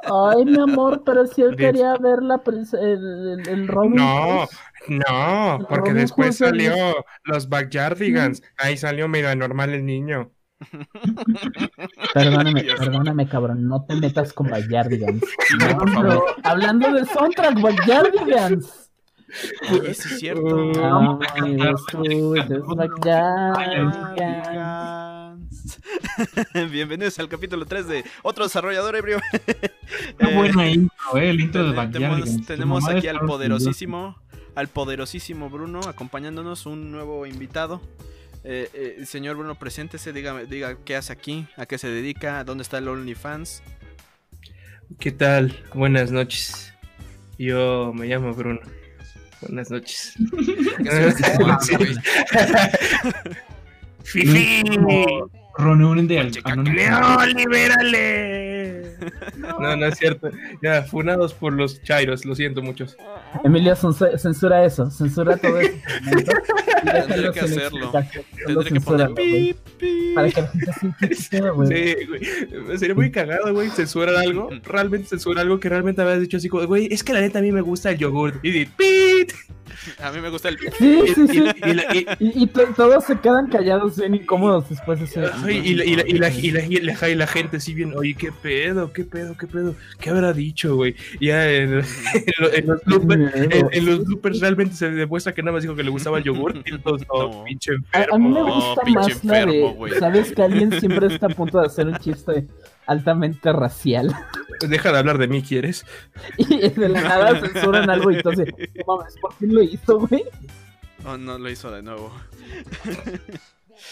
Ay, mi amor, pero si él quería ver la el, el, Robin. No, no, porque después salió los Backyardigans. Ahí salió medio normal el niño. Perdóname, perdóname, cabrón, no te metas con Backyardigans. No, hablando de soundtrack, Backyardigans. Oye, sí es cierto. Bienvenidos al capítulo 3 de Otro Desarrollador Ebrio. Qué buena intro, eh, el intro de Tenemos, tenemos aquí al poderosísimo, al poderosísimo Bruno acompañándonos, un nuevo invitado. Eh, eh, señor Bruno, preséntese, diga, diga qué hace aquí, a qué se dedica, dónde está el OnlyFans. ¿Qué tal? Buenas noches. Yo me llamo Bruno. Buenas noches. Fifi. Reunión de ¡No! No, no es cierto. Ya, funados por los chairos, lo siento muchos. Emilio, censura eso, censura todo eso. Tendré que hacerlo. Tendré que poner pip, Para que la gente se güey. Sí, güey. Sería muy cagado, güey, censurar algo. Realmente censurar algo que realmente habías dicho así como, güey, es que la neta a mí me gusta el yogur. Y pip. A mí me gusta el. Sí, sí, sí. Y, todos se quedan callados, bien incómodos después de ese. y, la, y, la, y, la, y, la, y la gente sí bien, oye, qué pedo, qué pedo, qué pedo. ¿Qué habrá dicho, güey? Ya en, los bloopers, en, los bloopers realmente se demuestra que nada más dijo que le gustaba el yogur. Y todos, no, pinche enfermo. A, mí me gusta más la de. ¿Sabes que alguien siempre está a punto de hacer un chiste altamente racial? Deja de hablar de mí, ¿quieres? Y de la nada censuran algo y entonces, no mames, ¿por qué lo hizo, güey? Oh, no, lo hizo de nuevo.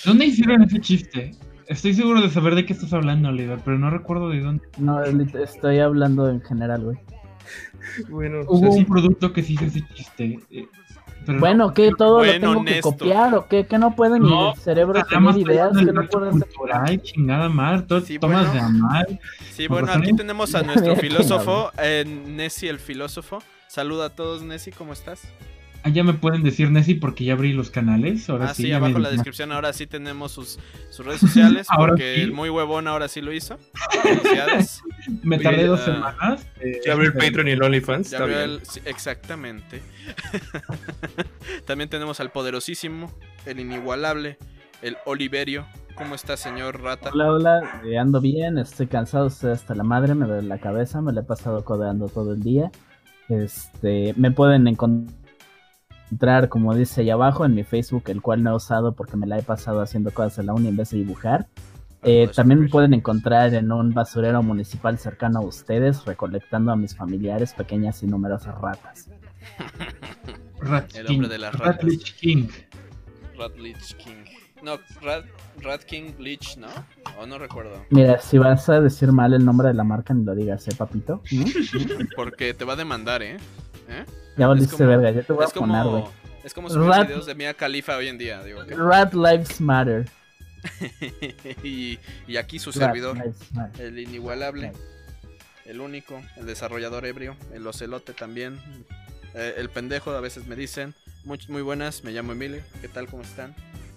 ¿Dónde hicieron ese chiste? Estoy seguro de saber de qué estás hablando, Oliver, pero no recuerdo de dónde. No, estoy hablando en general, güey. Bueno, hubo un producto que sí hizo ese chiste. Eh, bueno, que todo lo tengo que copiar o qué, que no pueden no, el cerebro tener ideas que no pueden. Ay, chingada mal, todo tomas de amar. Sí, bueno, aquí tenemos a nuestro filósofo, eh, Nessie el filósofo. Saluda a todos, Nessie, ¿cómo estás? Ah, ya me pueden decir Nessie porque ya abrí los canales. Ahora ah, sí, abajo en la descripción ahora sí tenemos sus, sus redes sociales porque el muy huevón ahora sí lo hizo. Me tardé dos semanas. Eh, ya abrió el Patreon y el OnlyFans. exactamente. También tenemos al poderosísimo, el inigualable, el Oliverio. ¿Cómo está, señor Rata? Hola, hola, eh, ando bien, estoy cansado, estoy hasta la madre, me duele la cabeza, me la he pasado codeando todo el día. Este, me pueden encontrar entrar, como dice ahí abajo, en mi Facebook, el cual no he usado porque me la he pasado haciendo cosas en la uni en vez de dibujar. Ah, eh, también me pueden encontrar en un basurero municipal cercano a ustedes, recolectando a mis familiares pequeñas y numerosas ratas. el hombre de las ratas. Ratlich King. Ratlich King. No, Rat, King Bleach, ¿no? O no recuerdo. Mira, si vas a decir mal el nombre de la marca, ni lo digas, ¿eh, papito? Porque te va a demandar, ¿eh? ¿Eh? Ya valiste verga, ya te voy a poner, güey. Es como subir Rat... videos de Mia Khalifa hoy en día, digo. Rat Lives Matter. y, y, aquí su servidor, el inigualable, el único, el desarrollador ebrio, el ocelote también, eh, el pendejo, a veces me dicen. Muy, muy buenas, me llamo Emilio. ¿Qué tal? ¿Cómo están?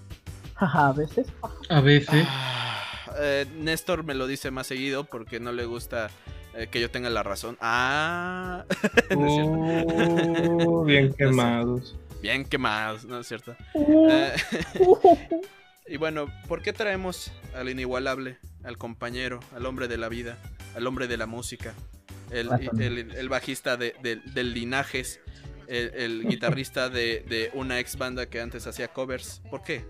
a veces. A veces. Ah, eh, Néstor me lo dice más seguido porque no le gusta eh, que yo tenga la razón. Ah, uh, bien quemados. bien quemados, ¿no es cierto? Eh, y bueno, ¿por qué traemos al inigualable, al compañero, al hombre de la vida, al hombre de la música, el, el, bajista de, del Linajes, el, guitarrista de, una ex banda que antes hacía covers? ¿Por qué?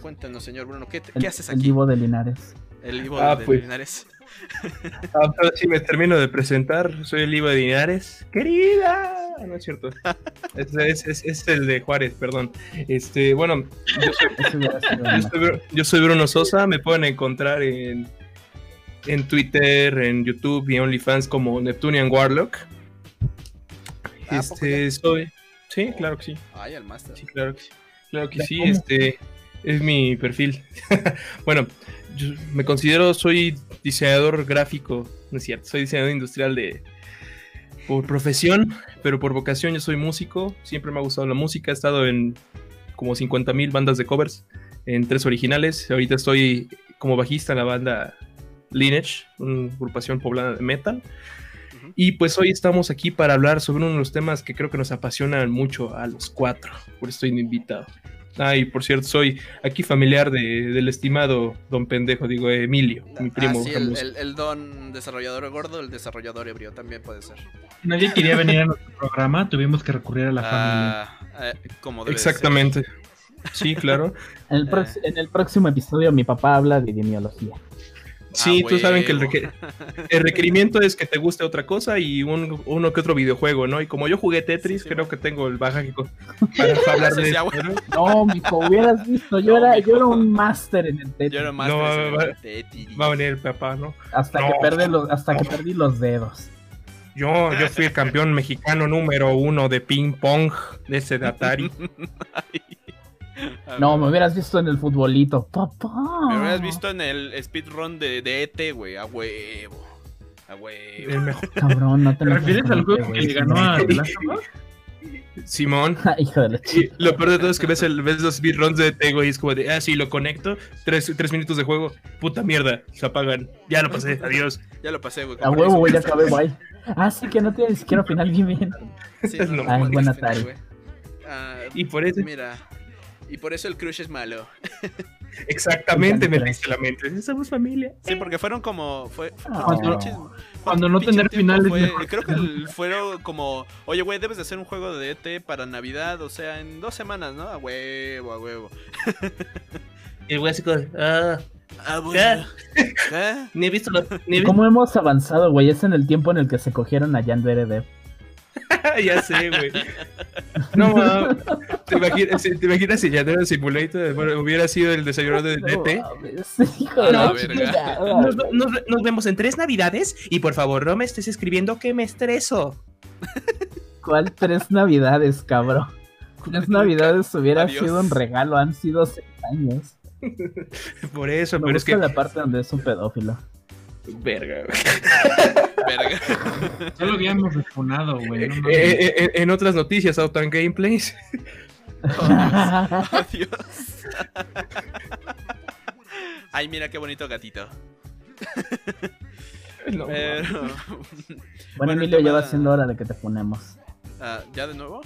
Cuéntanos, señor Bruno, ¿qué, ¿qué haces aquí? El Ivo de Linares. El Ivo ah, de pues. Linares. Ah, si me termino de presentar. Soy el Ivo de Linares. ¡Querida! No es cierto. Es, el de Juárez, perdón. Este, bueno, yo soy, Bruno Sosa. Me pueden encontrar en, en Twitter, en YouTube y OnlyFans como Neptunian Warlock. Ah, este, soy. Sí, claro que sí. Ay, el master. Sí, claro que sí. Claro que sí, este es mi perfil. bueno, yo me considero, soy diseñador gráfico, no es cierto, soy diseñador industrial de por profesión, pero por vocación yo soy músico, siempre me ha gustado la música, he estado en como 50.000 bandas de covers, en tres originales, ahorita estoy como bajista en la banda Lineage, una agrupación poblana de metal. Y pues hoy estamos aquí para hablar sobre uno de los temas que creo que nos apasionan mucho a los cuatro. Por eso estoy invitado. Ah, y por cierto, soy aquí familiar del estimado don pendejo, digo Emilio, mi ah, primo. sí, el, don desarrollador gordo, el desarrollador ebrio también puede ser. Nadie quería venir a nuestro programa, tuvimos que recurrir a la ah, familia. Eh, como Exactamente. Sí, claro. en, el en el próximo episodio mi papá habla de epidemiología. Sí, tú sabes que el, requerimiento es que te guste otra cosa y uno que otro videojuego, ¿no? Y como yo jugué Tetris, creo que tengo el bajágico para hablar de eso. No, mijo, hubieras visto, yo, era, yo era un máster en el Tetris. Yo era máster en el Tetris. Va a venir el papá, ¿no? Hasta, que, perdí los, hasta que perdí los dedos. Yo, yo fui el campeón mexicano número uno de ping pong de ese de Atari. No, me hubieras visto en el futbolito. Papá. Me hubieras visto en el speedrun de, de ET, güey. A huevo. A huevo. El mejor. Cabrón, no te, ¿Te refieres al juego que le ganó a The Simón. Hijo de la chica. Lo peor de todo es que ves, el, ves los speedruns de ET, güey. Es como de, ah, sí, lo conecto. Tres, tres minutos de juego. Puta mierda. Se apagan. Ya lo pasé. Adiós. Ya lo pasé, güey. A huevo, güey. Ya acabé, güey. Ah, sí, que no tiene ni siquiera final bien. Sí, no, Ay, buena tarde. Ah, y por eso. Mira, y por eso el crush es malo. Exactamente, me dice la mente. Somos familia. Sí, porque fueron como. Fue, cuando, no tener finales. creo que fueron como. Oye, güey, debes de hacer un juego de ET para Navidad. O sea, en dos semanas, ¿no? A huevo, a huevo. y el güey así como. Ah. Ah, bueno. Ni he visto, ¿Cómo hemos avanzado, güey? Es en el tiempo en el que se cogieron a Jan Veredev. ya sé, güey. No, ¿te imaginas, ¿te imaginas si ya no era Simulator? Bueno, hubiera sido el desayuno de DT. nos, vemos en tres navidades y por favor no me estés escribiendo que me estreso. ¿Cuál tres navidades, cabrón? Tres navidades hubiera sido un regalo, han sido seis años. Por eso, me pero es que. la parte donde es un pedófilo. Verga, Verga. Ya lo habíamos responado, güey. Eh, eh, eh, en otras noticias, Autan Gameplays. Oh, Dios. Ay, mira qué bonito gatito. Bueno, Emilio, ya va siendo hora de que te ponemos. Ah, ¿Ya de nuevo?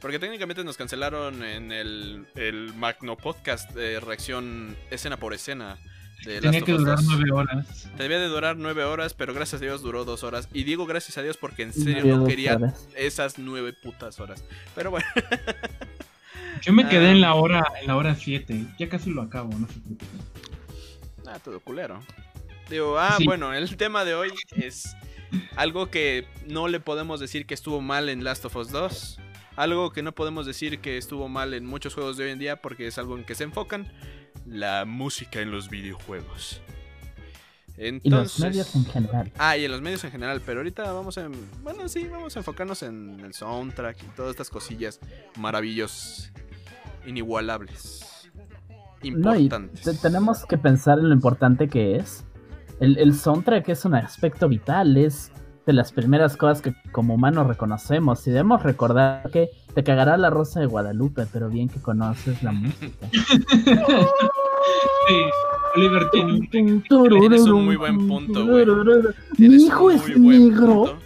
Porque técnicamente nos cancelaron en el, el Magno Podcast de reacción escena por escena. Tenía que durar nueve horas. Debía de durar nueve horas, pero gracias a Dios duró dos horas. Y digo gracias a Dios porque en serio no, quería esas nueve putas horas. Pero bueno. Yo me quedé en la ah. hora en la hora siete. Ya casi lo acabo, no se preocupen. Ah, todo culero. Digo, ah, bueno, el tema de hoy es algo que no le podemos decir que estuvo mal en Last of Us 2. Algo que no podemos decir que estuvo mal en muchos juegos de hoy en día porque es algo en que se enfocan la música en los videojuegos. Entonces, y los medios en general. Ah, y en los medios en general, pero ahorita vamos a, bueno, sí, vamos a enfocarnos en el soundtrack y todas estas cosillas maravillosas, inigualables, importantes. tenemos que pensar en lo importante que es. El, el soundtrack es un aspecto vital, es de las primeras cosas que como humanos reconocemos y debemos recordar que te cagará la rosa de Guadalupe, pero bien que conoces la música. sí, Oliver tiene Tienes un muy buen punto, güey. Mi hijo es negro.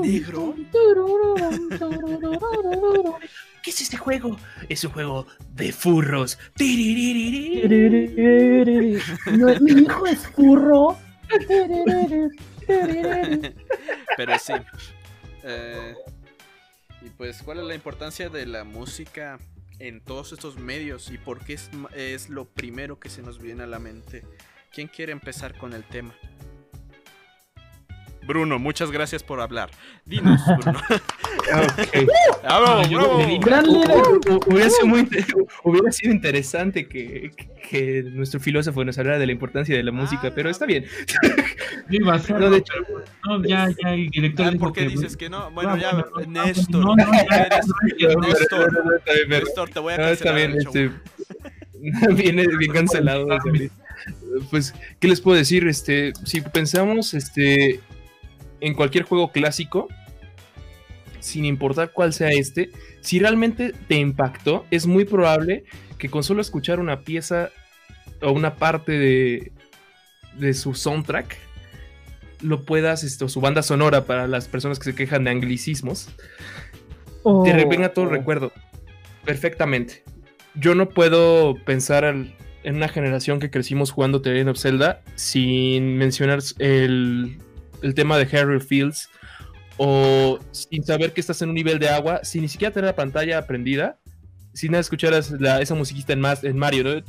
¿Negro? ¿Qué es este juego? Es un juego de furros. No, mi hijo es furro. Pero sí. Eh, pues, ¿cuál es la importancia de la música en todos estos medios? ¿Y por qué es, es lo primero que se nos viene a la mente? ¿Quién quiere empezar con el tema? Bruno, muchas gracias por hablar. Dinos, Bruno. okay. Ah, Gran Hubiera sido, muy, hubiera sido interesante que, que, nuestro filósofo nos hablara de la importancia de la música, pero está bien. no, de hecho, no, ya, ya, el director. ¿Por qué dices que no? Bueno, ya, Néstor. No, no, Néstor, Néstor, te voy a cancelar. está bien, este, viene bien cancelado. Pues, ¿qué les puedo decir? Este, si pensamos, este, en cualquier juego clásico, sin importar cuál sea este, si realmente te impactó, es muy probable que con solo escuchar una pieza o una parte de, de su soundtrack lo puedas, esto, su banda sonora para las personas que se quejan de anglicismos, Oh, te revenga todo el oh. recuerdo perfectamente. Yo no puedo pensar al- en una generación que crecimos jugando The Legend of Zelda sin mencionar el, el tema de Harry Fields o sin saber que estás en un nivel de agua, sin ni siquiera tener la pantalla prendida, sin escuchar la- esa musiquita en, más, en Mario, ¿no? De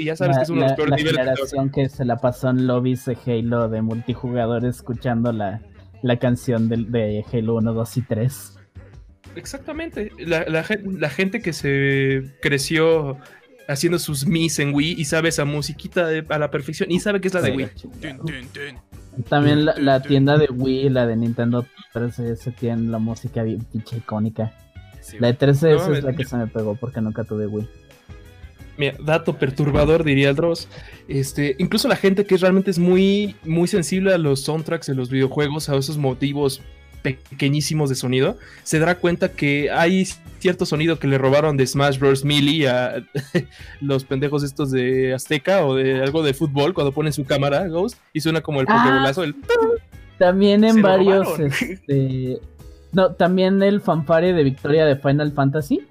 y ya sabes La, que es uno de los peores la niveles. que generación se la pasó en lobbies de Halo de multijugador escuchando la, la canción del- de, Halo 1, 2 y 3. Exactamente. La gente que se creció haciendo sus Mis en Wii y sabe esa musiquita de- a la perfección y sabe que es la de Wii. También la, la tienda de Wii la de Nintendo 3DS tienen la música bien pinche icónica. Sí, La de 3DS No, es la que se me pegó porque nunca tuve Wii. Mira, dato perturbador, diría el Dross. Este, incluso la gente que realmente es muy, muy sensible a los soundtracks de los videojuegos, a esos motivos pequeñísimos de sonido, se dará cuenta que hay cierto sonido que le robaron de Smash Bros. Melee a los pendejos estos de Azteca o de algo de fútbol cuando ponen su cámara, Ghost, y suena como el Ah, pokebolazo. el- También en varios, este... No, también el fanfare de victoria de Final Fantasy.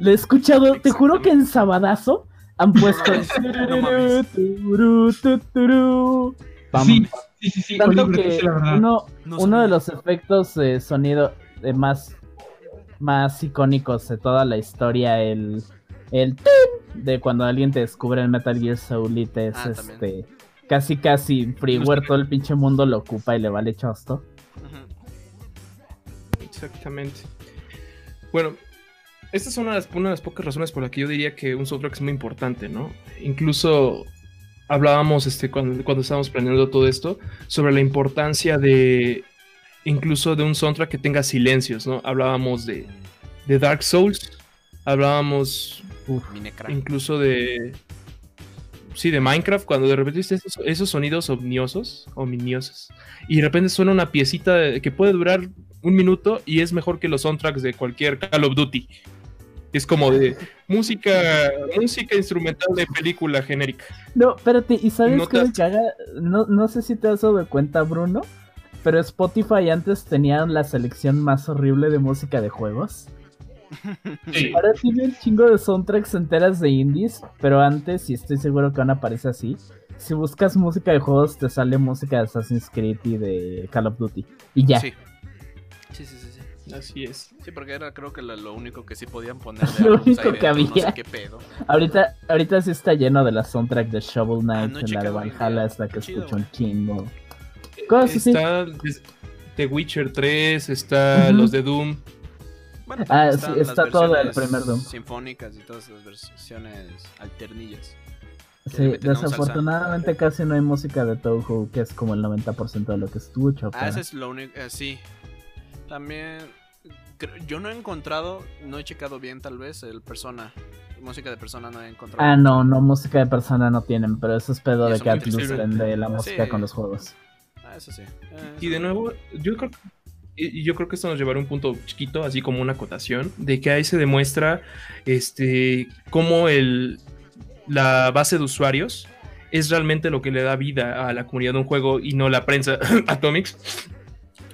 Lo he escuchado, te juro que en Sabadazo han puesto... No Sí, sí, sí, sí. Tanto Oliver, que la verdad. uno, No uno de los efectos de sonido eh, más, más icónicos de toda la historia, el, el tin de cuando alguien te descubre el Metal Gear Solid es Ah, también. este casi casi freeware, todo el pinche mundo lo ocupa y le vale chosto. Exactamente. Bueno, esta es una de, las, una de las pocas razones por las que yo diría que un soundtrack es muy importante, ¿no? Incluso hablábamos este, cuando, cuando estábamos planeando todo esto sobre la importancia de incluso de un soundtrack que tenga silencios, ¿no? Hablábamos de, de Dark Souls, hablábamos Minecraft. incluso de sí de Minecraft cuando de repente viste esos, esos sonidos omniosos ominiosos y de repente suena una piecita de- que puede durar un minuto y es mejor que los soundtracks de cualquier Call of Duty es como de música música instrumental de película genérica No, espérate, ¿y sabes No qué me caga? No, no sé si te has dado cuenta, Bruno, pero Spotify antes tenía la selección más horrible de música de juegos. Sí. Ahora tiene un chingo de soundtracks enteras de indies, pero antes, y estoy seguro que van a aparecer así, si buscas música de juegos te sale música de Assassin's Creed y de Call of Duty. Y ya. Sí, sí, sí, sí. Así es Sí, porque era creo que lo, lo único que sí podían poner Lo único que dentro, No había. sé qué pedo. Ahorita, ahorita sí está lleno de la soundtrack de Shovel Knight, no he la de Valhalla es la que chido, escucho un chingo. Cosas así. está The Witcher 3 está los de Doom Bueno, Ah, sí, está todo el primer Doom. Sinfónicas y todas las versiones alternillas. Sí, desafortunadamente casi no hay música de Touhou, que es como el 90% de lo que escucho. Ah, pero- ese es lo único. eh, sí. También. Yo no he encontrado, no he checado bien tal vez el persona. Música de persona no he encontrado. Ah, no, no, música de persona no tienen, pero eso es pedo de que Atlus vende la música Sí. con los juegos. Ah, eso sí. Eh, Y de nuevo, yo creo, yo creo que esto nos llevará a un punto chiquito, así como una acotación, de que ahí se demuestra este, cómo el, la base de usuarios es realmente lo que le da vida a la comunidad de un juego y no la prensa Atomics.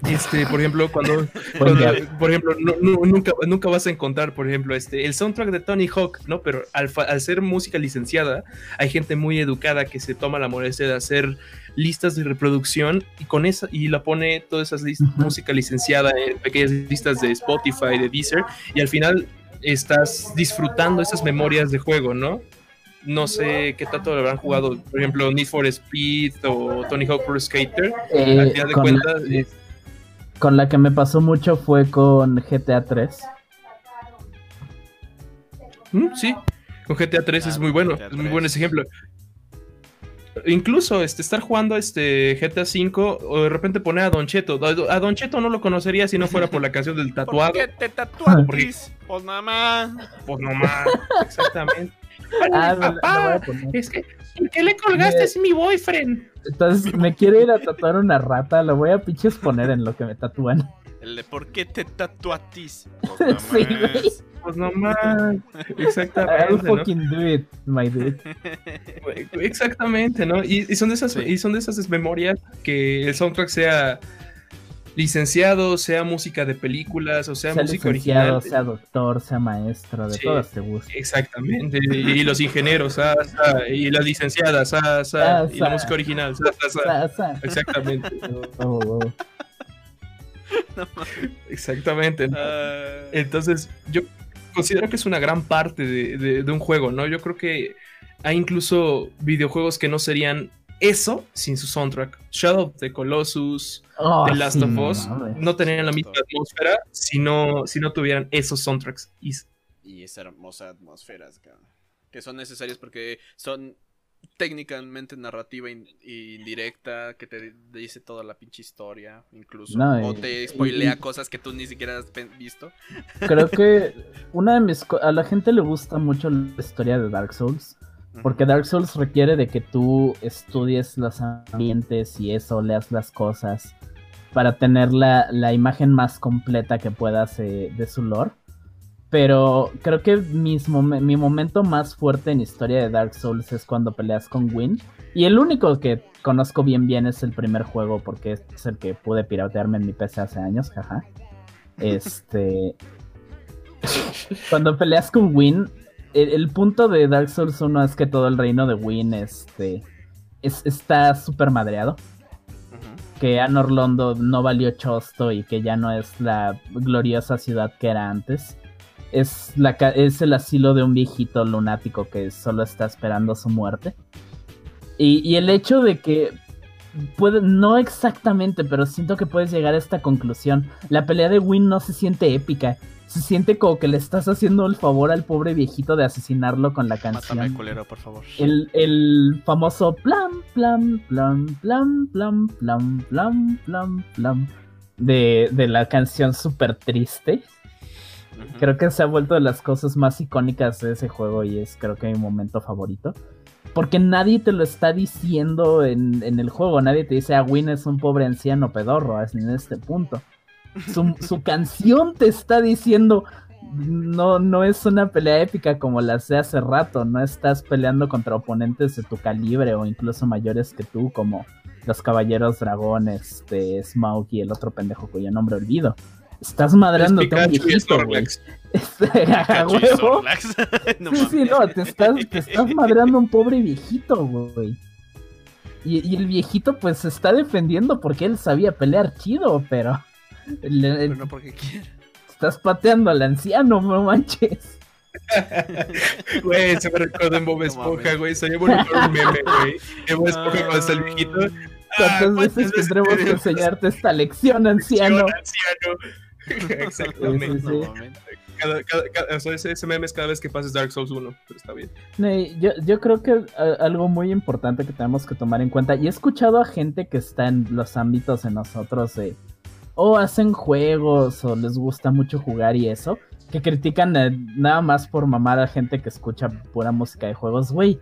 Este, por ejemplo, cuando, por ejemplo, no- no- nunca, nunca vas a encontrar, por ejemplo, este, el soundtrack de Tony Hawk, ¿no? Pero al, al ser música licenciada, hay gente muy educada que se toma la molestia de hacer listas de reproducción y con esa y la pone todas esas listas Ujú. música licenciada en pequeñas listas de Spotify, de Deezer y al final estás disfrutando esas memorias de juego, ¿no? No sé qué tanto lo habrán jugado, por ejemplo, Need for Speed o Tony Hawk Pro Skater. Eh, al final de cuentas, es- con la que me pasó mucho fue con GTA 3. Mm, sí, con GTA 3 es muy bueno, es muy bueno 3. ese ejemplo. Incluso este, estar jugando este GTA 5 o de repente poner a Don Cheto. A a Don Cheto no lo conocería si no fuera por la canción del tatuado. ¿Por qué te tatuaste? Pues nada más. Pues nomás, exactamente. Ah, papá, a poner. es que, ¿por qué le colgaste? Me- Es mi boyfriend. Entonces, me quiero ir a tatuar una rata, la voy a pinches poner en lo que me tatúan. El de ¿por qué te tatuatis? Sí, güey. Pues no más. Exactamente. I'll ¿no? fucking do it, my dude. Exactamente, ¿no? Y, y son de esas, Sí. y son de esas memorias que el soundtrack sea licenciado, sea música de películas, o sea, Sea música licenciado, original. sea doctor, sea maestro, de Sí. todas te gusta. Exactamente. Y, y los ingenieros, ah, ah, y las licenciadas, ah, ah, Ah, y la música original. ah, ah, ah. Exactamente. oh, oh. Exactamente. ¿no? Ah, Entonces, yo considero que es una gran parte de, de- de un juego, ¿no? Yo creo que hay incluso videojuegos que no serían eso sin su soundtrack. Shadow of the Colossus, Oh, The Last sí, of Us, no tenían la misma atmósfera si no, si no tuvieran esos soundtracks. Y y esa hermosa atmósferas, cabrón, que son necesarias porque son técnicamente narrativa in- indirecta, que te dice toda la pinche historia, incluso, No, o y- te spoilea y- cosas que tú ni siquiera has visto. Creo que una de mis a la gente le gusta mucho la historia de Dark Souls. Porque Dark Souls requiere de que tú estudies los ambientes y eso, leas las cosas, para tener la, la imagen más completa que puedas eh, de su lore. Pero creo que mis mi momento más fuerte en historia de Dark Souls es cuando peleas con Win. Y el único que conozco bien bien es el primer juego, porque es el que pude piratearme en mi PC hace años, jaja. Este. Cuando peleas con Win, el, el punto de Dark Souls 1 es que todo el reino de Win este, es- está súper madreado. Que Anor Londo no valió chosto y que ya no es la gloriosa ciudad que era antes. Es, la, es el asilo de un viejito lunático que solo está esperando su muerte. Y, y el hecho de que puede, no exactamente, pero siento que puedes llegar a esta conclusión. La pelea de Win no se siente épica. Se siente como que le estás haciendo el favor al pobre viejito de asesinarlo con la canción. Mátame, culero, por favor. El, el famoso plam, plam, plam, plam, plam, plam, plam, plam, plam de, de la canción súper triste. Creo que se ha vuelto de las cosas más icónicas de ese juego y es creo que mi momento favorito. Porque nadie te lo está diciendo en, en el juego, nadie te dice, ah, Win es un pobre anciano pedorro en este punto. Su, su canción te está diciendo, no, no es una pelea épica como las de hace rato, no estás peleando contra oponentes de tu calibre o incluso mayores que tú, como los caballeros dragones de Smaug y el otro pendejo cuyo nombre olvido. Estás madrando a un Pikachu y viejito, güey. Este. No Sí, sí, no, te estás, te estás madreando a un pobre viejito, güey. Y, y el viejito pues se está defendiendo porque él sabía pelear chido, pero... le- Pero no porque quiera. estás pateando al anciano, no manches. Güey, se me recuerda en Bob Esponja, güey. Sería bueno para un meme, güey. En Bob Esponja cuando está el viejito. Ah, ¿Cuántas veces tendremos que enseñarte esta lección, anciano? anciano? Exactamente. Sí, sí. Cada, cada, cada- o sea, ese, ese meme es cada vez que pases Dark Souls 1, pero está bien. No, Yo, yo creo que a- algo muy importante que tenemos que tomar en cuenta, y he escuchado a gente que está en los ámbitos de nosotros de, o hacen juegos, o les gusta mucho jugar y eso, que critican eh, nada más por mamar a gente que escucha pura música de juegos, güey.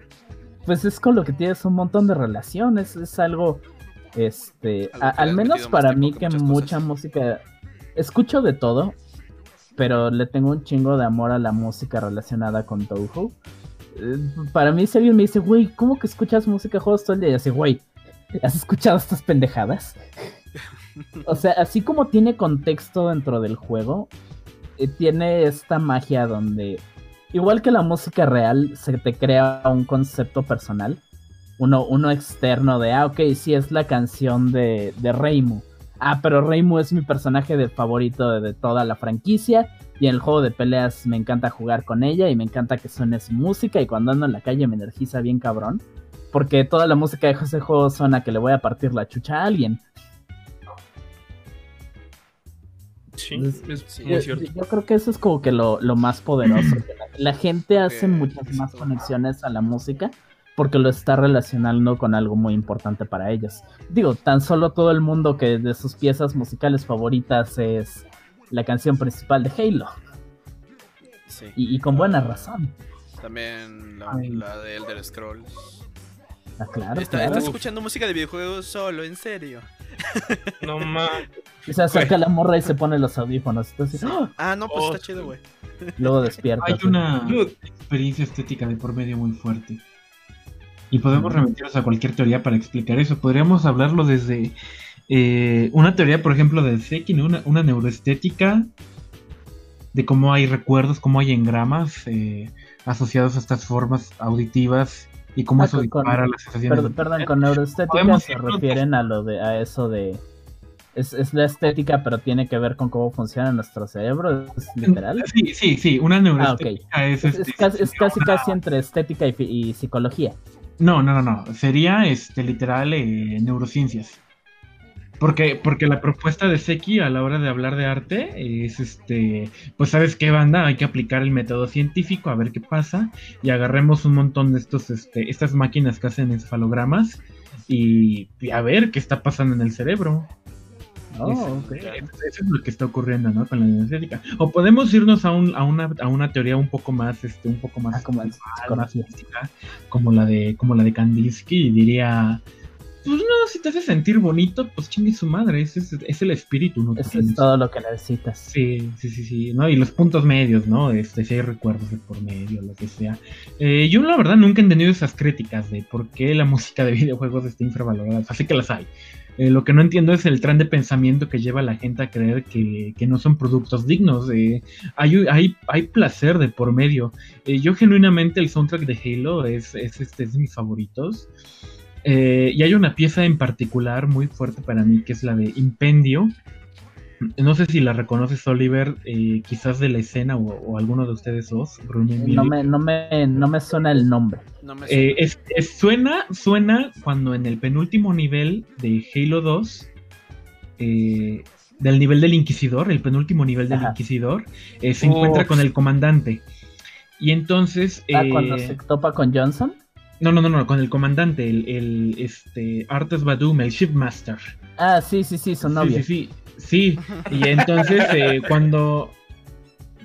Pues es con lo que tienes un montón de relaciones, es algo, este, a- al menos para mí que mucha cosas. música, escucho de todo, pero le tengo un chingo de amor a la música relacionada con Touhou. Eh, Para mí, si alguien me dice, güey, ¿cómo que escuchas música juegos todo el día? Y así, güey, ¿has escuchado estas pendejadas? o sea, así como tiene contexto dentro del juego, eh, tiene esta magia donde, igual que la música real, se te crea un concepto personal. Uno, uno externo de, ah, ok, sí, es la canción de, de Reimu. Ah, pero Reimu es mi personaje de favorito de, toda la franquicia. Y en el juego de peleas me encanta jugar con ella y me encanta que suene su música. Y cuando ando en la calle me energiza bien cabrón. Porque toda la música de ese juego suena que le voy a partir la chucha a alguien. Sí, es sí, muy Yo, cierto. yo creo que eso es como que lo, lo más poderoso. la, la gente hace muchas más conexiones a la música porque lo está relacionando con algo muy importante para ellos. Digo, tan solo todo el mundo que de sus piezas musicales favoritas es la canción principal de Halo. Sí. Y, y con buena razón. También la, la de Elder Scrolls. Ah, claro, Está, claro. ¿Estás escuchando música de videojuegos solo? ¿En serio? No mames. O sea, saca la morra y se pone los audífonos. Entonces, ¡ah! Ah, no, pues Oh, está chido, güey. luego despierta. Hay una experiencia estética de por medio muy fuerte. Y podemos remitirnos a cualquier teoría para explicar eso. Podríamos hablarlo desde eh, una teoría, por ejemplo, del Seki, ¿no? una, una neuroestética de cómo hay recuerdos, cómo hay engramas eh, asociados a estas formas auditivas y cómo Ah, eso con- dispara las sensaciones. Perdón, perdón, con neuroestética se refieren a lo de a eso de es, es la estética, pero tiene que ver con cómo funciona nuestro cerebro, es literal. Sí, sí, sí, una neuroestética es, Es, es este, casi, es casi, una- casi entre estética y, y psicología. No, no, no, no. Sería este literal eh, neurociencias. Porque, porque la propuesta de Seki a la hora de hablar de arte es este, pues sabes qué banda, hay que aplicar el método científico a ver qué pasa y agarremos un montón de estos, este, estas máquinas que hacen encefalogramas y, y a ver qué está pasando en el cerebro. Oh, Eso, es lo que está ocurriendo, ¿no? Con la neuroestética. O podemos irnos a, un, a, una, a una teoría un poco más, este, un poco más Ah, más mística, como la de, como la de Kandinsky, y diría, pues no, si te hace sentir bonito, pues chingue su madre, ese es, es el espíritu, ¿no? Eso es todo lo que necesitas. Sí, sí, sí, sí, ¿no? Y los puntos medios, ¿no? Este, si hay recuerdos de por medio, lo que sea. Eh, yo la verdad nunca he entendido esas críticas de por qué la música de videojuegos está infravalorada, así que las hay. Eh, lo que no entiendo es el tren de pensamiento que lleva a la gente a creer que, que no son productos dignos. eh. hay, hay, hay placer de por medio. Eh, yo genuinamente el soundtrack de Halo es, es, este, es de mis favoritos. Y hay una pieza en particular muy fuerte para mí que es la de Impendio. No sé si la reconoces, Oliver, eh, quizás de la escena o, o alguno de ustedes dos. No me, no me, no me suena el nombre. No me Eh, suena. es, es- suena, suena cuando en el penúltimo nivel de Halo 2, eh, del nivel del Inquisidor, el penúltimo nivel del Ajá. Inquisidor, eh, se Uf. encuentra con el comandante. Y entonces. Ah, eh, cuando se topa con Johnson. No, no, no, no, con el comandante, el, el este, Artes Badum, el Shipmaster. Ah, sí, sí, sí, su novio. Sí, sí, sí. Sí, y entonces eh, cuando,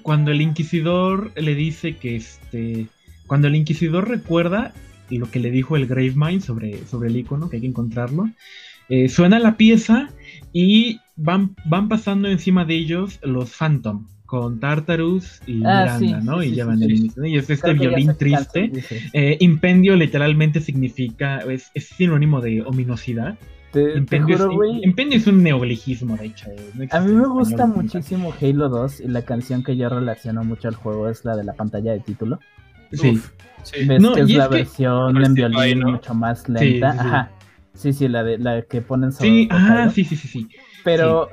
cuando el inquisidor le dice que este, cuando el inquisidor recuerda lo que le dijo el Gravemind sobre, sobre el icono, que hay que encontrarlo, eh, suena la pieza y van, van pasando encima de ellos los Phantom con Tartarus y Ah, sí, Miranda, ¿no? sí, y llevan sí, el. Y es este Creo violín triste. Eh, impendio literalmente significa, es, es sinónimo de ominosidad. Te, juro, güey. impendio es un neologismo, de hecho. eh, no A mí me gusta muchísimo Halo 2 y la canción que yo relaciono mucho al juego es la de la pantalla de título. Sí. Uf, sí. Ves No, que es la que- versión en violín ¿no? mucho más lenta. sí, sí. Ajá. Sí, sí, la de la que ponen sobre Sí, el ah, sí, sí, sí, sí. Pero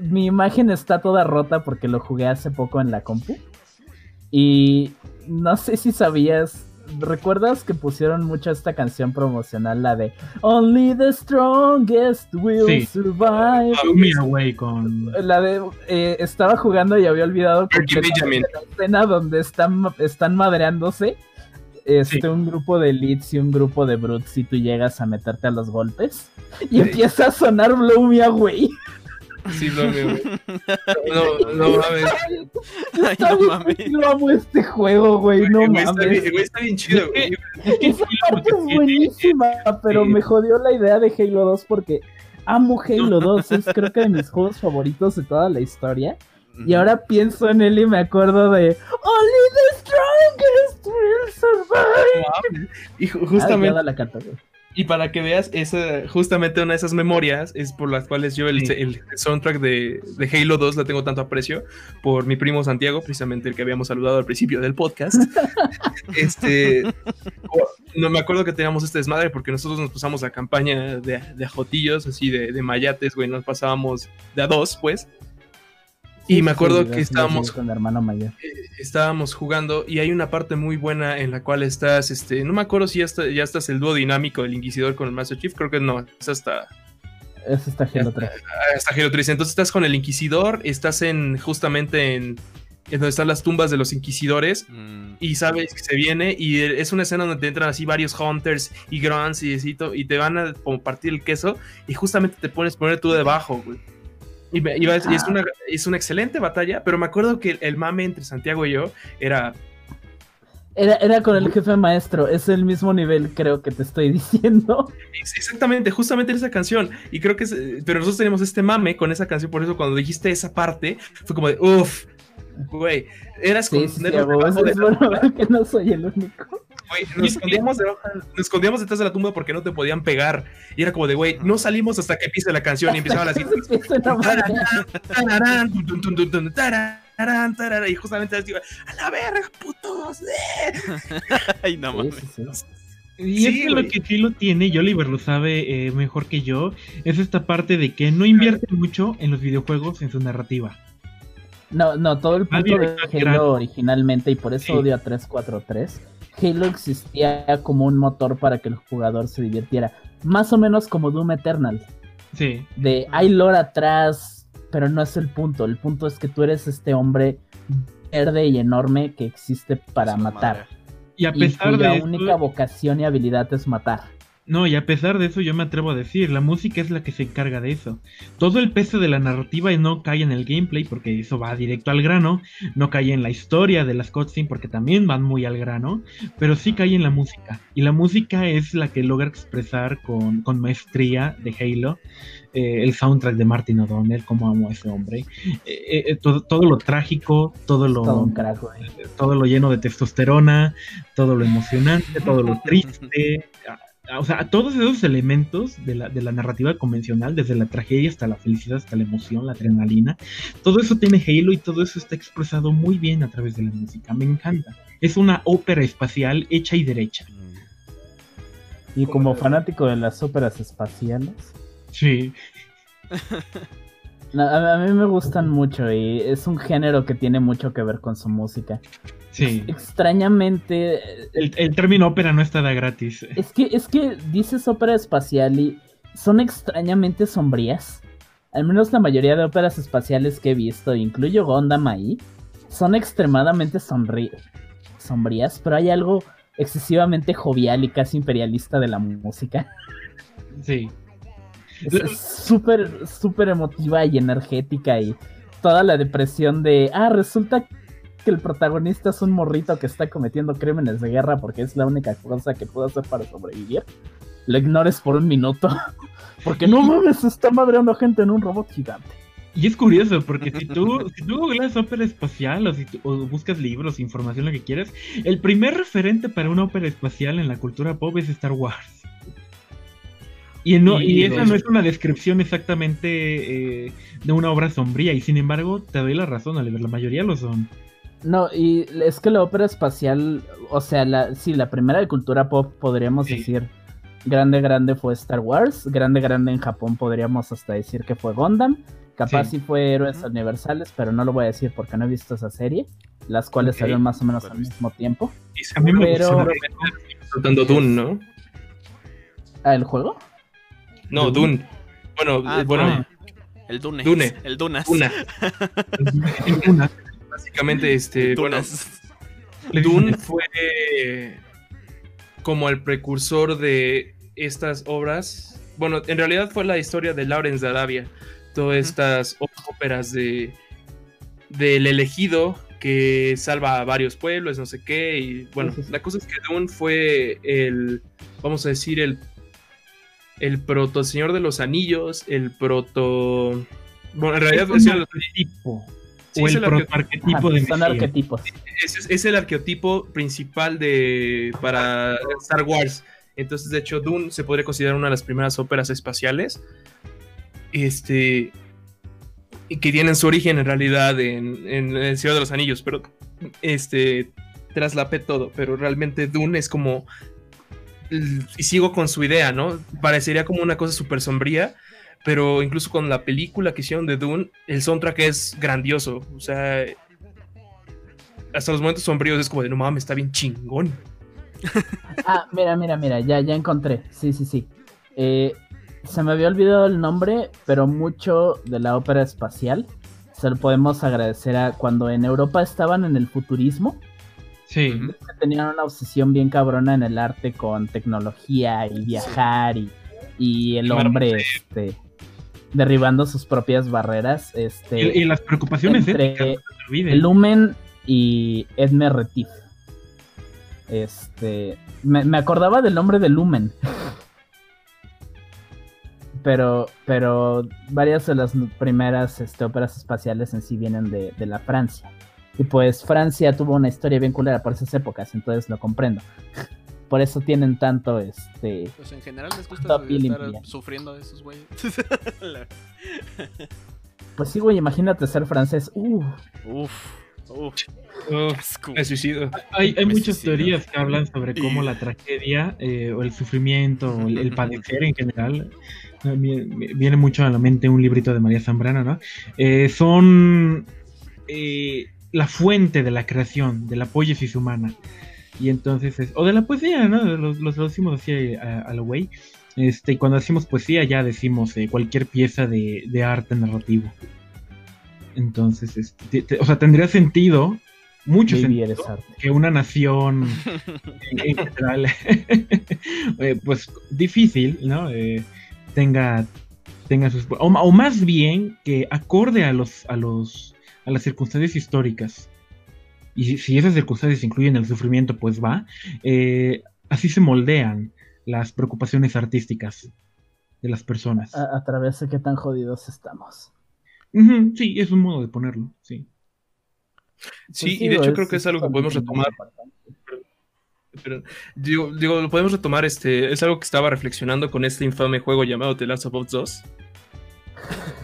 mi imagen está toda rota porque lo jugué hace poco en la compu. Y no sé si sabías. ¿Recuerdas que pusieron mucho esta canción promocional, la de Only the strongest will Sí. survive? Show Me Away con... La de eh, estaba jugando y había olvidado completamente la escena donde están, están madreándose este, Sí. un grupo de elites y un grupo de brutes y tú llegas a meterte a los golpes y Sí. empieza a sonar Blow Me Away. Sí, lo mío. No, no mames. Ay, no mames. Yo amo este juego, güey, no El güey está bien- mames. el güey está bien chido, güey. Es que Esa parte es buenísima, pero me jodió la idea de Halo 2 porque amo Halo 2, es creo que de mis juegos favoritos de toda la historia. Y ahora pienso en él y me acuerdo de Only the strongest will survive. Y ju- justamente, la güey. Y para que veas, esa, justamente una de esas memorias es por las cuales yo el, Sí. el soundtrack de, de Halo 2 la tengo tanto aprecio por mi primo Santiago, precisamente el que habíamos saludado al principio del podcast. este, o- no me acuerdo que teníamos este desmadre porque nosotros nos pasamos la campaña de, de ajotillos, así de, de mayates, güey, nos pasábamos de a dos, pues. Y Sí, me acuerdo sí, que estábamos con mi hermano mayor. estábamos jugando y hay una parte muy buena en la cual estás, este, no me acuerdo si ya, está- ya estás el dúo dinámico del Inquisidor con el Master Chief, creo que no, es hasta, Es esta Halo 3. hasta Halo 3. Entonces estás con el Inquisidor, estás en justamente en, en donde están las tumbas de los Inquisidores Mm, y sabes que se viene y es una escena donde te entran así varios Hunters y Grunts y, to- y te van a como partir el queso y justamente te pones poner tú debajo, güey. Y, me- y vas- y es, una, es una excelente batalla, pero me acuerdo que el, el mame entre Santiago y yo era Era, era con el jefe maestro, es el mismo nivel, creo que te estoy diciendo. Exactamente, justamente en esa canción. Y creo que es, pero nosotros tenemos este mame con esa canción, por eso cuando dijiste esa parte, fue como de, uff, güey, eras sí, sí, sí, es bueno ver que no soy el único. Güey, nos escondíamos, nos escondíamos detrás de la tumba porque no te podían pegar. Y era como de, güey, no salimos hasta que empiece la canción y empezaba la y justamente digo, a la verga, putos. Ay, no mames. Y es que lo que sí lo tiene, y Oliver lo sabe eh, mejor que yo, es esta parte de que no invierte mucho en los videojuegos en su narrativa. No, no, todo el punto de Halo originalmente, y por eso odio a 343, Halo existía como un motor para que el jugador se divirtiera. Más o menos como Doom Eternal. Sí. De hay lore atrás, pero no es el punto. El punto es que tú eres este hombre verde y enorme que existe para matar. Y a pesar de. La única vocación y habilidad es matar. No, y a pesar de eso yo me atrevo a decir, la música es la que se encarga de eso. Todo el peso de la narrativa no cae en el gameplay porque eso va directo al grano, no cae en la historia de las cutscenes porque también van muy al grano, pero sí cae en la música. Y la música es la que logra expresar con, con maestría de Halo eh, el soundtrack de Martin O'Donnell, como amo a ese hombre. Eh, eh, todo, todo, lo trágico, todo lo, todo lo lleno de testosterona, todo lo emocionante, todo lo triste o sea, todos esos elementos de la, de la, narrativa convencional, desde la tragedia hasta la felicidad, hasta la emoción, la adrenalina, todo eso tiene Halo y todo eso está expresado muy bien a través de la música. Me encanta. Es una ópera espacial hecha y derecha. Y como fanático de las óperas espaciales. Sí. a, mí me gustan mucho y es un género que tiene mucho que ver con su música. Sí. Extrañamente. El, término ópera no está de gratis. Es que, es que dices ópera espacial y son extrañamente sombrías. Al menos la mayoría de óperas espaciales que he visto, incluyo Gondam ahí, son extremadamente sombrías, pero hay algo excesivamente jovial y casi imperialista de la música. Sí. Es súper, súper emotiva y energética y toda la depresión de, ah, resulta que el protagonista es un morrito que está cometiendo crímenes de guerra porque es la única cosa que puede hacer para sobrevivir. Lo ignores por un minuto. Porque no mames, está madreando gente en un robot gigante. Y es curioso, porque si tú, si tú googleas ópera espacial o, si o buscas libros, información, lo que quieras, el primer referente para una ópera espacial en la cultura pop es Star Wars. Y, no, y, esa no es una descripción exactamente eh, de una obra sombría, y sin embargo, te doy la razón, Oliver, la mayoría lo son. No, y es que la ópera espacial, o sea, la, sí, la primera de cultura pop podríamos decir grande, grande fue Star Wars, grande, grande en Japón podríamos hasta decir que fue Gundam, capaz sí, fue Héroes Universales, pero no lo voy a decir porque no he visto esa serie, las cuales salieron más o menos al mismo tiempo. a mí me pero... Dune, ¿no? ¿Ah, el juego? No, Dune. Bueno, ah, bueno. El Dune. Dune. El Dunas. Duna. Básicamente, este, bueno, Dune fue como el precursor de estas obras. Bueno, en realidad fue la historia de Lawrence de Arabia. Todas estas óperas de del elegido que salva a varios pueblos, no sé qué. Y bueno, la cosa es que Dune fue el, vamos a decir, el el proto Señor de los Anillos, el proto. Bueno, en realidad es el arquetipo. o el, arquetipo de son arquetipos. Es, el arquetipo principal de para Star Wars. Entonces, de hecho, Dune se podría considerar una de las primeras óperas espaciales. Este. Que tienen su origen en realidad en, en El Señor de los Anillos, pero este traslapé todo, pero realmente Dune es como y sigo con su idea, ¿no? Parecería como una cosa súper sombría, pero incluso con la película que hicieron de Dune, el soundtrack es grandioso, o sea, hasta los momentos sombríos es como de, no mames, está bien chingón. ah, mira, mira, mira, ya, ya encontré, sí, sí, sí. Eh, se me había olvidado el nombre, pero mucho de la ópera espacial se lo podemos agradecer a cuando en Europa estaban en el futurismo Sí. Tenían una obsesión bien cabrona en el arte con tecnología y viajar y, el hombre este, derribando sus propias barreras. Este, y, las preocupaciones entre el Lumen y Edme Retif. Este, me, acordaba del nombre de Lumen. pero, pero varias de las primeras este, óperas espaciales en sí vienen de, de, la Francia. Y pues Francia tuvo una historia bien culera por esas épocas, entonces lo comprendo. por eso tienen tanto este. Pues en general les gusta estar sufriendo de esos güeyes. pues sí, güey, imagínate ser francés. Uf. Uf. Uf. me suicido. Hay, muchas teorías que hablan sobre cómo la tragedia eh, o el sufrimiento o el, padecer en general viene mucho a la mente un librito de María Zambrana, ¿no? Eh, son eh, la fuente de la creación, de la poiesis humana. Y entonces, es, o de la poesía, ¿no? Los, los traducimos así a, lo güey. Este, cuando decimos poesía ya decimos cualquier pieza de, de arte narrativo. Entonces, este, o sea, tendría sentido, mucho sentido, que una nación en general, eh, pues difícil, ¿no? Eh, tenga, tenga sus... O, más bien que acorde a los, a los, a las circunstancias históricas. Y si, esas circunstancias incluyen el sufrimiento, pues va. Eh, así se moldean las preocupaciones artísticas de las personas. A, a través de qué tan jodidos estamos sí, es un modo de ponerlo, sí. Sí, pues y de hecho creo que es algo que podemos retomar. Pero, digo, digo, lo podemos retomar, este, es algo que estaba reflexionando con este infame juego llamado The Last of Us 2.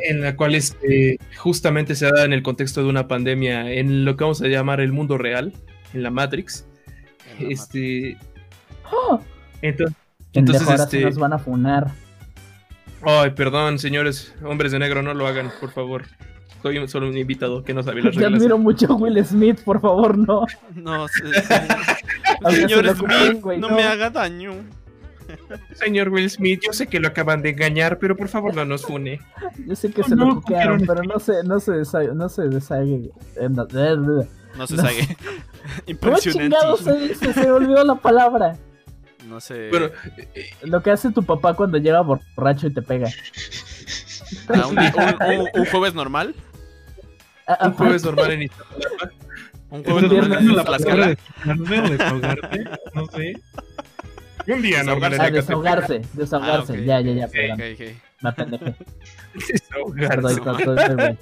en la cual este, justamente se da en el contexto de una pandemia en lo que vamos a llamar el mundo real, en la Matrix. este. ¡Oh! Entonces, entonces este, nos van a funar. Ay, perdón, señores, hombres de negro, no lo hagan, por favor. Soy solo un invitado que no sabe las reglas. Te admiro mucho Will Smith, por favor, no. No, señor Smith, no, me haga daño. Señor Will Smith, yo sé que lo acaban de engañar, pero por favor no nos une. Yo sé que se lo coquearon, pero no se, no se deshague, no se deshague. No se deshague. Impresionante. ¿Cómo se? Se me olvidó la palabra. No sé. Bueno, lo que hace tu papá cuando llega borracho y te pega. Ah, un, jueves normal? Ah, un jueves normal en Un jueves normal en la escala. No sé. Un día normal ah, desahogarse, desahogarse. Ya, ya, ya. perdón. Okay, okay. Me apendejé. Desahogarse.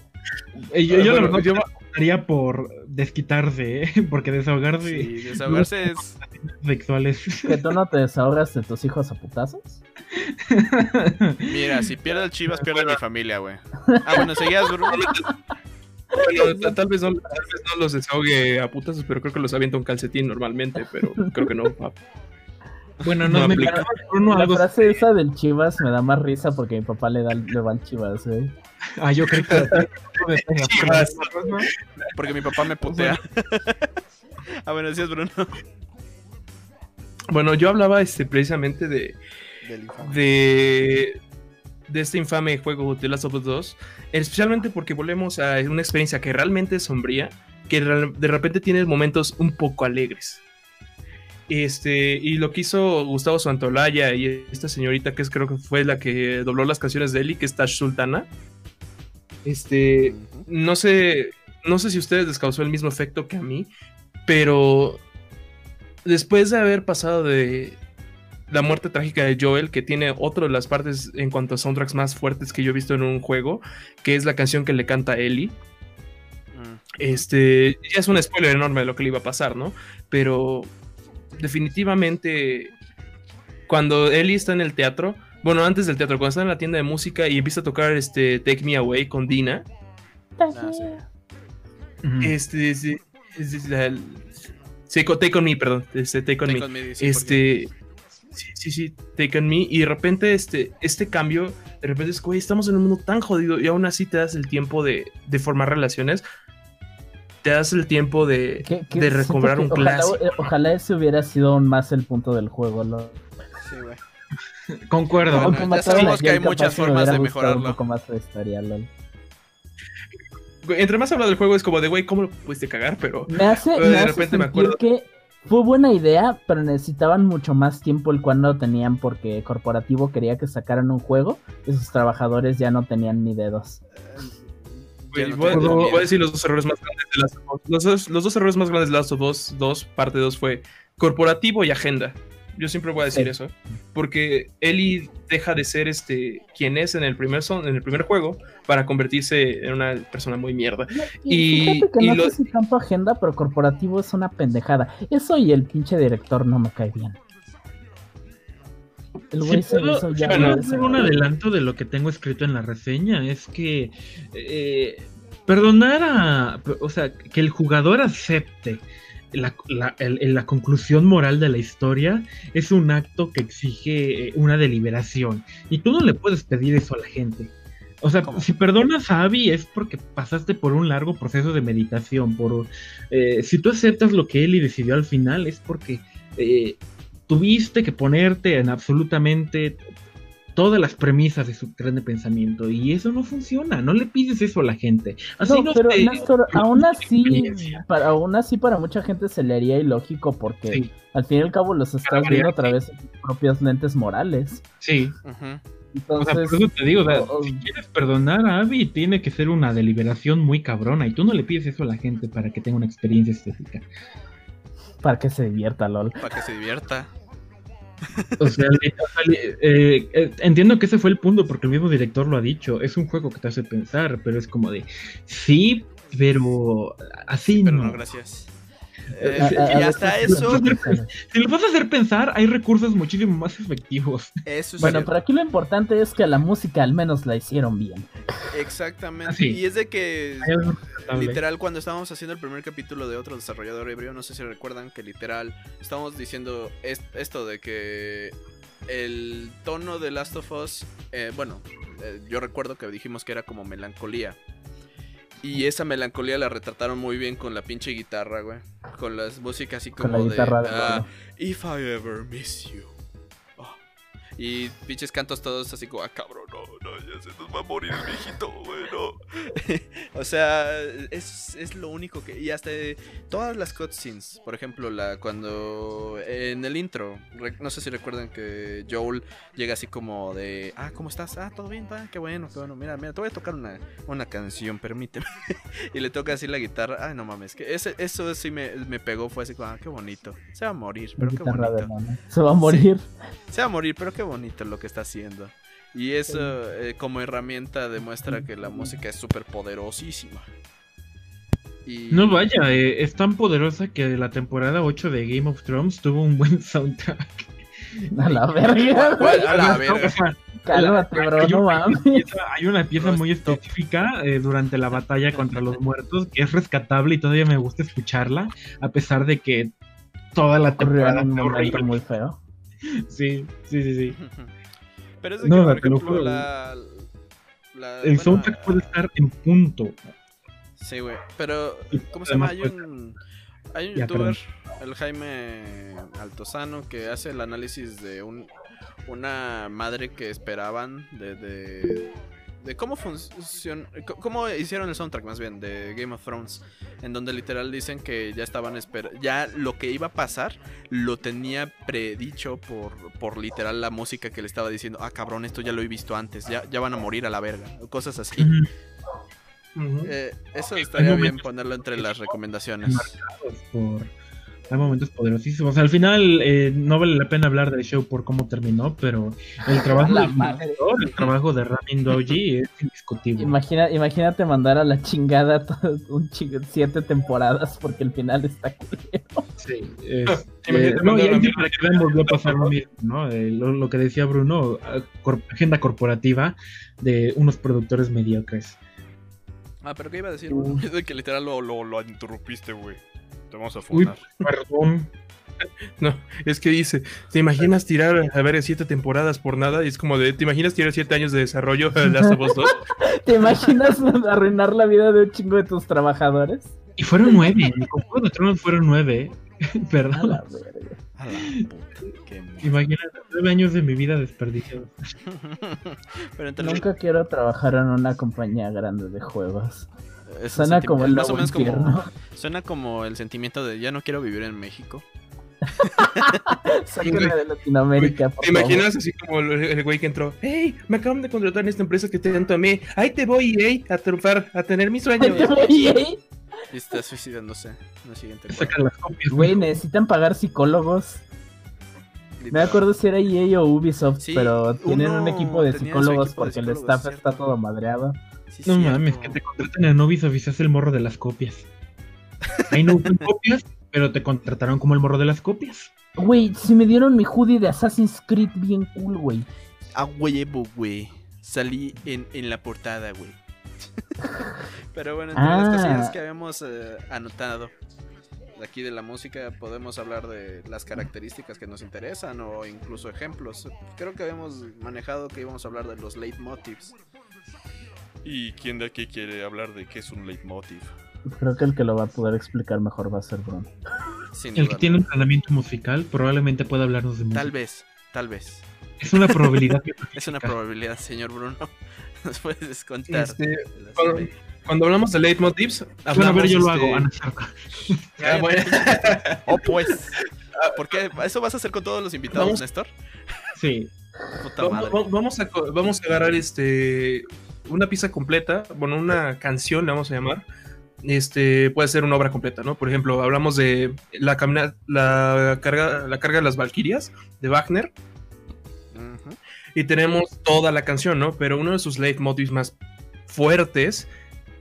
Eh, yo, yo, la verdad, yo haría por desquitarse, ¿eh? porque desahogarse. Sí, desahogarse es. Sexuales. ¿Que tú no te desahogas de tus hijos a putazos? Mira, si pierde el Chivas, pierde mi familia, güey. Ah, bueno, seguías, bro. Bueno, tal, vez no, tal vez no los desahogue a putazos, pero creo que los avienta un calcetín normalmente, pero creo que no. Bueno, no, me La frase esa del Chivas me da más risa porque mi papá le da le va al Chivas, güey. Ah, yo creo que Chivas. Porque mi papá me putea. ah, bueno, decías Bruno. Bueno, yo hablaba este, precisamente de. De. De este infame juego de Last of Us 2. Especialmente porque volvemos a una experiencia que realmente es sombría. Que de repente tiene momentos un poco alegres. Este, y lo que hizo Gustavo Santolaya y esta señorita que es, creo que fue la que dobló las canciones de Eli, que es Tash Sultana. Este, no sé, no sé si a ustedes les causó el mismo efecto que a mí, pero después de haber pasado de la muerte trágica de Joel, que tiene otra de las partes en cuanto a soundtracks más fuertes que yo he visto en un juego, que es la canción que le canta Ellie. Mm. Este, ya es un spoiler enorme de lo que le iba a pasar, ¿no? Pero definitivamente, cuando Ellie está en el teatro, bueno, antes del teatro, cuando está en la tienda de música y empieza a tocar este Take Me Away con Dina. Ah, este, sí, Take On Me, perdón. Este, take On Me. este, sí, sí, sí, Take On Me. Y de repente, este, este cambio, de repente es, güey, estamos en un mundo tan jodido y aún así te das el tiempo de, de formar relaciones te das el tiempo de, de recobrar un clásico. Ojalá, ese hubiera sido aún más el punto del juego, ¿no? Sí, güey. Concuerdo. ya sabemos que hay muchas formas de mejorarlo. Un poco más de historia, LOL. Entre más habla del juego es como de, güey, ¿cómo lo pudiste cagar? Pero me hace, de repente me acuerdo que fue buena idea, pero necesitaban mucho más tiempo el cual no tenían porque Corporativo quería que sacaran un juego y sus trabajadores ya no tenían ni dedos. Voy, a decir los dos errores más grandes de Last of Us. Los dos, los dos errores más grandes de Last of Us 2, parte 2, fue corporativo y agenda. Yo siempre voy a decir eso. Porque Ellie deja de ser este quien es en el primer son, en el primer juego para convertirse en una persona muy mierda. y, que no sé si tanto agenda, pero corporativo es una pendejada. Eso y el pinche director no me cae bien. El güey se ya un adelanto de lo que tengo escrito en la reseña. Es que eh, perdonar a. O sea, que el jugador acepte la, la, conclusión moral de la historia es un acto que exige eh, una deliberación. Y tú no le puedes pedir eso a la gente. O sea, si perdonas a Abby es porque pasaste por un largo proceso de meditación. Por, eh, si tú aceptas lo que Eli decidió al final es porque eh, tuviste que ponerte en absolutamente todas las premisas de su tren de pensamiento y eso no funciona, no le pides eso a la gente. Así no, pero Néstor, aún así, para, aún así para mucha gente se le haría ilógico porque al fin y al cabo los estás viendo a través de tus propias lentes morales. Sí. Entonces, por eso te digo, si quieres perdonar a Abby, tiene que ser una deliberación muy cabrona y tú no le pides eso a la gente para que tenga una experiencia estética. Para que se divierta, LOL. Para que se divierta. O sea, eh, eh, entiendo que ese fue el punto, porque el mismo director lo ha dicho. Es un juego que te hace pensar, pero es como de sí, pero así pero no. gracias. Eh, y hasta eso. Si lo vas a hacer pensar, hay recursos muchísimo más efectivos. bueno, pero aquí lo importante es que la música al menos la hicieron bien. Exactamente. Y es de que literal cuando estábamos haciendo el primer capítulo de otro desarrollador ebrio, no sé si recuerdan que literal estábamos diciendo esto de que el tono de Last of Us, eh, bueno, eh, yo recuerdo que dijimos que era como melancolía. Y esa melancolía la retrataron muy bien con la pinche guitarra, güey. Con las músicas así como de, ah, If I ever miss you. Y pinches cantos todos así como, ah, cabrón, no, no, ya se nos va a morir el viejito, bueno. o sea, es, es, lo único que. Y hasta todas las cutscenes, por ejemplo, la cuando en el intro, no sé si recuerdan que Joel llega así como de, ah, ¿cómo estás? Ah, todo bien, qué bueno, qué bueno. Mira, mira, te voy a tocar una, una canción, permíteme. y le toca así la guitarra, ay, no mames, que ese, eso sí me, me pegó, fue así como, ah, qué bonito. Se va a morir, pero qué bonito. Se va a morir. Se va a morir, pero qué bonito lo que está haciendo. Y eso eh, como herramienta demuestra que la música es súper poderosísima. Y... No vaya, eh, es tan poderosa que la temporada 8 de Game of Thrones tuvo un buen soundtrack. A la verga. a la verga. Cálmate, bro, no mames. Hay una pieza muy específica eh, durante la batalla contra los muertos que es rescatable y todavía me gusta escucharla, a pesar de que toda la temporada es muy feo. Sí, sí, sí, sí. Pero es de que, por ejemplo, la, El soundtrack puede estar en punto. Sí, güey. Pero, ¿cómo se llama? Hay un, hay un youtuber, el Jaime Altozano, que hace el análisis de un, una madre que esperaban de, de de cómo funciona, cómo hicieron el soundtrack más bien de Game of Thrones, en donde literal dicen que ya estaban esperando, ya lo que iba a pasar lo tenía predicho por, por literal la música que le estaba diciendo, ah cabrón, esto ya lo he visto antes, ya, ya van a morir a la verga, cosas así. Eh, eso estaría bien ponerlo entre las recomendaciones hay momentos poderosísimos. Al final eh, no vale la pena hablar del show por cómo terminó, pero el trabajo, de, el trabajo de Ramin Doji es indiscutible. Imagina, imagínate mandar a la chingada un siete temporadas porque el final está culero. Sí, eh, no, y para que vean volvió a pasar lo mismo, ¿no? Eh, lo, que decía Bruno, agenda corporativa de unos productores mediocres. Ah, pero ¿qué iba a decir? De que literal lo, lo, lo interrumpiste, güey vamos a perdón. No, es que dice, ¿te imaginas tirar a ver siete temporadas por nada? Y es como de, ¿te imaginas tirar siete años de desarrollo de Last of Us 2? ¿Te imaginas arruinar la vida de un chingo de tus trabajadores? Y fueron nueve, con Juego de Tronos fueron nueve, perdón. Imagínate, nueve años de mi vida desperdiciados. Nunca quiero trabajar en una compañía grande de juegos. Suena como el más o menos como, Suena como el sentimiento de ya no quiero vivir en México. Sáquenme de Latinoamérica. ¿Te imaginas así como el, güey que entró? ¡Hey! Me acaban de contratar en esta empresa que te tanto a mí. Ahí te voy, hey, a triunfar, a tener mis sueños. Y está suicidándose. No siguiente. Güey, necesitan pagar psicólogos. Me acuerdo si era EA o Ubisoft, pero tienen un equipo de psicólogos porque el staff está todo madreado. No mames, que te contraten en Ubisoft y seas el morro de las copias. Ahí no usan copias, pero te contrataron como el morro de las copias. Güey, si me dieron mi hoodie de Assassin's Creed bien cool, güey. A huevo, güey. Salí en, en la portada, güey. pero bueno, entre las cosillas ah. que habíamos eh, anotado aquí de la música podemos hablar de las características que nos interesan o incluso ejemplos. Creo que habíamos manejado que íbamos a hablar de los leitmotivs. ¿Y quién de aquí quiere hablar de qué es un leitmotiv? Creo que el que lo va a poder explicar mejor va a ser Bron. el que tiene un tratamiento musical probablemente pueda hablarnos de música. Tal vez, tal vez. Es una probabilidad. es una probabilidad, señor Bruno. Nos puedes contar. Este, cuando hablamos de leitmotivs, hablamos, a ver, yo lo hago, ah, bueno. oh, pues. ¿Por qué? ¿Eso vas a hacer con todos los invitados, Néstor? Sí. Vamos, a, vamos a agarrar este una pieza completa, bueno, una canción, le vamos a llamar. Este puede ser una obra completa, ¿no? Por ejemplo, hablamos de la, la, carga, la carga de las Valquirias de Wagner. Y tenemos toda la canción, ¿no? Pero uno de sus leitmotivs más fuertes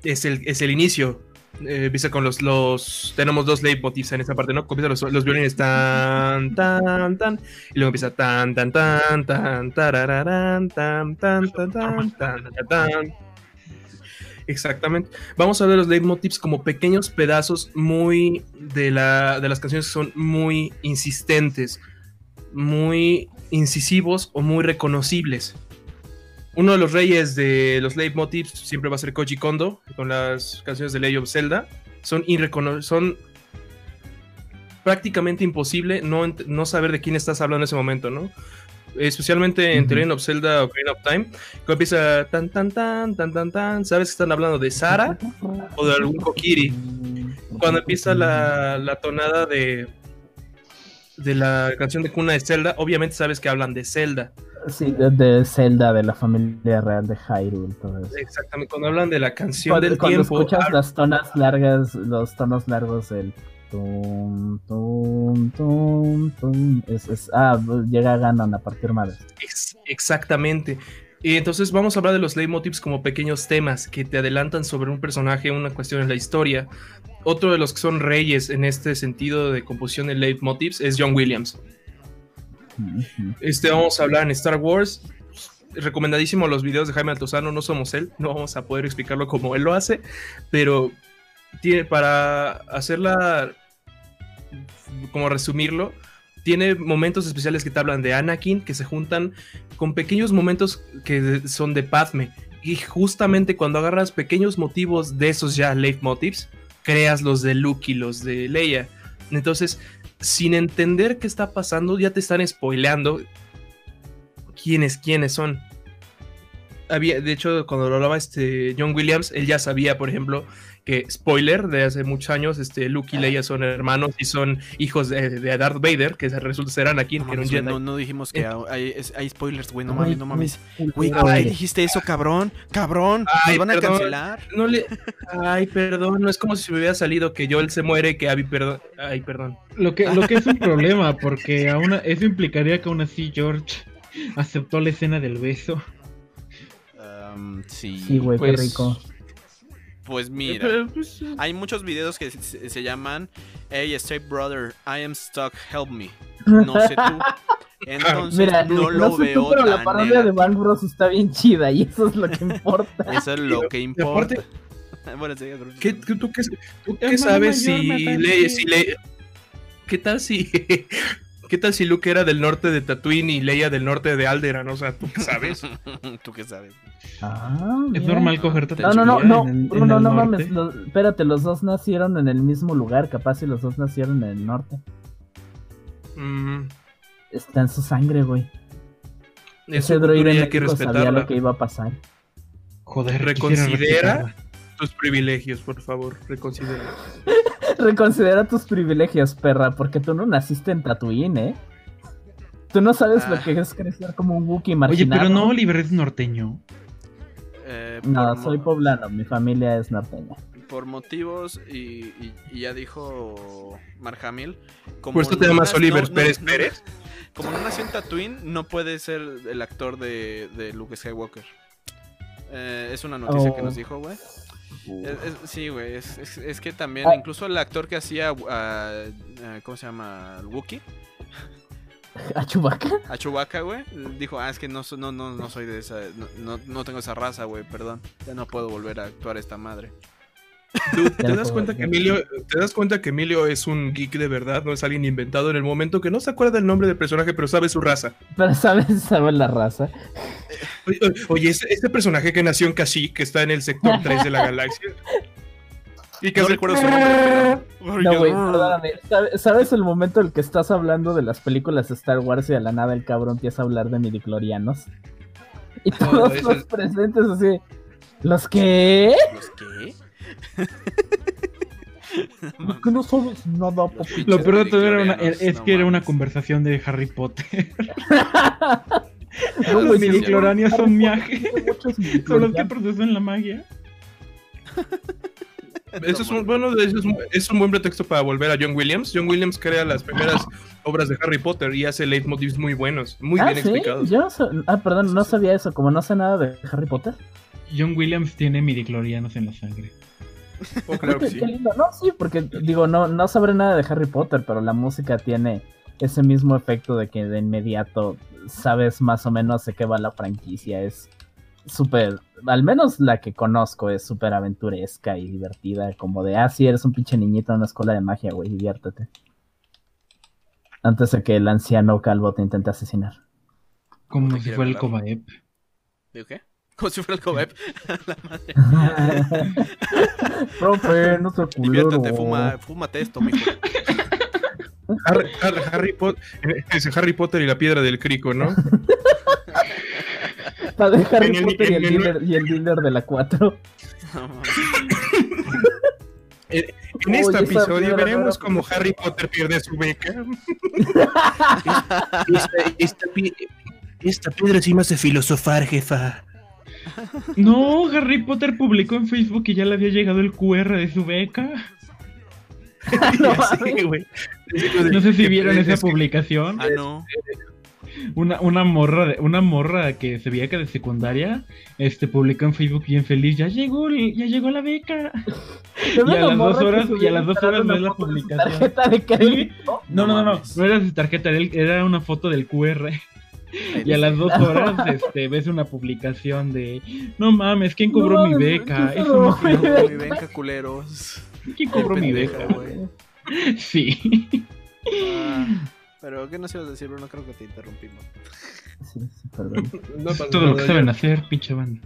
es el, es el inicio. Eh, empieza con los, los. Tenemos dos leitmotivs en esta parte, ¿no? Comienza los, los violines tan, tan, tan. Y luego empieza tan, tan, tan, tan, tarararán, tan, tan, tan, tan, tan, tan, tan. Exactamente. Vamos a ver los leitmotivs como pequeños pedazos muy de, la, de las canciones que son muy insistentes, muy incisivos o muy reconocibles uno de los reyes de los leitmotivs siempre va a ser Koji Kondo con las canciones de Legend of Zelda. Son son prácticamente imposible no, no saber de quién estás hablando en ese momento, ¿no? Especialmente en The of Zelda o Green of Time, cuando empieza tan tan tan tan tan tan, sabes que están hablando de Sara o de algún Kokiri. Cuando empieza la, la tonada de de la canción de cuna de Zelda, obviamente sabes que hablan de Zelda. Sí, de, Zelda, de la familia real de Hyrule, todo eso. Exactamente, cuando hablan de la canción del tiempo. Cuando escuchas las tonas largas, los tonos largos del tum, tum, tum, tum, es, ah, llega Ganon a partir madre. exactamente. Y entonces vamos a hablar de los leitmotivs como pequeños temas que te adelantan sobre un personaje, una cuestión en la historia. Otro de los que son reyes en este sentido de composición de leitmotivs es John Williams. Este vamos a hablar en Star Wars. Recomendadísimo los videos de Jaime Altozano, no somos él, no vamos a poder explicarlo como él lo hace, pero tiene para hacerla como resumirlo, tiene momentos especiales que te hablan de Anakin, que se juntan con pequeños momentos que son de Padme. Y justamente cuando agarras pequeños motivos de esos ya leitmotivs, creas los de Luke y los de Leia. Entonces, sin entender qué está pasando, ya te están spoileando quiénes, quiénes son. Había, de hecho, cuando lo hablaba este John Williams, él ya sabía, por ejemplo, que, spoiler, de hace muchos años, este, Luke y. Leia son hermanos y son hijos de, Darth Vader, que resulta ser Anakin, no, que No, no dijimos que hay, spoilers, güey, no mames, no mames. Güey, ay, dijiste eso, cabrón, cabrón, ay, van a cancelar? No le... Ay, perdón, no es como si me hubiera salido que Joel se muere, que Abby, perdón, ay, perdón. Lo que, lo que es un problema, porque aún, eso implicaría que aún así George aceptó la escena del beso. Um, sí, sí, güey, qué pues, rico. Pues mira, pues, hay muchos videos que se, llaman Hey Step Brother, I am stuck, help me. No sé tú. Entonces no lo veo. pero la parodia de Van Bros está bien chida y eso es lo que importa. eso es lo que importa. bueno, sí, ¿Qué, ¿Tú qué, tú qué sabes si le, si le, ¿Qué tal si ¿Qué tal si Luke era del norte de Tatooine y Leia del norte de Alderaan? O sea, ¿tú qué sabes? ¿Tú qué sabes? Ah, es normal coger No, no, no, no, no, no, mames. espérate, los dos nacieron en el mismo lugar. Capaz si los dos nacieron en el norte. Mm. Está en su sangre, güey. Ese droide que sabía lo que iba a pasar. Joder, reconsidera tus privilegios, por favor. Reconsidera. Reconsidera tus privilegios, perra, porque tú no naciste en Tatooine, ¿eh? Tú no sabes lo Ah. que es crecer como un Wookiee Oye, marginado. pero no, Oliver es norteño. Eh, No, soy poblano, mi familia es norteña. Por motivos, y, y- y ya dijo Marjamil. Como Por eso te llamas Oliver no- no- Pérez no- Pérez. Como no nació en Tatooine, no puede ser el actor de, de Luke Skywalker. Eh, es una noticia que Oh. nos dijo, güey. Es- es- sí, güey, es, que también, Ah. incluso el actor que hacía, ah, ah, ¿cómo se llama? El Wookiee, ¿A Chewbacca? a Chewbacca, güey, dijo, ah, es que no, no, no, no soy de esa, no, no, no tengo esa raza, güey, perdón, ya no puedo volver a actuar esta madre. ¿Te das cuenta que. Emilio, te das cuenta que Emilio es un geek de verdad, no es alguien inventado en el momento que no se acuerda del nombre del personaje, pero sabe su raza. Pero sabes, sabes la raza. Oye, ese personaje que nació en Kashyyyk, que está en el sector 3 de la galaxia. Y que No recuerdo su nombre, pero... No, güey, perdóname. ¿Sabe- ¿Sabes el momento en el que estás hablando de las películas de Star Wars y de la nada el cabrón empieza a hablar de midiclorianos? Y todos los es- presentes así. ¿Los qué? ¿Los qué? ¿Por qué no sabes nada, papito? Lo peor de todo era una- midichlorianos, es no que era una mames. conversación de Harry Potter. Los güey, sí, midichlorianos son muchos Son los que producen la magia. Eso es un, bueno, eso es, un- es un buen pretexto para volver a John Williams. John Williams crea las primeras obras de Harry Potter y hace leitmotivs muy buenos, muy ah, bien ¿sí? explicados. Yo no sa- ah, perdón, no sabía eso. Como no sé nada de Harry Potter. John Williams tiene midichlorianos en la sangre. Oh, claro que sí. qué lindo. No, sí, porque digo, no, no sabré nada de Harry Potter, pero la música tiene ese mismo efecto de que de inmediato sabes más o menos de qué va la franquicia. Es súper, al menos la que conozco es súper aventuresca y divertida, como de, ah, sí, eres un pinche niñito en una escuela de magia, güey, diviértete. Antes de que el anciano calvo te intente asesinar. Como si fuera el. Cobaep. ¿Digo qué? Como si fuera el. La madre. Profe, no se Diviértete, fuma, fúmate esto, mijo. Harry, Harry- Harry Potter, es Harry Potter y la piedra del crico, ¿no? Para de Harry En el- Potter y el, en el- dealer, y el dealer de la 4. No mames. En este episodio veremos cómo Harry Potter pierde su beca. esta, esta pi- esta piedra sí me hace filosofar, jefa. No, Harry Potter publicó en Facebook que ya le había llegado el QR de su beca. No sé. No si vieron Es esa publicación. Ah, no. Una, una morra de- una morra que se veía que de secundaria este publicó en Facebook bien feliz, ya llegó, ya llegó la beca. Y a las dos horas- y a las dos horas Instagram ves la publicación. Tarjeta de crédito. No, no, no, no, no era su tarjeta, era una foto del QR. Y a las dos horas este, ves una publicación de no mames, ¿quién cobró No mi beca? ¿qué Eso no cobró mi beca? Mi culeros. ¿Quién cobró mi beca? güey. Sí. Ah, pero, ¿qué nos ibas a decir, Bruno? Creo que te interrumpimos. Sí, sí, perdón. No Todo lo que saben hacer, pinche banda.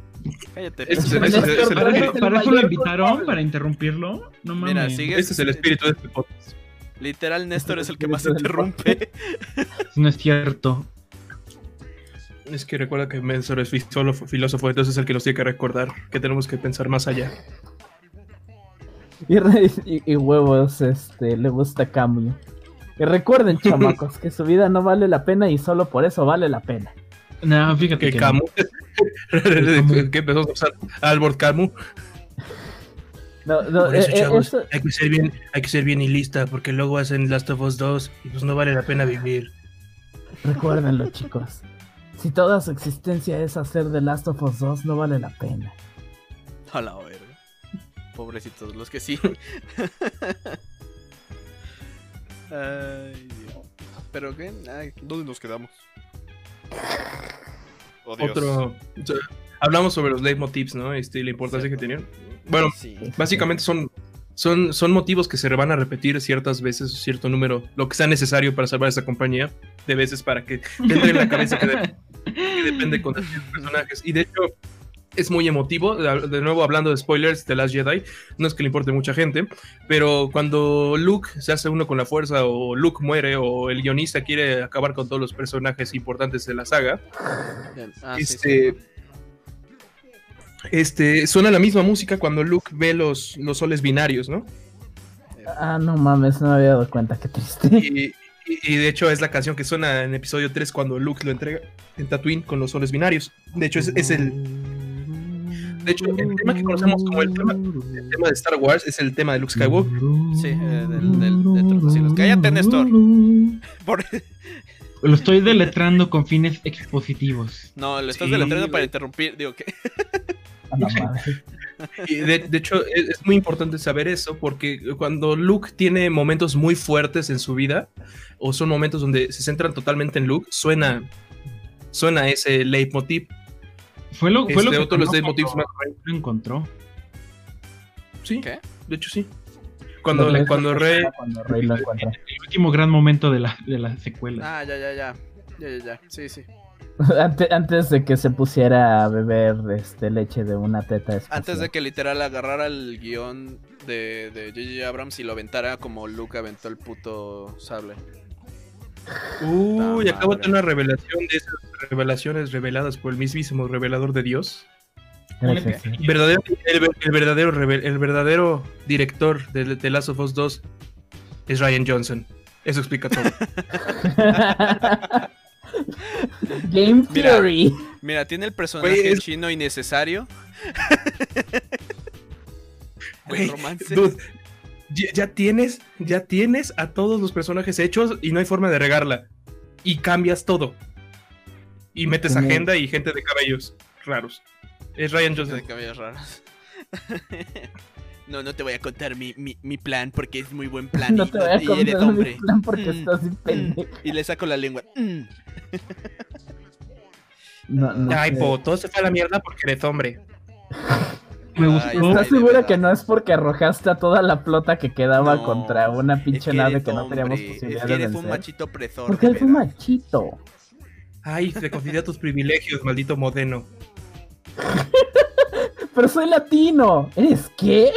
Cállate. Es el- pinche es el- Néstor. ¿Para el- eso, el para eso lo invitaron? ¿Para interrumpirlo? No mames. Mira, sigue. Este es el espíritu de este podcast. Literal, Néstor es el que más interrumpe. No es cierto. Es que recuerda que Mensor es filósofo, filósofo, entonces es el que nos tiene que recordar que tenemos que pensar más allá. Y, re- y- y huevos, este, le gusta Camus. Y recuerden, chamacos, que su vida no vale la pena y solo por eso vale la pena. No, fíjate Que que. Camus. Que empezó a usar Albert Camus. No, no, Por eso, eh, eh, chavos, eso- hay que ser bien, hay que ser bien y lista, porque luego hacen Last of Us 2 y pues no vale la pena vivir. recuérdenlo, chicos. Si toda su existencia es hacer The Last of Us 2, no vale la pena. A la verga. Pobrecitos, los que sí. Ay, Dios. ¿Pero qué? Ay, ¿Dónde nos quedamos? Oh, Dios. Otro. hablamos sobre los leitmotivs, ¿no? Este, y la importancia que tenían. Bueno, Sí. básicamente son, son, son motivos que se van a repetir ciertas veces, cierto número, lo que sea necesario para salvar esa compañía, de veces para que te entre en la cabeza que, de- que depende con los personajes. Y de hecho, es muy emotivo. De nuevo, hablando de spoilers de Last Jedi, no es que le importe mucha gente, pero cuando Luke se hace uno con la fuerza, o Luke muere, o el guionista quiere acabar con todos los personajes importantes de la saga. Ah, sí, este, sí. este, suena la misma música cuando Luke ve los, los soles binarios, ¿no? Ah, no mames, no me había dado cuenta, qué triste. Y, y- y de hecho es la canción que suena en episodio 3 cuando Luke lo entrega en Tatooine con los soles binarios. De hecho, es, es el, de hecho, el tema que conocemos como el tema, el tema de Star Wars es el tema de Luke Skywalker. Sí, eh, del- del- de. Cállate, Néstor. Por- Lo estoy deletrando con fines expositivos. No, lo estás Sí, deletrando para interrumpir. Digo que. De, de hecho, es, es muy importante saber eso porque cuando Luke tiene momentos muy fuertes en su vida, o son momentos donde se centran totalmente en Luke, suena, suena ese leitmotiv. Fue lo, fue lo Este, que otro los leitmotivs más- lo encontró. Sí, ¿Qué? de hecho sí. Cuando, Rey- cuando Rey... Cuando Rey lo encuentra. El último gran momento de la, de la secuela. Ah, ya, ya, ya. Ya, ya, ya. Sí, sí. Antes, antes de que se pusiera a beber este, leche de una teta espacial. Antes de que literal agarrara el guion de de J.J. Abrams y lo aventara como Luke aventó el puto sable. Uy, acabo de tener una revelación de esas revelaciones reveladas por el mismísimo revelador de Dios. Gracias, sí. Verdadero, el, ver- el verdadero, reve- el verdadero director de The Last of Us 2 es Ryan Johnson. Eso explica todo. Game Mira. Theory. Mira, tiene el personaje es- chino innecesario. El romance. dude, ya, ya tienes, ya tienes a todos los personajes hechos y no hay forma de regarla. Y cambias todo. Y metes agenda y gente de cabellos raros. Es Ryan Johnson. de cabellos raros. No, no te voy a contar mi, mi, mi plan porque es muy buen plan. No y, te voy a y eres contar mi hombre. plan porque Mm, estás Mm. pendejo. Y le saco la lengua. Mm. No, no Ay, sé. po, todo se fue a la mierda porque eres hombre. Me gustó. ay, ¿Estás de segura que no es porque arrojaste a toda la flota que quedaba No, contra una Es pinche que nave eres que no teníamos posibilidad Es que de eres un vencer? machito opresor. Porque de él fue veras. machito. Ay, te considera tus privilegios, maldito modeno. Pero soy latino. ¿Eres qué?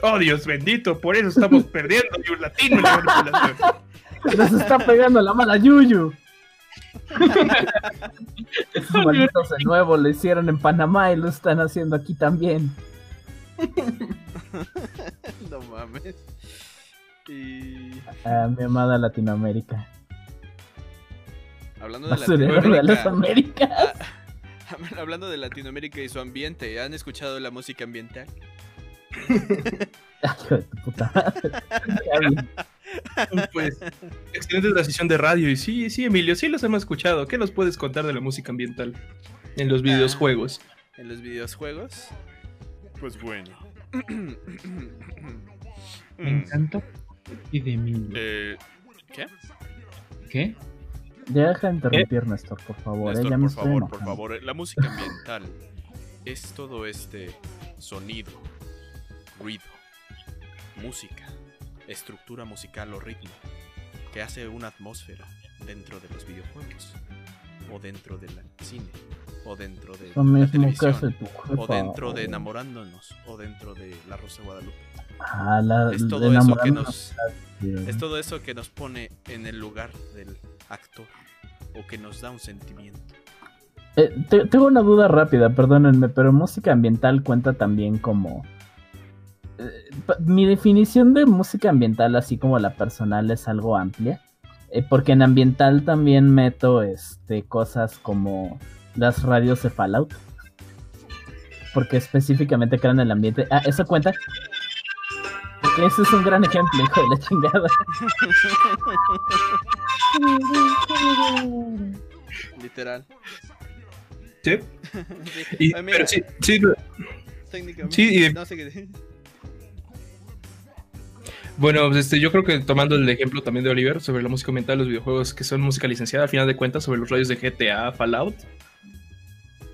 Oh, Dios bendito, por eso estamos perdiendo y un latino en la manipulación. Nos está pegando la mala Yuyu. Esos malditos de nuevo lo hicieron en Panamá y lo están haciendo aquí también. No mames. Y. Ah, mi amada Latinoamérica. Hablando de Basurero de las Latinoamérica. Américas. ah, Hablando de Latinoamérica y su ambiente, ¿han escuchado la música ambiental? Pues, excelente transición de radio. Y sí, sí, Emilio, sí los hemos escuchado. ¿Qué nos puedes contar de la música ambiental en los videojuegos? En los videojuegos. Pues bueno. Me encanta. Y de mí. Eh, ¿Qué? ¿Qué? Deja de interrumpir, Néstor, por favor. eh, Néstor, ya por favor, por favor. eh, La música ambiental es todo este sonido, ruido, música, estructura musical o ritmo que hace una atmósfera dentro de los videojuegos, o dentro del cine, o dentro de Lo la televisión, o dentro de enamorándonos, o dentro de La Rosa de Guadalupe. Ah, la, Es todo eso que nos. Es todo eso que nos pone en el lugar del actor. O que nos da un sentimiento. Eh, te- tengo una duda rápida, perdónenme, pero música ambiental cuenta también como... eh, mi definición de música ambiental, así como la personal, es algo amplia. eh, porque en ambiental también meto este, cosas como las radios de Fallout. Porque específicamente crean el ambiente. Ah, ¿eso cuenta? Ese es un gran ejemplo, hijo de la chingada. Literal. Sí. Sí. Y- mira, pero sí, sí, técnicamente. sí, y- No sé qué. Bueno, pues, este, yo creo que tomando el ejemplo también de Oliver sobre la música ambiental de los videojuegos que son música licenciada, al final de cuentas, sobre los radios de GTA, Fallout.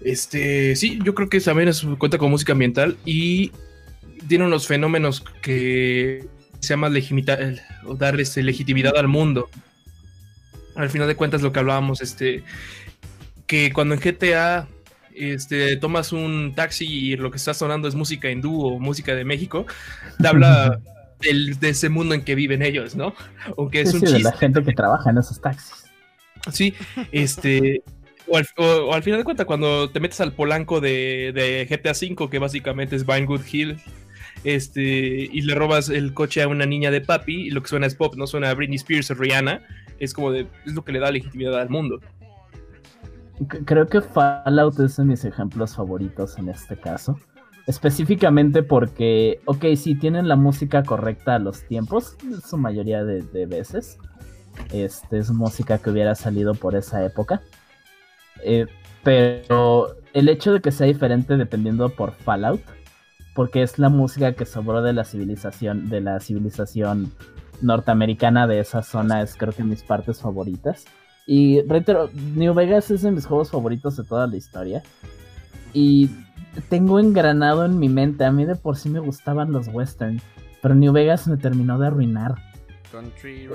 Este, sí, yo creo que también es, cuenta con música ambiental y tiene unos fenómenos que se llama o dar este, legitimidad al mundo. Al final de cuentas, lo que hablábamos, este, que cuando en GTA este, tomas un taxi y lo que está sonando es música hindú o música de México, te habla del- de ese mundo en que viven ellos, ¿no? Aunque es Sí, un sí, de chiste. la gente que trabaja en esos taxis. Sí, este. O al, o- o al final de cuentas, cuando te metes al polanco de, de GTA V, que básicamente es Vinewood Hill, este, y le robas el coche a una niña de papi, y lo que suena es pop, no suena a Britney Spears o Rihanna, es como de, es lo que le da legitimidad al mundo. Creo que Fallout es de mis ejemplos favoritos en este caso. Específicamente porque, ok, sí tienen la música correcta a los tiempos, su mayoría de, veces. Este es música que hubiera salido por esa época. Eh, pero el hecho de que sea diferente dependiendo por Fallout, porque es la música que sobró de la civilización, de la civilización norteamericana de esa zona, es creo que mis partes favoritas. Y reitero, New Vegas es de mis juegos favoritos de toda la historia. Y tengo engranado en mi mente, a mí de por sí me gustaban los western, pero New Vegas me terminó de arruinar. Country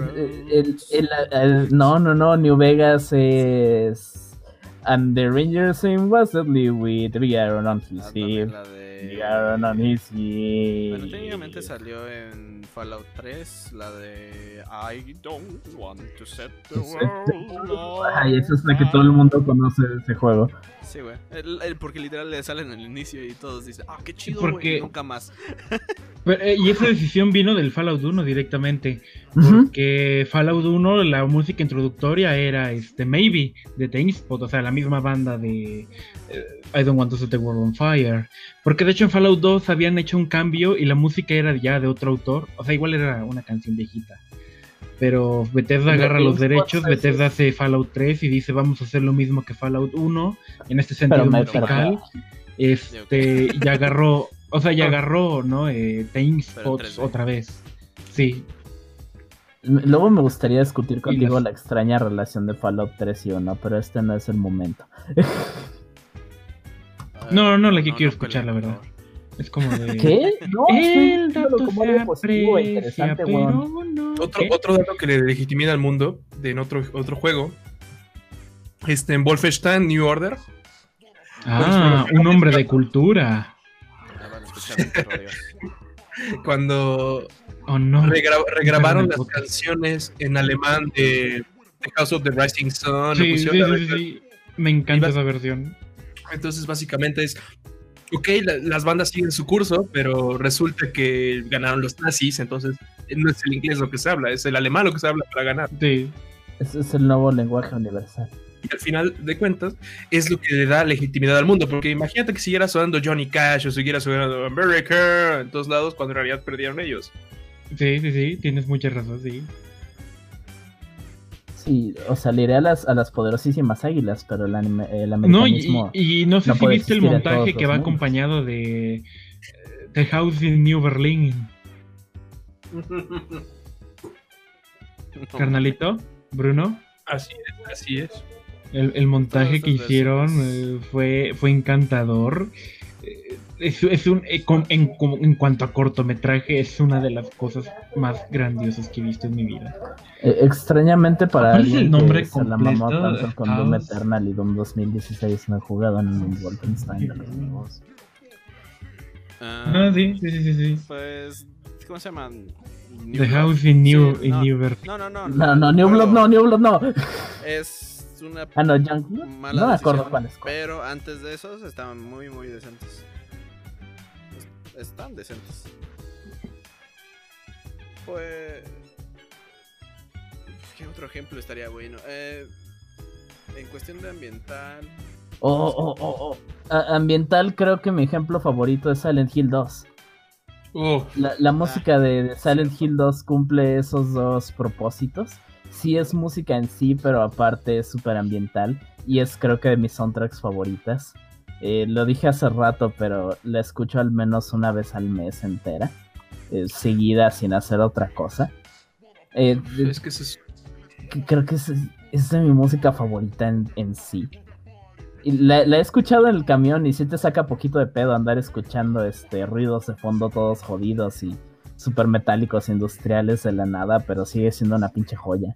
no, no, no, New Vegas es And the Rangers Wesley with Aaron on his hip. Aaron on his hip. Pero técnicamente salió en Fallout 3, la de I don't want to set the world. Ay, esa es la que todo el mundo conoce de ese juego. Sí, güey. porque literal le sale en el inicio y todos dicen, ah, qué chido, porque... nunca más. Eh, y esa decisión vino del Fallout 1 directamente. Porque Fallout 1, la música introductoria era este Maybe de Tainspot, o sea, la misma banda de eh, I Don't Want to Set the World on Fire. Porque de hecho en Fallout 2 habían hecho un cambio y la música era ya de otro autor. O sea, igual era una canción viejita. Pero Bethesda agarra los derechos, Bethesda hace Fallout 3 y dice vamos a hacer lo mismo que Fallout 1 en este sentido musical. Este, ya agarró, o sea, ya agarró, ¿no? Eh, Spots otra vez. Sí. Luego me gustaría discutir contigo la extraña relación de Fallout 3 y 1, pero este no es el momento. no, no, no la que quiero escuchar, la verdad. Es como de. ¿Qué? No, el dato como algo positivo e interesante, otro, otro dato que le legitimida al mundo de en otro, otro juego. Este, en Wolfenstein New Order. Ah, un hombre de cultura. Cuando oh, no. regrabaron las canciones en alemán de, House of the Rising Sun. Sí, sí, sí, Me encanta esa versión. Entonces, básicamente es ok, las bandas siguen su curso, pero resulta que ganaron los nazis, entonces no es el inglés lo que se habla, es el alemán lo que se habla para ganar. Sí. Ese es el nuevo lenguaje universal. Y al final de cuentas, es lo que le da legitimidad al mundo, porque imagínate que siguiera sonando Johnny Cash o siguiera sonando America en todos lados cuando en realidad perdieron ellos. Sí, sí, sí, tienes mucha razón, sí. Sí, o sea, le iré a las, a las poderosísimas águilas, pero el, anime, el No, y, no sé si viste el montaje que va acompañado de The House in New Berlin. Carnalito, Bruno. Así es, así es. El, montaje que hicieron eh, fue, fue encantador. Eh, es, un, eh, en, cuanto a cortometraje, es una de las cosas más grandiosas que he visto en mi vida. Eh, extrañamente para alguien el nombre que la mamó tanto con Doom Eternal y Doom 2016 no he jugado en un Wolfenstein de los ah, ah, sí, sí, sí, sí. Pues, ¿cómo se llaman? The House in New, in New No, no, no. No, no, New Blood no, New Blood no. Es una ah, no, mala no me acuerdo cuáles. Pero antes de esos estaban muy, muy decentes están decentes. Pues. ¿Qué otro ejemplo estaría bueno? Eh, en cuestión de ambiental. Oh, oh, oh, oh. ambiental, creo que mi ejemplo favorito es Silent Hill 2. La, la, música de Silent Hill 2 cumple esos dos propósitos. Sí es música en sí, pero aparte es súper ambiental. Y es creo que de mis soundtracks favoritas. Eh, lo dije hace rato, pero la escucho al menos una vez al mes entera, eh, seguida sin hacer otra cosa. Eh, es que es... Creo que es, es, de mi música favorita en, sí. Y la, he escuchado en el camión y sí te saca poquito de pedo andar escuchando este ruidos de fondo todos jodidos y super metálicos industriales de la nada, pero sigue siendo una pinche joya.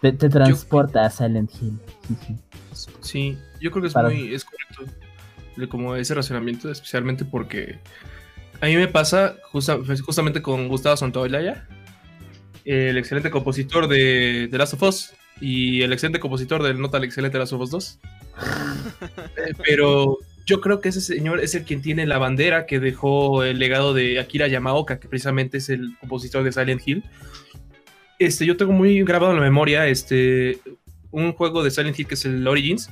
Te, transporta a Silent Hill. Sí, yo creo que es muy es correcto como ese racionamiento, especialmente porque a mí me pasa justamente con Gustavo Santaolalla, el excelente compositor de The Last of Us y el excelente compositor del Nota el excelente Last of Us 2. Eh, pero yo creo que ese señor es el quien tiene la bandera que dejó el legado de Akira Yamaoka, que precisamente es el compositor de Silent Hill. Este, yo tengo muy grabado en la memoria este, un juego de Silent Hill que es el Origins.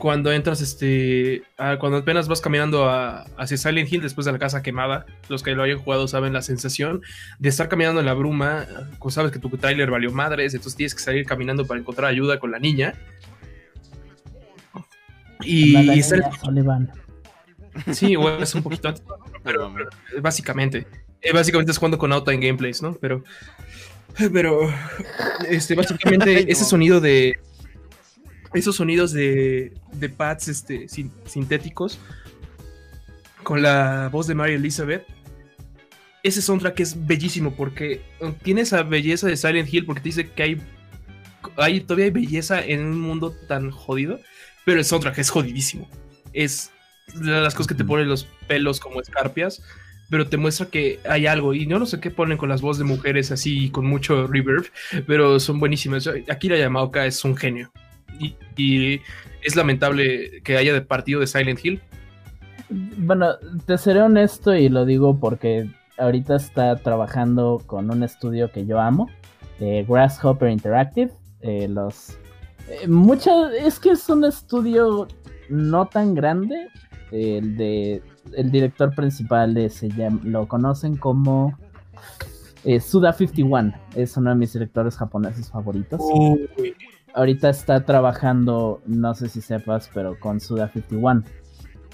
Cuando entras, este, cuando apenas vas caminando hacia Silent Hill después de la casa quemada, los que lo hayan jugado saben la sensación de estar caminando en la bruma, sabes que tu trailer valió madres, entonces tienes que salir caminando para encontrar ayuda con la niña. Y, Sí, bueno, es un poquito antes, pero básicamente, eh, básicamente es jugando con auto en gameplays, ¿no? Pero, pero, este, básicamente ese sonido de, esos sonidos de, de pads, este, sintéticos, con la voz de Mary Elizabeth, ese soundtrack es bellísimo porque tiene esa belleza de Silent Hill porque te dice que hay, hay todavía hay belleza en un mundo tan jodido pero el soundtrack es jodidísimo. Es de las cosas que te ponen los pelos como escarpias, pero te muestra que hay algo. Y no no sé qué ponen con las voces de mujeres así, con mucho reverb, pero son buenísimas. Akira Yamaoka es un genio. Y, es lamentable que haya de partido de Silent Hill. Bueno, te seré honesto y lo digo porque ahorita está trabajando con un estudio que yo amo, eh, Grasshopper Interactive. Eh, los eh, mucha, es que es un estudio no tan grande. El de el director principal se llama, lo conocen como eh, Suda 51. Es uno de mis directores japoneses favoritos. Ahorita está trabajando, no sé si sepas, pero con Suda 51.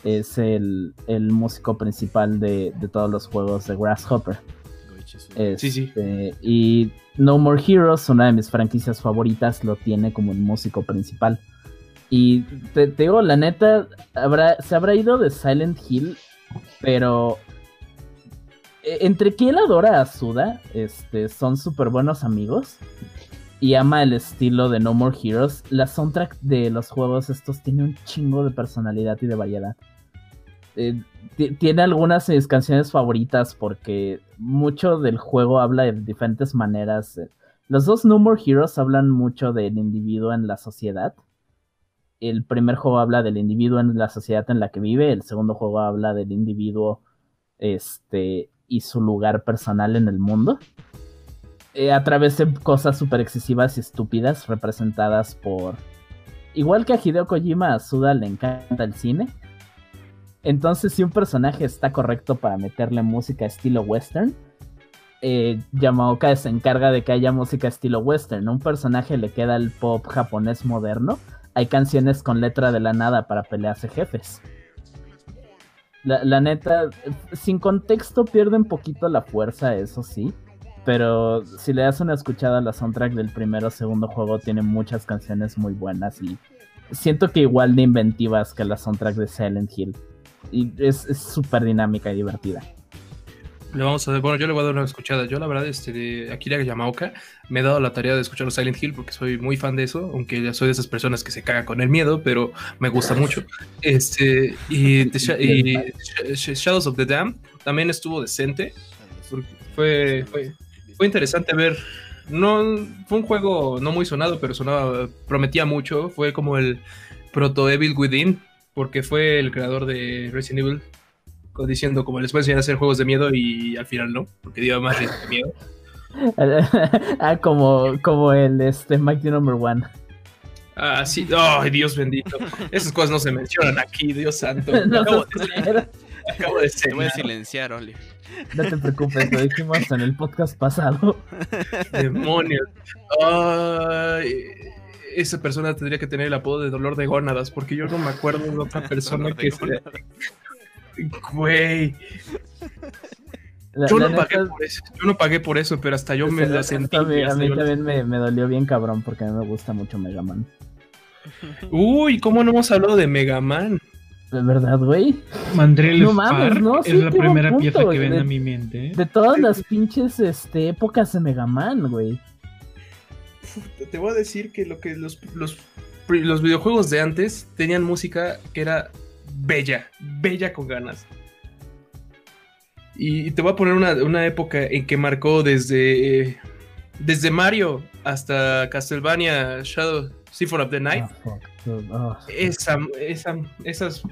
Es el, músico principal de, de todos los juegos de Grasshopper. sí, sí. Este, y no More Heroes, una de mis franquicias favoritas, lo tiene como el músico principal. Y te, digo, la neta, se habrá ido de Silent Hill, pero e, entre que él adora a Suda, este, son súper buenos amigos y ama el estilo de No More Heroes, la soundtrack de los juegos estos tiene un chingo de personalidad y de variedad. Eh, tiene algunas de mis canciones favoritas porque mucho del juego habla de diferentes maneras. Los dos No More Heroes hablan mucho del individuo en la sociedad. El primer juego habla del individuo en la sociedad en la que vive, el segundo juego habla del individuo este, y su lugar personal en el mundo. Eh, a través de cosas súper excesivas y estúpidas representadas por... Igual que a Hideo Kojima, a Suda le encanta el cine entonces, si un personaje está correcto para meterle música estilo western, eh, Yamaoka se encarga de que haya música estilo western. Un personaje le queda el pop japonés moderno. Hay canciones con letra de la nada para pelearse jefes. La, neta, sin contexto pierde un poquito la fuerza, eso sí. Pero si le das una escuchada a la soundtrack del primero o segundo juego, tiene muchas canciones muy buenas y siento que igual de inventivas que la soundtrack de Silent Hill y es súper dinámica y divertida. Le vamos a bueno, yo le voy a dar una escuchada. Yo, la verdad, este, de Akira Yamaoka, me he dado la tarea de escuchar Silent Hill porque soy muy fan de eso, aunque ya soy de esas personas que se caga con el miedo, pero me gusta mucho. Este, y, Shadows of the Dam también estuvo decente. Fue, fue, fue interesante ver. No, fue un juego no muy sonado, pero sonaba, prometía mucho. Fue como el proto Evil Within, porque fue el creador de Resident Evil diciendo como les voy a enseñar a hacer juegos de miedo y al final no, porque dio más de miedo. ah, como, como el este Mighty Number One. Ah, sí, ay, Dios bendito. Esas cosas no se mencionan aquí, Dios santo. no acabo, de, acabo de Te voy a silenciar, Oli. No te preocupes, lo dijimos en el podcast pasado. Demonios. Ay esa persona tendría que tener el apodo de dolor de gónadas, porque yo no me acuerdo de otra persona que sea. Güey. yo, no pagué por eso, yo no pagué por eso, pero hasta yo me la sentí. A mí, también me, me, dolió bien cabrón porque a mí me gusta mucho Mega Man. Uy, ¿cómo no hemos hablado de Mega Man? De verdad, güey. Mandrel no mames, no, es la primera pieza que viene a mi mente. ¿eh? De todas las pinches este, épocas de Mega Man, güey te voy a decir que lo que los, los, videojuegos de antes tenían música que era bella, bella con ganas. Y te voy a poner una, época en que marcó desde, desde Mario hasta Castlevania Shadow Symphony of the Night. Ah, oh. esa, esa, esas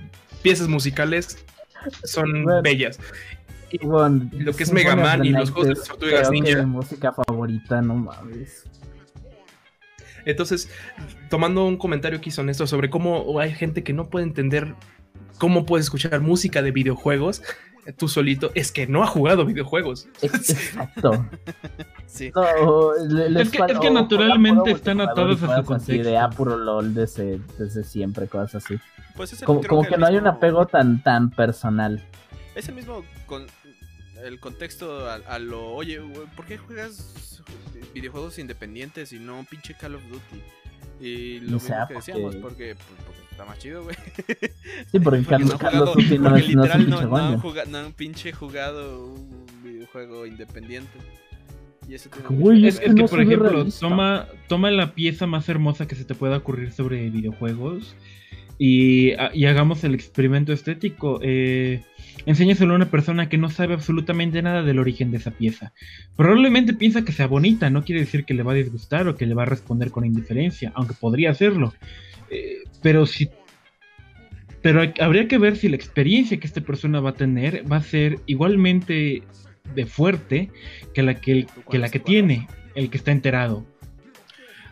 piezas musicales son Bueno. bellas. Y Bueno, lo que es Mega Man y los juegos de Tortugas que Ninja. mi música favorita, no mames. Entonces, tomando un comentario aquí honesto sobre cómo hay gente que no puede entender cómo puedes escuchar música de videojuegos tú solito, es que no ha jugado videojuegos. Ex- Exacto. Sí. No, le- les Es que- es que naturalmente están atados a su contexto. De ah, puro LOL desde, desde siempre, cosas así. Pues es el- Como, como que no hay un mismo- apego tan, tan personal. Es el mismo con el contexto a, a lo, oye, ¿por qué juegas videojuegos independientes y no pinche Call of Duty? Y lo O sea, mismo que decíamos, porque- porque, pues, porque está más chido, güey. Sí, porque Porque Carlos, no Carlos jugado- no porque es, no es un pinche no, no han Gungeon. juga- no han pinche jugado un videojuego independiente. Y eso tiene Güey, mucho Es, es que es que por ejemplo, realista. toma, toma la pieza más hermosa que se te pueda ocurrir sobre videojuegos y, ah, y hagamos el experimento estético. Eh, enséñaselo a una persona que no sabe absolutamente nada del origen de esa pieza. Probablemente piensa que sea bonita, no quiere decir que le va a disgustar o que le va a responder con indiferencia, aunque podría hacerlo. Eh, pero si pero hay- habría que ver si la experiencia que esta persona va a tener va a ser igualmente de fuerte que la que, el- que, la que tiene el que está enterado.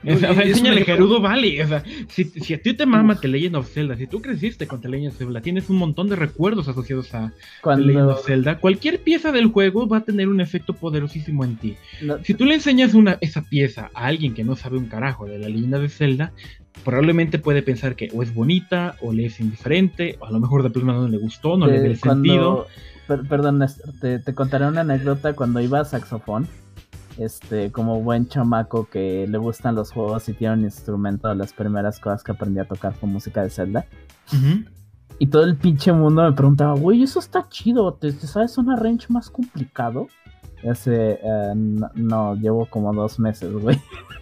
O sea, enséñale Gerudo Valley. O sea, si, si a ti te mama The Legend of Zelda, si tú creciste con The Legend of Zelda, tienes un montón de recuerdos asociados a The Legend Cuando, of Zelda, cualquier pieza del juego va a tener un efecto poderosísimo en ti. no, Si tú le enseñas una, esa pieza a alguien que no sabe un carajo de la leyenda de Zelda, probablemente puede pensar que o es bonita, o le es indiferente, o a lo mejor de plano no le gustó, no le ve el sentido. per- perdón, te, te contaré una anécdota cuando iba a saxofón. Este, como buen chamaco que le gustan los juegos y tiene un instrumento, las primeras cosas que aprendí a tocar fue música de Zelda. Y todo el pinche mundo me preguntaba, güey, eso está chido, ¿te, te sabes un arrange más complicado? Ese, eh, no, no, llevo como dos meses, güey.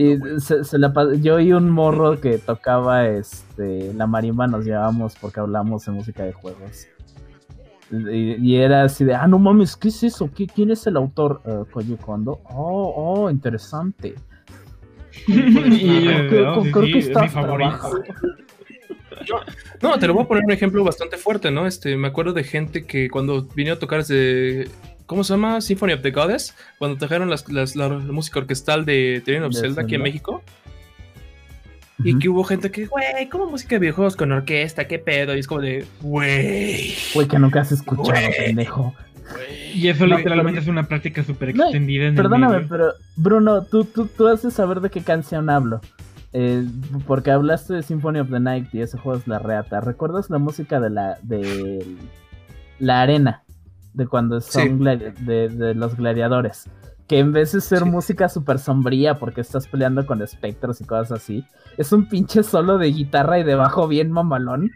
Y se, se la yo y un morro que tocaba este la marimba nos llevábamos porque hablamos de música de juegos. Y, y era así de, ah, no mames, ¿qué es eso? ¿Qui- ¿Quién es el autor? Uh, Koji Kondo. Oh, oh, interesante. Y, Creo- eh, oh, creo sí, que sí, es mi favorito. No, te lo voy a poner un ejemplo bastante fuerte, ¿no? Este, me acuerdo de gente que cuando vino a tocar de. ¿Cómo se llama? Symphony of the Goddess. Cuando tocaron las, las- la, música orquestal de The Legend of De Zelda aquí en. México. Y que hubo gente que, güey, ¿cómo música de videojuegos con orquesta? ¿Qué pedo? Y es como de, güey. Güey, que nunca has escuchado, pendejo. Y eso No, literalmente pero- es una práctica súper No, extendida en Perdóname, el pero Bruno, tú, tú, tú has de saber de qué canción hablo. Eh, porque hablaste de Symphony of the Night y ese juego es la reata. ¿Recuerdas la música de la de la arena? De cuando son Sí. de, de los gladiadores. Que en vez de ser Sí. música súper sombría porque estás peleando con espectros y cosas así, es un pinche solo de guitarra y de bajo bien mamalón.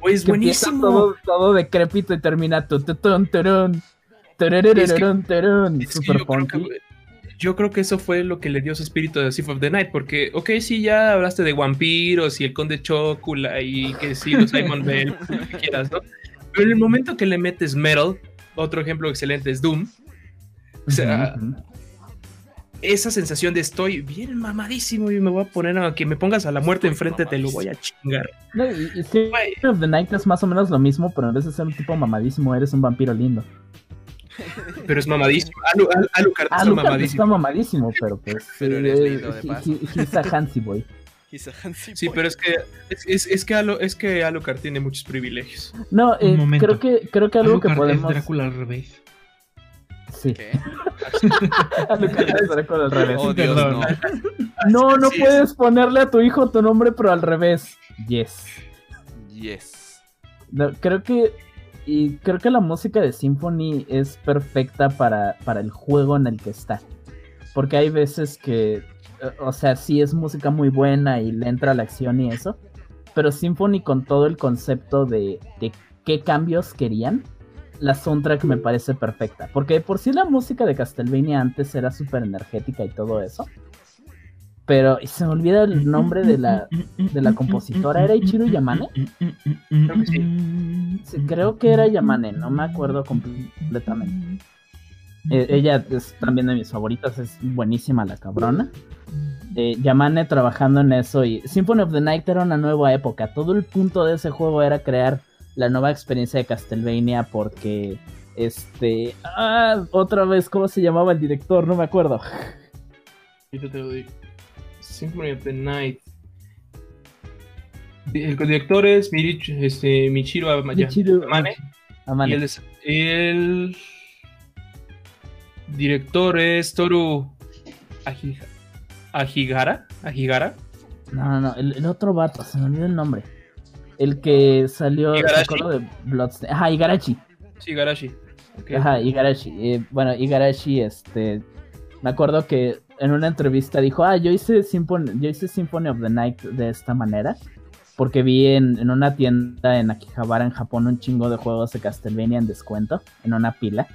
Güey, es que buenísimo. todo, todo decrépito y termina tu, tu, tun, turun, Es que super yo, creo que, yo creo que eso fue lo que le dio su espíritu a Symphony of the Night, porque, ok, sí, ya hablaste de vampiros y el conde Chocula y que sí, los Simon Bell, lo que quieras, ¿no? Pero en el momento que le metes metal, otro ejemplo excelente es Doom, o sea, Ujú, ujú. esa sensación de estoy bien mamadísimo y me voy a poner a que me pongas a la muerte enfrente, te lo voy a chingar. No, y, of the Night es más o menos lo mismo, pero en vez de ser un tipo mamadísimo, eres un vampiro lindo. pero es mamadísimo. Alu- Al- Alucard Ah, está mamadísimo. está mamadísimo, pero pues. Pero eres eh, lindo, de he- paso. he- he's a Hansi boy. Sí, pero es que es, es, es que Alu- es que Alucard tiene muchos privilegios. No, eh, Un momento. creo que creo que algo que Alucard podemos. es Drácula al revés. Sí, ¿Qué? Alucard es Drácula al revés. Oh, Dios, Perdón. no. No, puedes ponerle a tu hijo tu nombre, pero al revés. Yes. Yes. No, creo que. Y creo que la música de Symphony es perfecta para, para el juego en el que está. Porque hay veces que. O sea, sí es música muy buena y le entra la acción y eso. Pero Symphony con todo el concepto de, de qué cambios querían. La soundtrack me parece perfecta. Porque por sí la música de Castlevania antes era súper energética y todo eso. Pero se me olvida el nombre de la, de la compositora. ¿Era Ichiro Yamane? Creo que sí. Creo que era Yamane, no me acuerdo completamente. Eh, ella es también de mis favoritas, es buenísima la cabrona. Eh, Yamane trabajando en eso y Symphony of the Night era una nueva época. Todo el punto de ese juego era crear la nueva experiencia de Castlevania porque este ah, otra vez cómo se llamaba el director, no me acuerdo. Yo te lo digo. Symphony of the Night. El director es este, Michiro, Amane. Y el, el, director es Toru Ajigara. Ajigara. No, no, no. El, otro vato, se me olvidó el nombre. El que salió de Bloodstain. Ajá, Igarashi. Sí, Igarashi. Ajá, Igarashi. Eh, bueno, Igarashi, este. Me acuerdo que en una entrevista dijo: Ah, yo hice, Symphony, yo hice Symphony of the Night de esta manera porque vi en, una tienda en Akihabara, en Japón, un chingo de juegos de Castlevania en descuento, en una pila.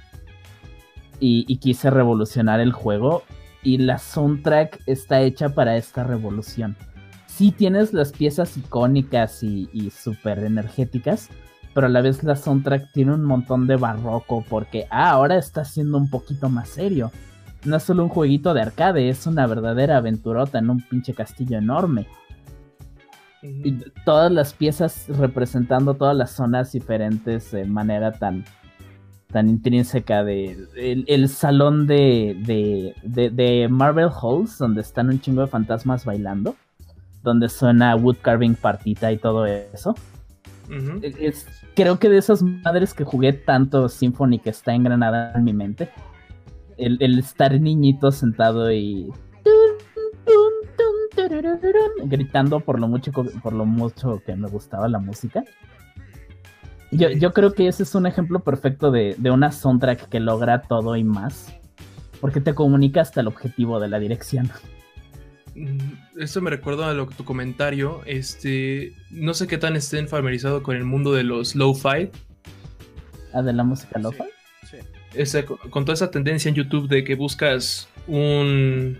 Y, quise revolucionar el juego. Y la soundtrack está hecha para esta revolución. Sí tienes las piezas icónicas y, y súper energéticas, pero a la vez la soundtrack tiene un montón de barroco porque ah, ahora está siendo un poquito más serio. No es solo un jueguito de arcade, es una verdadera aventurota en un pinche castillo enorme todas las piezas representando todas las zonas diferentes de manera tan, tan intrínseca de el, salón de, de, de, Marvel Halls donde están un chingo de fantasmas bailando donde suena wood carving partita y todo eso creo que de esas madres que jugué tanto Symphony que está engranada en mi mente el, el estar niñito sentado y gritando por lo mucho por lo mucho que me gustaba la música. Yo, creo que ese es un ejemplo perfecto de, una soundtrack que logra todo y más. Porque te comunica hasta el objetivo de la dirección. Mm, Esto me recuerda a lo que tu comentario. Este. No sé qué tan estén familiarizados con el mundo de los lo-fi. Ah, de la música lo-fi. con toda esa tendencia en YouTube de que buscas un,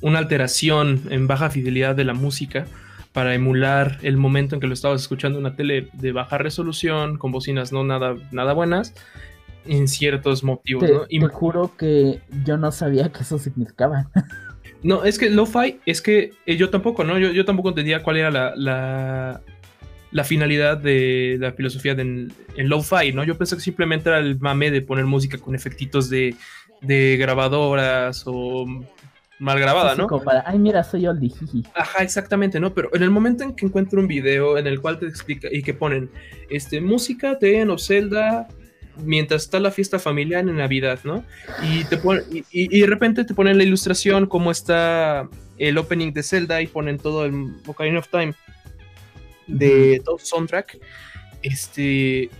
una alteración en baja fidelidad de la música para emular el momento en que lo estabas escuchando en una tele de baja resolución, con bocinas no nada, nada buenas, en ciertos motivos. y me juro que yo no sabía que eso significaba. No, es que lo-fi, es que eh, yo tampoco, ¿no? Yo, yo, tampoco entendía cuál era la, la, finalidad de la filosofía de, en, lo-fi, ¿no? Yo pensé que simplemente era el mame de poner música con efectitos de, de grabadoras o mal grabada, ¿no? ay, mira, soy oldie, Ajá, exactamente, ¿no? Pero en el momento en que encuentro un video en el cual te explica y que ponen este, música de of Zelda mientras está la fiesta familiar en Navidad, ¿no? Y, te y, de repente te ponen la ilustración, cómo está el opening de Zelda y ponen todo el Ocarina of Time de todo soundtrack. Este,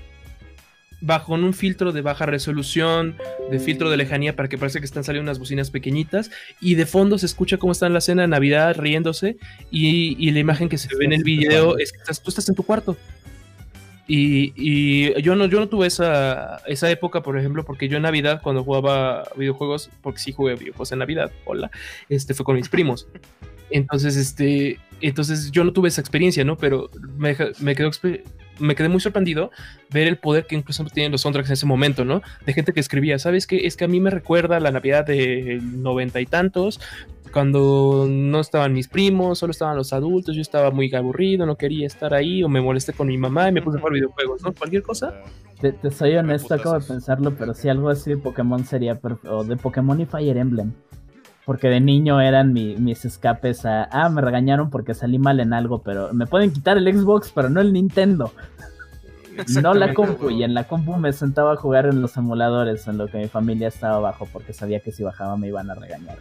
bajo un filtro de baja resolución, de filtro de lejanía para que parece que están saliendo unas bocinas pequeñitas y de fondo se escucha cómo está en la cena de Navidad riéndose y, la imagen que se ve en el video es que tú estás en tu cuarto. Y, yo no yo no tuve esa, esa época, por ejemplo, porque yo en Navidad cuando jugaba videojuegos, porque sí jugué videojuegos en Navidad, hola, este fue con mis primos. Entonces, este, entonces yo no tuve esa experiencia, ¿no? Pero me, me quedó me quedé muy sorprendido ver el poder que incluso tienen los soundtracks en ese momento, ¿no? De gente que escribía, ¿sabes qué? Es que a mí me recuerda la Navidad de noventa y tantos, cuando no estaban mis primos, solo estaban los adultos, yo estaba muy aburrido, no quería estar ahí, o me molesté con mi mamá y me puse a jugar videojuegos, ¿no? Cualquier cosa. Te, soy honesto, acabo de pensarlo, pero si algo así de Pokémon sería, o de Pokémon y Fire Emblem porque de niño eran mis escapes a, ah, me regañaron porque salí mal en algo, pero me pueden quitar el Xbox, pero no el Nintendo. No la compu, y en la compu me sentaba a jugar en los emuladores, en lo que mi familia estaba abajo, porque sabía que si bajaba me iban a regañar.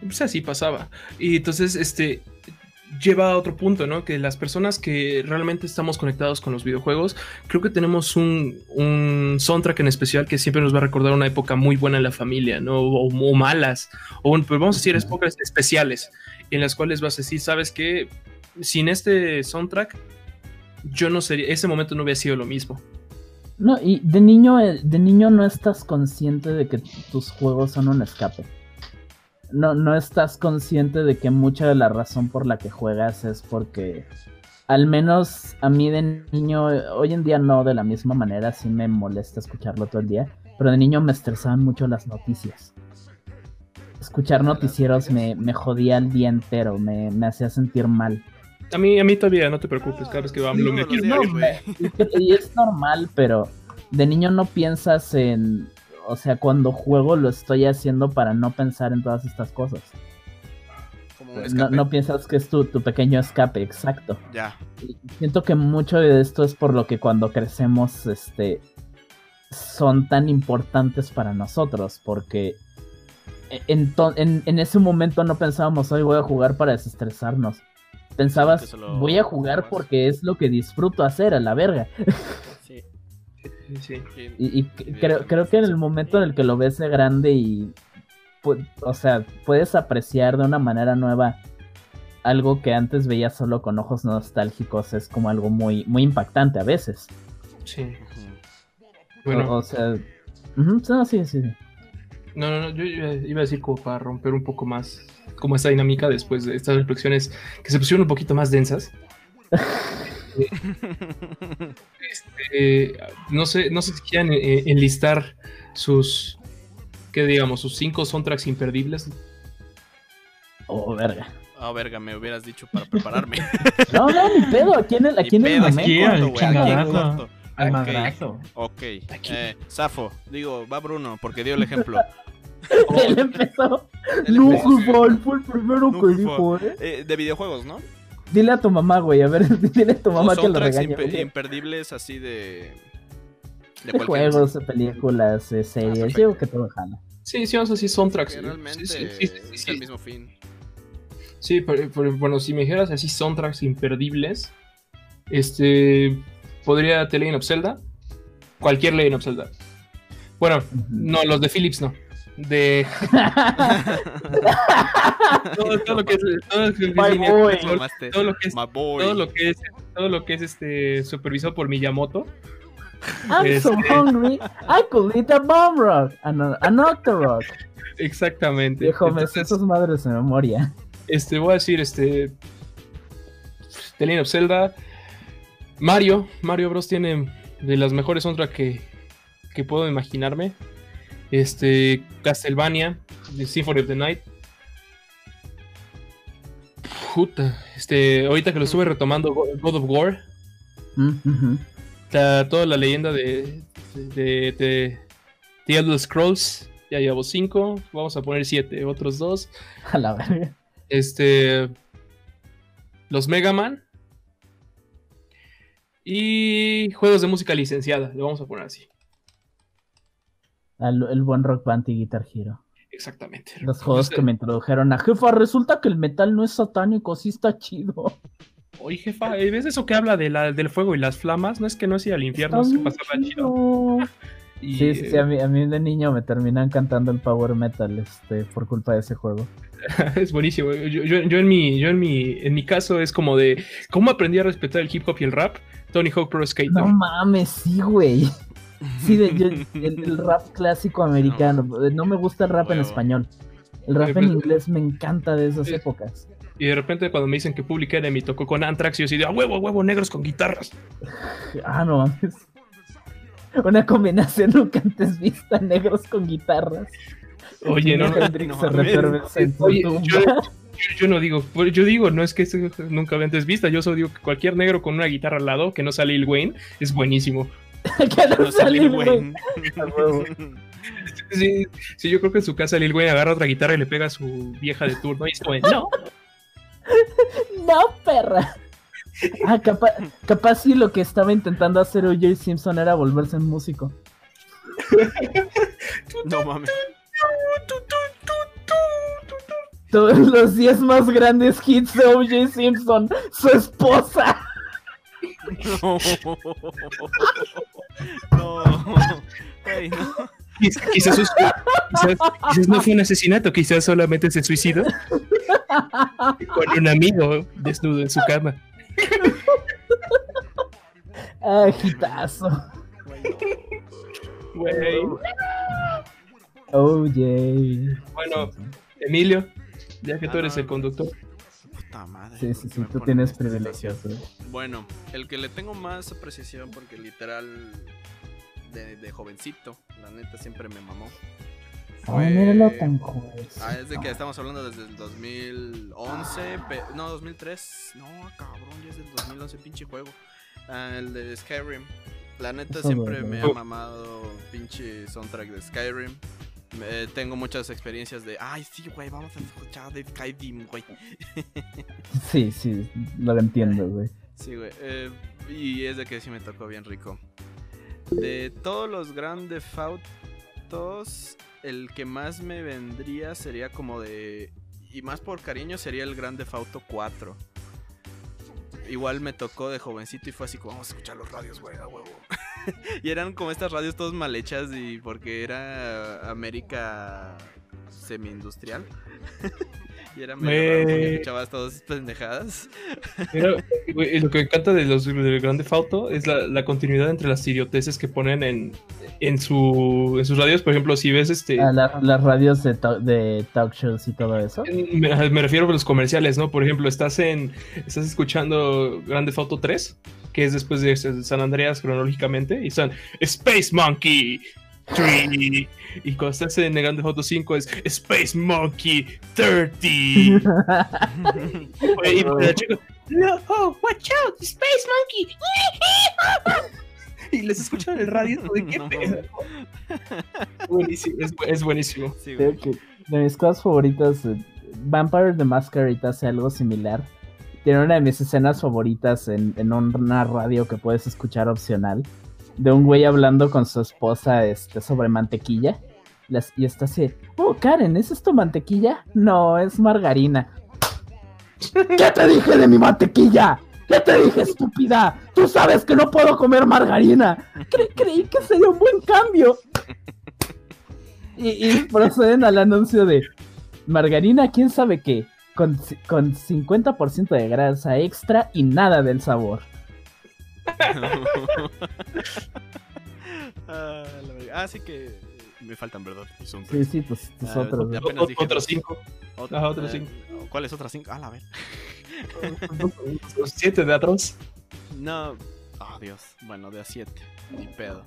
Pues así pasaba. Y entonces, este, lleva a otro punto, ¿no? Que las personas que realmente estamos conectados con los videojuegos, creo que tenemos un, un soundtrack en especial que siempre nos va a recordar una época muy buena en la familia, ¿no? O, malas, o pues vamos a decir épocas especiales, en las cuales vas a decir, ¿sabes qué? Sin este soundtrack, yo no sería, ese momento no hubiera sido lo mismo. No, y de niño, eh, de niño no estás consciente de que tus juegos son un escape no, no estás consciente de que mucha de la razón por la que juegas es porque, al menos a mí de niño, hoy en día no de la misma manera, sí me molesta escucharlo todo el día, pero de niño me estresaban mucho las noticias. escuchar noticieros me, me jodía el día entero, me, me hacía sentir mal. A mí, a mí todavía, no te preocupes, cada vez que me quiero No, me- y es normal, pero de niño no piensas en, o sea, cuando juego lo estoy haciendo para no pensar en todas estas cosas. Como un No, no piensas que es tu, tu pequeño escape, exacto. Ya. Y Siento que mucho de esto es por lo que cuando crecemos, este, son tan importantes para nosotros, porque en, to- en, en ese momento no pensábamos, hoy voy a jugar para desestresarnos. Pensabas, voy a jugar porque es lo que disfruto hacer, a la verga. Sí. Sí, sí. Y, creo, creo que en el momento en el que lo ves de grande y, o sea, puedes apreciar de una manera nueva algo que antes veías solo con ojos nostálgicos, es como algo muy, muy impactante a veces. sí. Bueno, O, o sea, no, sí, sí, no, no, no, yo iba iba a decir como para romper un poco más como esta dinámica después de estas reflexiones que se pusieron un poquito más densas. Este, no sé, no sé si quieran eh, enlistar sus, ¿qué digamos? Sus cinco soundtracks imperdibles. Oh, verga. Ah, verga, me hubieras dicho para prepararme. No, no, ni pedo, aquí en el, aquí en el pedo, momento. aquí, corto, al güey, aquí en chingadazo. corto. Al Ok. madrazo. Ok. Aquí. Eh, Safo, digo, va Bruno, porque dio el ejemplo. Él empezó. Él No, empezó, él fue el primero No, que dijo, ¿eh? Eh, de videojuegos, ¿no? Dile a tu mamá, güey, a ver, dile a tu mamá O que lo regañe. impe- güey. imperdibles así de. De De juegos, de películas, de series, perfecto. digo que todo jala. Sí, sí, vamos a decir soundtracks. Sí, realmente sí, sí, sí, es sí. el mismo fin. Sí, pero, pero, bueno, si me dijeras así soundtracks imperdibles, este podría The Legend of Zelda, cualquier Legend of Zelda. Bueno, no, los de Philips no. De todo, todo lo que es todo, lo que es todo- lo que es todo lo que es todo lo que es este supervisado por Miyamoto. I'm so Este- hungry, I could eat a bomb rock, an, an octorock. Exactamente. Viejo, me sus madres de memoria. este voy a decir este The Legend of Zelda Mario, Mario Bros tiene de las mejores soundtracks que, que puedo imaginarme. Este Castlevania, The Symphony of the Night. Puta, este, ahorita que lo estuve retomando Go- God of War, Mm, la- toda la leyenda de, de, de The Elder Scrolls, ya llevo 5, vamos a poner 7, otros dos. A la verga. Este. Los Mega Man. Y juegos de música licenciada, le vamos a poner así. Al- el buen Rock Band y Guitar Hero. Exactamente. Los juegos que me introdujeron a jefa, resulta que el metal no es satánico, sí está chido. Oye, jefa, ¿ves eso que habla de la, del fuego y las flamas? No es que no es ir al infierno, bien pasarla chido. chido. Y, Sí, sí, sí, eh, a mí, a mí de niño me terminan cantando el power metal este, por culpa de ese juego. es buenísimo. Yo, yo- yo en mi, yo en mi, en mi caso es como de cómo aprendí a respetar el hip hop y el rap. Tony Hawk Pro Skater. No mames, sí, güey. Sí, de- yo- el, el rap clásico americano. No me gusta el rap en español. El rap en inglés me encanta de esas épocas. Y de repente cuando me dicen que Public Enemy tocó con Anthrax, yo así de a huevo, a huevo, negros con guitarras. Ah, no mames. Una combinación nunca antes vista, negros con guitarras. Oye, no, no, Oye, yo, yo- yo no digo, pues, yo digo, no es que eso nunca antes vista, yo solo digo que cualquier negro con una guitarra al lado que no sale Lil Wayne es buenísimo. que no Lil. Wayne. Sí, sí, yo creo que en su casa Lil Wayne agarra otra guitarra y le pega a su vieja de turno y es como, no, No, perra. Ah, capaz, capaz sí lo que estaba intentando hacer O.J. Simpson era volverse un músico. No mames. Todos los 10 más grandes hits de O.J. Simpson, su esposa. No. No. Ay, no. quizás, no fue un asesinato, quizás solamente se suicidó con un amigo desnudo en su cama. Ah, hitazo. Güey. O.J. Bueno, Emilio, ya que tú eres el conductor, Puta madre. Sí, sí, ¿por qué sí, tú tienes estas privilegios. güey. Bueno, el que le tengo más apreciación porque literal de, de jovencito, la neta siempre me mamó, fue. míralo tan joven. Ah, es de que estamos hablando desde el 2011. pe- No, 2003. No, cabrón, ya es del 2011, pinche juego. Ah, el de Skyrim. La neta Eso siempre me ha mamado pinche soundtrack de Skyrim. Me- tengo muchas experiencias de, ay, sí, güey, vamos a escuchar de Skyrim, güey. Sí, sí, lo entiendo, güey. Sí, güey. eh, y es de que sí me tocó bien rico. De todos los grandes Autos, el que más me vendría sería como de. Y más por cariño sería el Grande Auto 4. Igual me tocó de jovencito y fue así como vamos a escuchar los radios, güey, a huevo. y eran como estas radios todas mal hechas y porque era América semi-industrial. Y era medio raro porque escuchabas todas pendejadas. Mira, güey, y lo que me encanta de los del Grande Fauto es la, la continuidad entre las idioteces que ponen en, en, su, en sus radios. Por ejemplo, si ves este. A la- las radios de, to- de talk shows y todo eso. Me, me refiero a los comerciales, ¿no? Por ejemplo, estás en. Estás escuchando Grande Fauto 3, que es después de San Andreas cronológicamente, y son Space Monkey 3. Y cuando estás en Grande Fauto 5 es Space Monkey 30. y la chica, no, oh, watch out, Space Monkey. y les escuchan en el radio, ¿de qué No. pedo? Buenísimo, es, es buenísimo. Sí, güey. Creo que de mis cosas favoritas, eh, Vampire the Masquerade hace algo similar. Tiene una de mis escenas favoritas en, en una radio que puedes escuchar opcional. De un güey hablando con su esposa este, sobre mantequilla. Y está así, oh Karen, ¿es esto mantequilla? No, es margarina. ¿Qué te dije de mi mantequilla? ¿Qué te dije, estúpida? Tú sabes que no puedo comer margarina. Cre- creí que sería un buen cambio. Y, y proceden al anuncio de margarina, quién sabe qué, con, con 50% de grasa extra y nada del sabor. Ah, verga. Ah, sí que eh, me faltan, ¿verdad? Son Sí, tres. sí, pues tus Ah, otros. Otros dos. 5. Ot- Ajá, otros eh, cinco. ¿Cuáles otras cinco? Ah, la ver. Los 7 de atroz. No. Ah, Dios. Bueno, de a 7. Ni pedo.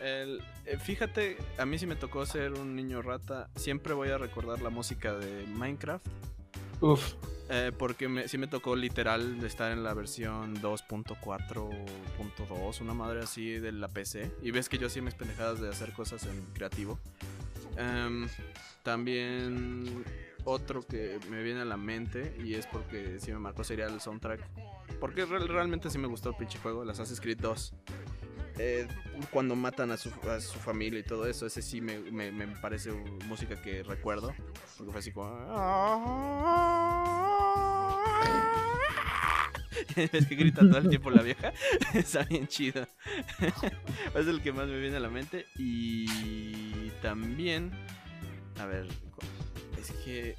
El- eh, fíjate, a mí sí me tocó ser un niño rata. Siempre voy a recordar la música de Minecraft. Uf. eh, porque me, sí me tocó literal de estar en la versión 2.4.2, una madre así de la PC. Y ves que yo hacía mis pendejadas de hacer cosas en creativo. Em, también otro que me viene a la mente y es porque sí me marcó sería el soundtrack. Porque real- realmente sí me gustó el pinche juego, el Assassin's Creed 2. Eh, cuando matan a su, a su familia y todo eso, ese sí me, me- me parece música que recuerdo. Porque fue así como... ¿Ves que grita todo el tiempo la vieja? Está bien chido. es el que más me viene a la mente. Y también... A ver... Es que...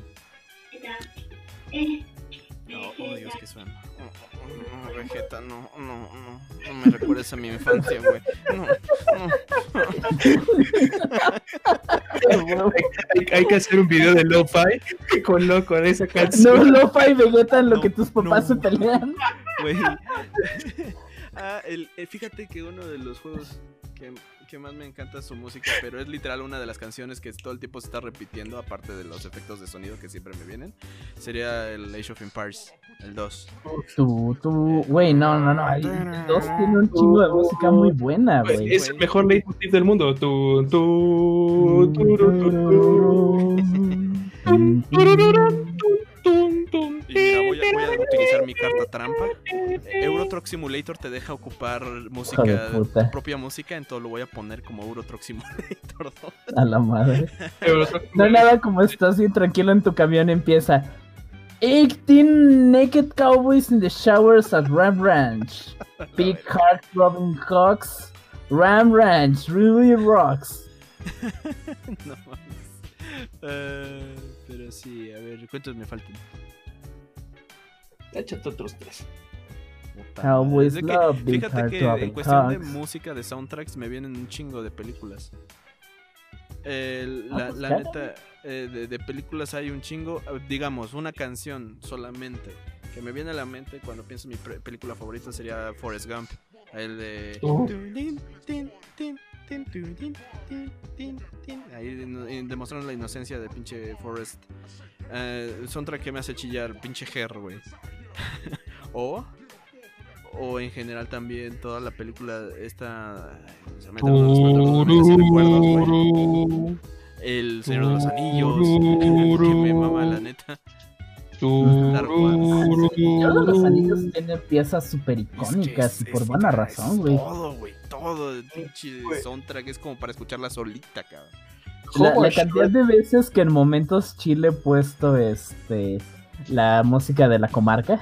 No, oh Dios, que suena. Oh, oh, no, Vegeta, no, no, no. No me recuerdes a mi infancia, güey. No, no. Hay, hay que hacer un video de lo-fi con, lo, con esa canción. No, Lofa y Vegeta en lo No, que tus papás no. se pelean. Güey. ah, el, eh, fíjate que uno de los juegos que, que más me encanta su música, pero es literal una de las canciones que todo el tiempo se está repitiendo, aparte de los efectos de sonido que siempre me vienen, sería el Age of Empires, el 2. Tú, tú, güey, no, no, no. El el 2 tiene un chingo de música muy buena, Pues, güey. es el mejor leitmotiv del mundo. Tu, tu, tu. Tum, tum, Y mira, voy a, voy a utilizar mi carta trampa. Euro Truck Simulator te deja ocupar música, de puta. tu propia música, entonces lo voy a poner como Euro Truck Simulator 2. A la madre. Euro- No nada como estás bien tranquilo en tu camión empieza. 18 naked cowboys in the showers at Ram Ranch. Big heart Robin Cox. Ram Ranch really rocks. no mames. Eh, pero sí, a ver, ¿cuántos me faltan? Échate otros tres. Love que, Big fíjate que en cuestión de música, de soundtracks, me vienen un chingo de películas. El- Ah, la pues la neta, eh, de, de películas hay un chingo. Digamos, una canción solamente que me viene a la mente cuando pienso en mi película favorita sería Forrest Gump. El de. Uh. Ahí demostraron la inocencia de pinche Forrest. Eh, soundtrack que me hace chillar, pinche Her, güey. o o en general también toda la película esta se me el Señor de los Anillos que me mama la neta Señor de los Anillos tiene piezas súper icónicas y por buena razón, güey. Todo, güey, todo el pinche soundtrack es como para escucharla solita, cabrón. La, la, cantidad de veces que en momentos Chile he puesto este la música de la comarca.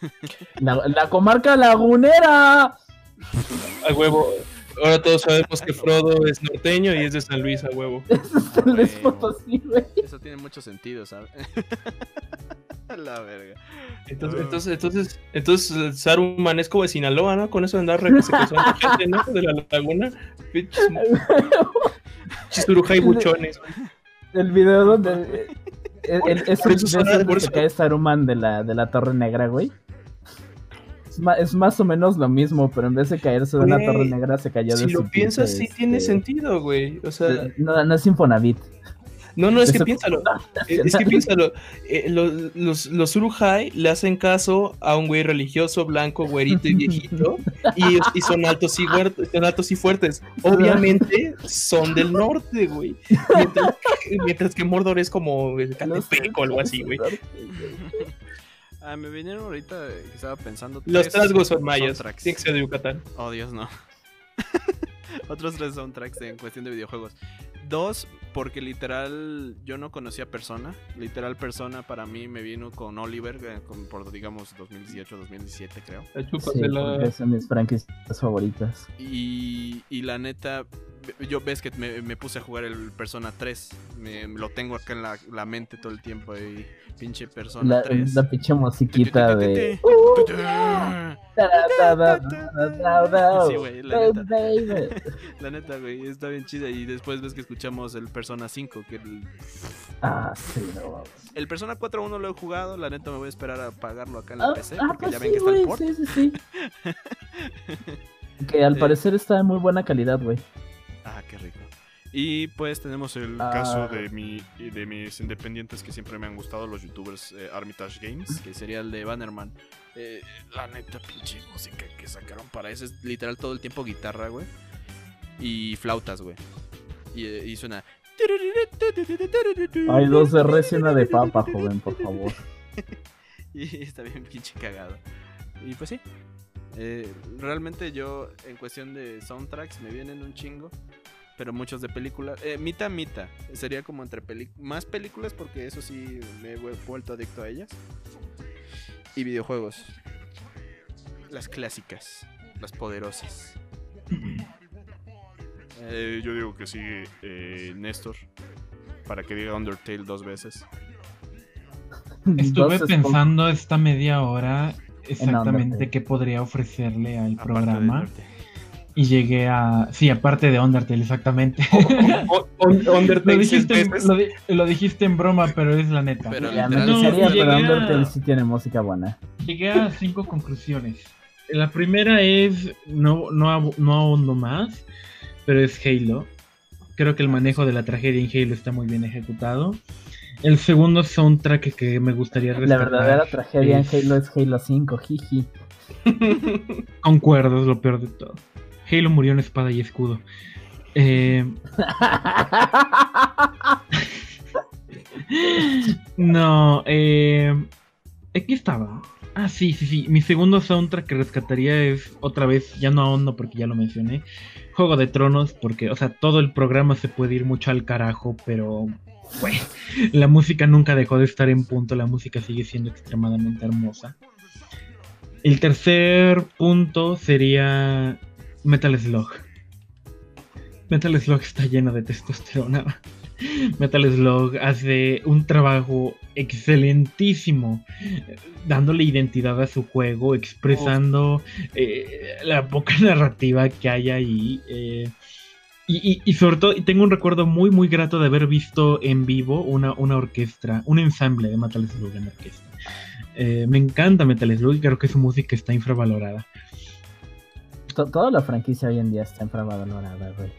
La, comarca lagunera. A huevo. Ahora todos sabemos que Frodo es norteño y es de San Luis, a huevo. Eso tiene mucho sentido, ¿sabes? la verga. Entonces, entonces, entonces, entonces Saruman es como de Sinaloa, ¿no? Con eso de andar gente, ¿no? De la laguna. Chisurujay buchones. El video donde es, es, que cae Saruman de la, de la Torre Negra, güey. Es, más o menos lo mismo, pero en vez de caerse de una torre negra se cayó de Si lo piensas, sí tiene este, sentido, güey. O sea, no, no es Infonavit. No, no, es que piénsalo. Es que piénsalo. Eh, los, los, los Uruhai le hacen caso a un güey religioso, blanco, güerito y viejito. Y, y son, altos y son altos y fuertes. Obviamente son del norte, güey. Mientras, que Mordor es como el Catepec o algo así, güey. Ah, me vinieron ahorita, estaba pensando. Los trasgos son mayas. Tiene que ser de Yucatán. Oh, Dios, no. Otros tres soundtracks en cuestión de videojuegos. Dos, porque literal yo no conocía Persona. Literal Persona para mí me vino con Oliver, eh, por digamos 2018, 2017 creo. Sí, son mis franquicias favoritas. Y, y la neta, yo ves que me, puse a jugar el Persona 3. Me, lo tengo acá en la, mente todo el tiempo. Y pinche Persona la, 3. La pinche musiquita de. Sí, güey, la neta. La neta, güey, está bien chida. Y después ves que escuchamos el Persona 5. Que el... Ah, sí, no El Persona 4 1 lo he jugado. La neta me voy a esperar a pagarlo acá en la PC. Porque ya ven que está el port. Sí, sí, sí. que al parecer está de muy buena calidad, güey. Ah, qué rico. Y pues tenemos el ah. caso de, mi, de mis independientes que siempre me han gustado, los youtubers eh, Armitage Games, que sería el de Bannerman. Eh, la neta, pinche música que sacaron para eso es literal todo el tiempo guitarra, güey. Y flautas, güey. Y, eh, y, suena. Hay dos de de papa, joven, por favor. y está bien pinche cagado. Y pues sí, eh, realmente yo, en cuestión de soundtracks, me vienen un chingo. Pero muchos de películas. Eh, mita, mita. Sería como entre más películas, porque eso sí me he vuelto adicto a ellas. Y videojuegos. Las clásicas. Las poderosas. Eh, yo digo que sigue eh, Néstor. Para que diga Undertale dos veces. Estuve pensando esta media hora exactamente qué podría ofrecerle al programa. Y llegué a. Sí, aparte de Undertale, exactamente. lo, dijiste, lo, dijiste, en broma, pero es la neta. Pero, Undertale sí tiene música buena. Llegué a cinco conclusiones. La primera es. No, no, no ahondo más, pero es Halo. Creo que el manejo de la tragedia en Halo está muy bien ejecutado. El segundo soundtrack que me gustaría rescatar. La verdadera tragedia en Halo es Halo 5, jiji. Concuerdo, es lo peor de todo. Halo murió en espada y escudo. Eh... no, eh... Aquí estaba. Ah, sí, sí, sí. Mi segundo soundtrack que rescataría es otra vez, ya no ahondo porque ya lo mencioné. Juego de Tronos, porque, o sea, todo el programa se puede ir mucho al carajo, pero la música nunca dejó de estar en punto, la música sigue siendo extremadamente hermosa. El tercer punto sería Metal Slug. Metal Slug está lleno de testosterona. Metal Slug hace un trabajo excelentísimo, dándole identidad a su juego, expresando eh, la poca narrativa que hay ahí. Eh, y, sobre todo, tengo un recuerdo muy, muy grato de haber visto en vivo una, una orquesta, un ensamble de Metal Slug en orquesta. Eh, me encanta Metal Slug y creo que su música está infravalorada. toda la franquicia hoy en día está infravalorada, güey.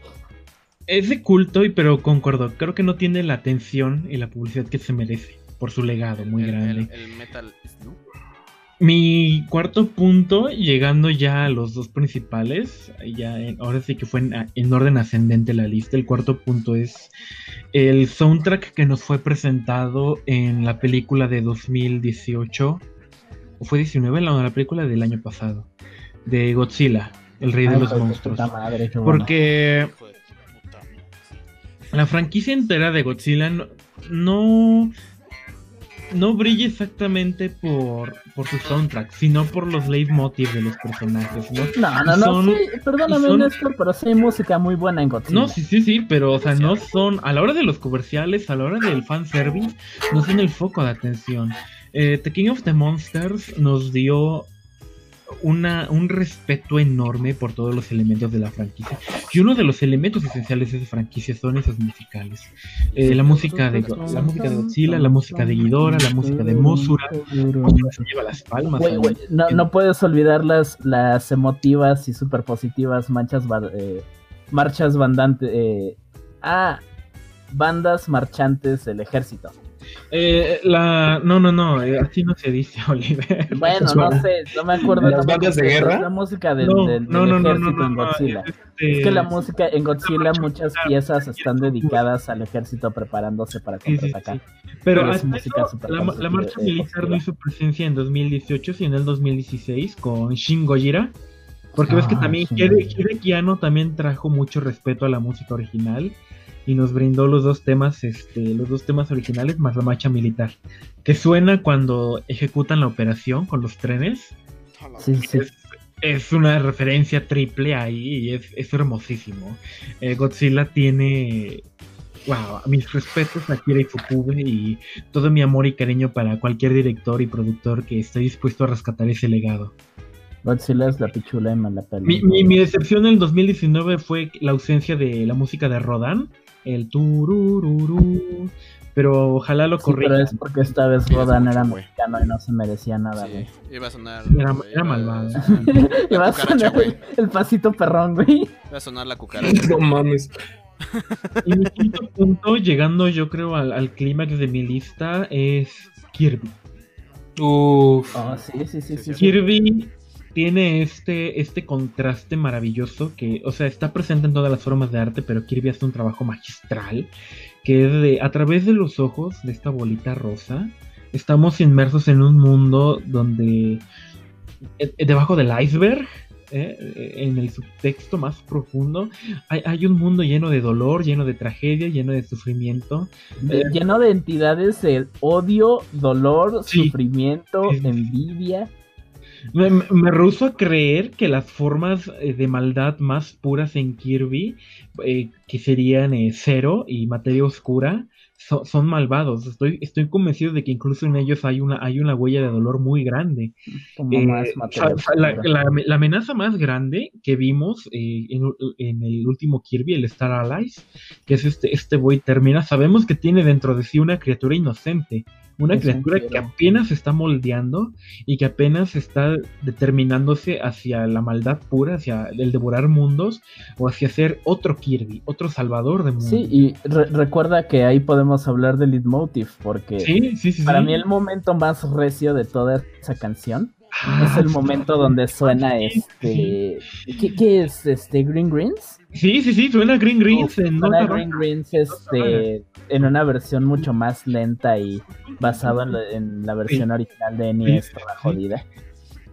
Es de culto, y pero concuerdo, creo que no tiene la atención y la publicidad que se merece por su legado muy grande. El, Metal Snoop. Mi cuarto punto, llegando ya a los dos principales, ya ahora sí que fue en, orden ascendente la lista. El cuarto punto es el soundtrack que nos fue presentado en la película de 2018, o fue 19, la, la película del año pasado, de Godzilla, el rey de los monstruos. Porque la franquicia entera de Godzilla no, no, brilla exactamente por, por su soundtrack, sino por los leitmotiv de los personajes. No, no, no, perdóname Néstor, pero sí hay música muy buena en Godzilla. No, sí, sí, sí, pero o sea, no son, a la hora de los comerciales, a la hora del fanservice, no son el foco de atención. Eh, the King of the Monsters nos dio una, un respeto enorme por todos los elementos de la franquicia. Y uno de los elementos esenciales de esa franquicia son esos musicales. Eh, la, música de, la música de Godzilla, la música de Ghidorah, la música de Mosura. Se lleva las palmas. no, no, puedes olvidar las, las emotivas y super positivas manchas, eh, marchas bandantes. Eh, ah, bandas marchantes del ejército. Eh, la... No, no, no, eh, así no se dice, Oliver. Bueno, no sé, no me acuerdo. ¿Las bandas de guerra? La música del, no, del, no, no, ejército en Godzilla. Es, que la música en Godzilla, muchas piezas están dedicadas al ejército preparándose para contraatacar. Pero la, marcha militar no hizo presencia en 2018, sino en el 2016 con Shin Gojira. Porque ves que ah, también Hideki Anno también trajo mucho respeto a la música original y nos brindó los dos temas, este, los dos temas originales más la marcha militar, que suena cuando ejecutan la operación con los trenes. Sí, sí. Es, una referencia triple ahí y es, es hermosísimo. Eh, Godzilla tiene wow, mis respetos a Kira Fukube y todo mi amor y cariño para cualquier director y productor que esté dispuesto a rescatar ese legado. Godzilla es la pichula de mi, mi, mi, decepción en el 2019 fue la ausencia de la música de Rodan el turururu. Pero ojalá lo sí, Pero es porque esta vez Rodan era mexicano y no se merecía nada, güey. iba a sonar. Era, era malvado. iba a sonar el pasito perrón, güey. Iba a sonar la cucaracha. No mames. Y mi quinto punto, llegando yo creo al, al clímax de mi lista, es Kirby. Uff. Oh, sí, sí, sí, sí, Kirby tiene este, este contraste maravilloso que, o sea, está presente en todas las formas de arte, pero Kirby hace un trabajo magistral, que es de, a través de los ojos de esta bolita rosa, estamos inmersos en un mundo donde, eh, eh, debajo del iceberg, eh, en el subtexto más profundo, hay, un mundo lleno de dolor, lleno de tragedia, lleno de sufrimiento. lleno de entidades de odio, dolor, sufrimiento, envidia. Me, me rehuso a creer que las formas eh, de maldad más puras en Kirby, eh, que serían eh, Cero y Materia Oscura, son malvados. Estoy, estoy convencido de que incluso en ellos hay una, hay una huella de dolor muy grande. la, amenaza más grande que vimos en, en, el último Kirby, el Star Allies, que es este, este Boy Termina, sabemos que tiene dentro de sí una criatura inocente una criatura que apenas está moldeando y que apenas está determinándose hacia la maldad pura, hacia el devorar mundos o hacia ser otro Kirby, otro salvador de mundos. Sí, y recuerda que ahí podemos hablar del leitmotiv, porque para mí el momento más recio de toda esa canción es el ah, momento donde suena este. ¿qué, es este? ¿Green Greens? Sí, sí, sí, suena Green Greens. en suena Green Greens este, en una versión mucho más lenta y basado en la, versión original de NES, toda jodida.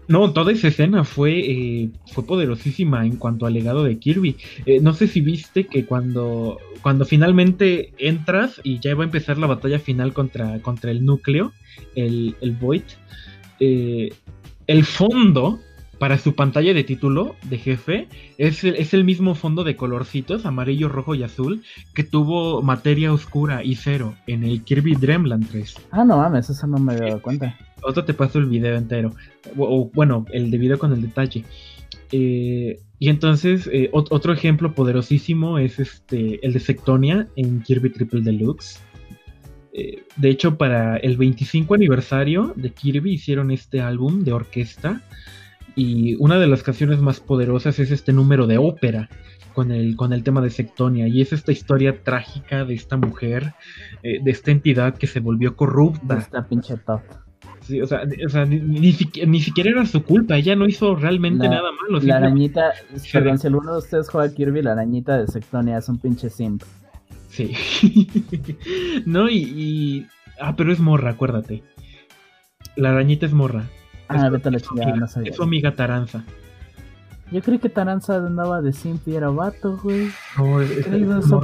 No, toda esa escena fue, eh, fue poderosísima en cuanto al legado de Kirby. Eh, no sé si viste que cuando, cuando finalmente entras y ya va a empezar la batalla final contra, contra el núcleo, el, el Void, eh, el fondo para su pantalla de título de jefe es el, es el mismo fondo de colorcitos, amarillo, rojo y azul, que tuvo materia oscura y cero en el Kirby Dreamland 3. Ah, no mames, eso no me había dado cuenta. Otro te paso el video entero. O, bueno, el de video con el detalle. Eh, y entonces, eh, otro ejemplo poderosísimo es este el de Sectonia en Kirby Triple Deluxe. Eh, de hecho, para el 25 aniversario de Kirby hicieron este álbum de orquesta Y una de las canciones más poderosas es este número de ópera con el, con el tema de Sectonia. Y es esta historia trágica de esta mujer, eh, de esta entidad que se volvió corrupta. Esta pinche top. Sí, o sea, o sea ni, ni, siquiera era su culpa, ella no hizo realmente nada malo. La arañita, perdón, si alguno de ustedes juega Kirby, la arañita de Sectonia es un pinche simp. Sí. no, y, y, Ah, pero es morra, acuérdate. La arañita es morra. Ah, vete a la chingada, no sabía. Es su amiga Taranza. Yo creí que Taranza andaba de simp y era vato, güey. No, es,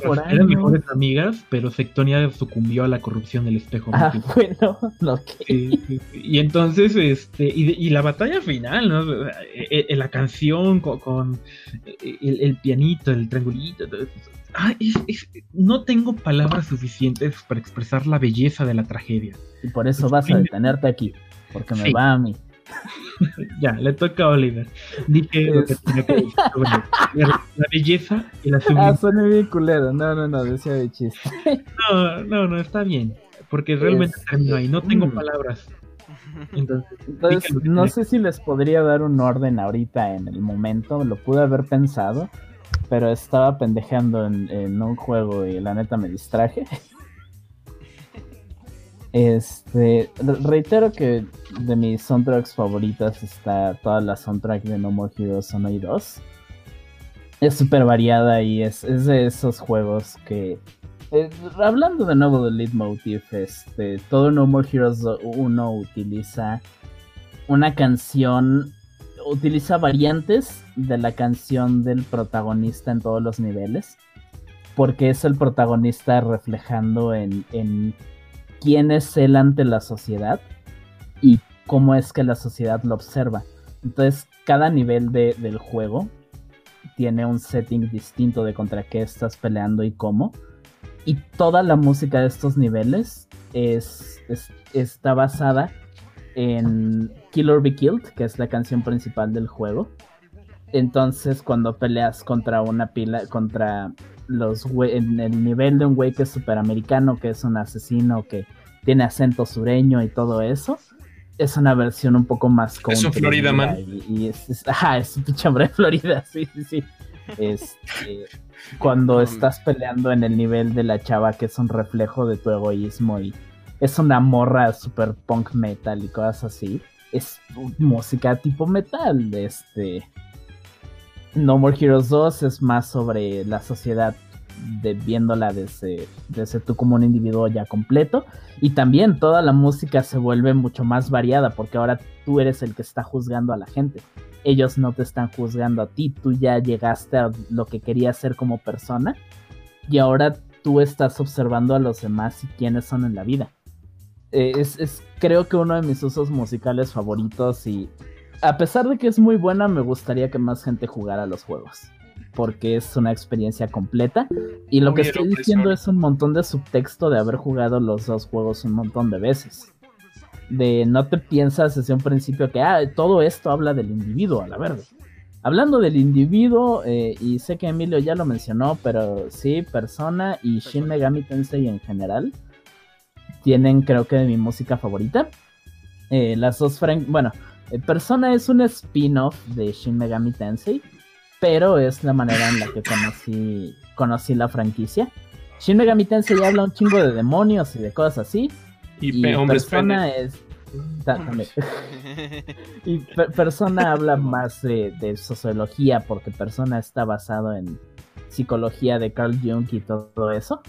por eran mejores amigas, pero Sectonia sucumbió a la corrupción del espejo. Ah, bueno, lo que. y entonces, este, y, y, la batalla final, ¿no? E, e, la canción con, con el, el, pianito, el triangulito, Ah, es, no tengo palabras suficientes para expresar la belleza de la tragedia. Y por eso vas a detenerte aquí, porque me va a mí. Ya, le toca a Oliver. Dije lo que tenía que decir la, belleza y la sublimidad. Ah, suena bien culero. No, no, no, decía de chiste. no, no, no, está bien. Porque realmente termino ahí. No tengo mm. palabras. Entonces, Entonces no sé si les podría dar un orden ahorita en el momento. Lo pude haber pensado pero estaba pendejeando en, un juego y la neta me distraje. Este, reitero que de mis soundtracks favoritas está toda la soundtrack de No More Heroes 1 y 2. Es súper variada y es, de esos juegos que... Eh, hablando de nuevo del leitmotiv, este, todo No More Heroes 1 utiliza una canción utiliza variantes de la canción del protagonista en todos los niveles. Porque es el protagonista reflejando en, quién es él ante la sociedad y cómo es que la sociedad lo observa. Entonces, cada nivel del juego tiene un setting distinto de contra qué estás peleando y cómo. Y toda la música de estos niveles es, está basada en Kill or Be Killed, que es la canción principal del juego. Entonces, cuando peleas contra una pila, contra los en el nivel de un güey que es superamericano, que es un asesino, que tiene acento sureño y todo eso, es una versión un poco más Es un Florida Man. Y, es, ajá, es un pinche hombre de Florida, sí, sí, sí. Este, cuando estás peleando en el nivel de la chava, que es un reflejo de tu egoísmo y es una morra super punk metal y cosas así. Es música tipo metal. Este. No More Heroes 2 es más sobre la sociedad de, viéndola desde, desde tú como un individuo ya completo. Y también toda la música se vuelve mucho más variada porque ahora tú eres el que está juzgando a la gente. Ellos no te están juzgando a ti, tú ya llegaste a lo que querías ser como persona y ahora tú estás observando a los demás y quiénes son en la vida. Eh, es, creo que uno de mis usos musicales favoritos y a pesar de que es muy buena, me gustaría que más gente jugara los juegos. Porque es una experiencia completa. Y lo que estoy diciendo es un montón de subtexto de haber jugado los dos juegos un montón de veces. De no te piensas desde un principio que ah, todo esto habla del individuo, a la verde. Hablando del individuo, eh, y sé que Emilio ya lo mencionó, pero sí, Persona y Shin Megami Tensei en general tienen creo que mi música favorita. Eh, las dos, bueno, Persona es un spin-off de Shin Megami Tensei, pero es la manera en la que conocí, conocí la franquicia. Shin Megami Tensei habla un chingo de demonios y de cosas así. Y, Persona es... y Persona habla más de, sociología porque Persona está basado en psicología de Carl Jung y todo eso.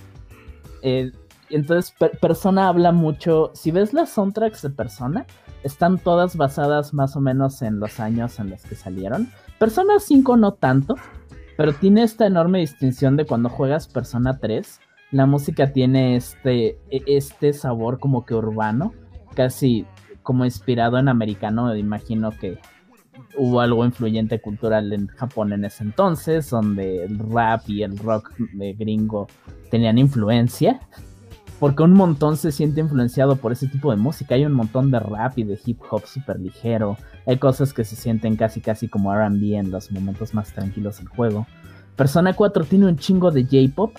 Eh, entonces, Persona habla mucho. Si ves las soundtracks de Persona, están todas basadas más o menos en los años en los que salieron. Persona 5 no tanto, pero tiene esta enorme distinción de cuando juegas Persona 3. La música tiene este, e, este sabor como que urbano, casi como inspirado en americano. Imagino que hubo algo influyente cultural en Japón en ese entonces, donde el rap y el rock de gringo tenían influencia porque un montón se siente influenciado por ese tipo de música. Hay un montón de rap y de hip hop súper ligero. Hay cosas que se sienten casi casi como RB en los momentos más tranquilos del juego. Persona 4 tiene un chingo de J-pop.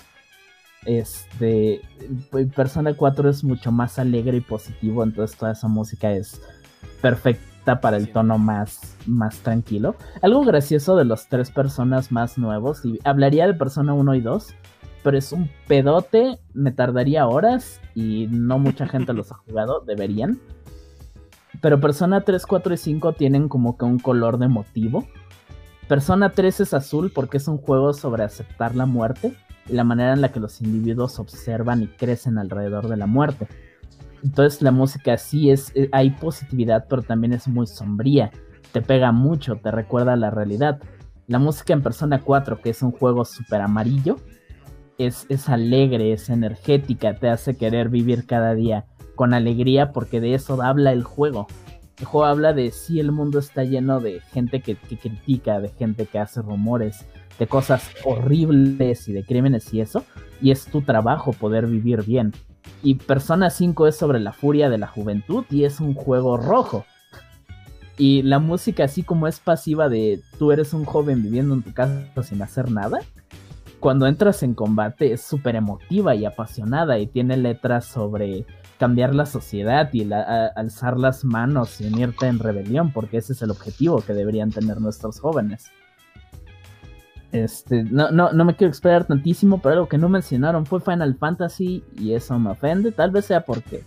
Este. Persona 4 es mucho más alegre y positivo. Entonces toda esa música es está para el tono más, más tranquilo. Algo gracioso de los tres personas más nuevos, y hablaría de Persona 1 y 2, pero es un pedote, me tardaría horas y no mucha gente los ha jugado, deberían. Pero Persona 3, 4 y 5 tienen como que un color de motivo. Persona 3 es azul porque es un juego sobre aceptar la muerte y la manera en la que los individuos observan y crecen alrededor de la muerte. Entonces la música sí es, eh, hay positividad, pero también es muy sombría. Te pega mucho, te recuerda a la realidad. La música en Persona 4, que es un juego súper amarillo, es, es alegre, es energética, te hace querer vivir cada día con alegría porque de eso habla el juego. El juego habla de si el mundo está lleno de gente que, que, critica, de gente que hace rumores, de cosas horribles y de crímenes y eso. Y es tu trabajo poder vivir bien. Y Persona 5 es sobre la furia de la juventud y es un juego rojo. Y la música así como es pasiva de tú eres un joven viviendo en tu casa sin hacer nada, cuando entras en combate es súper emotiva y apasionada y tiene letras sobre cambiar la sociedad y alzar las manos y unirte en rebelión, porque ese es el objetivo que deberían tener nuestros jóvenes. Este, no, no, no me quiero esperar tantísimo, pero algo que no mencionaron fue Final Fantasy y eso me ofende. Tal vez sea porque.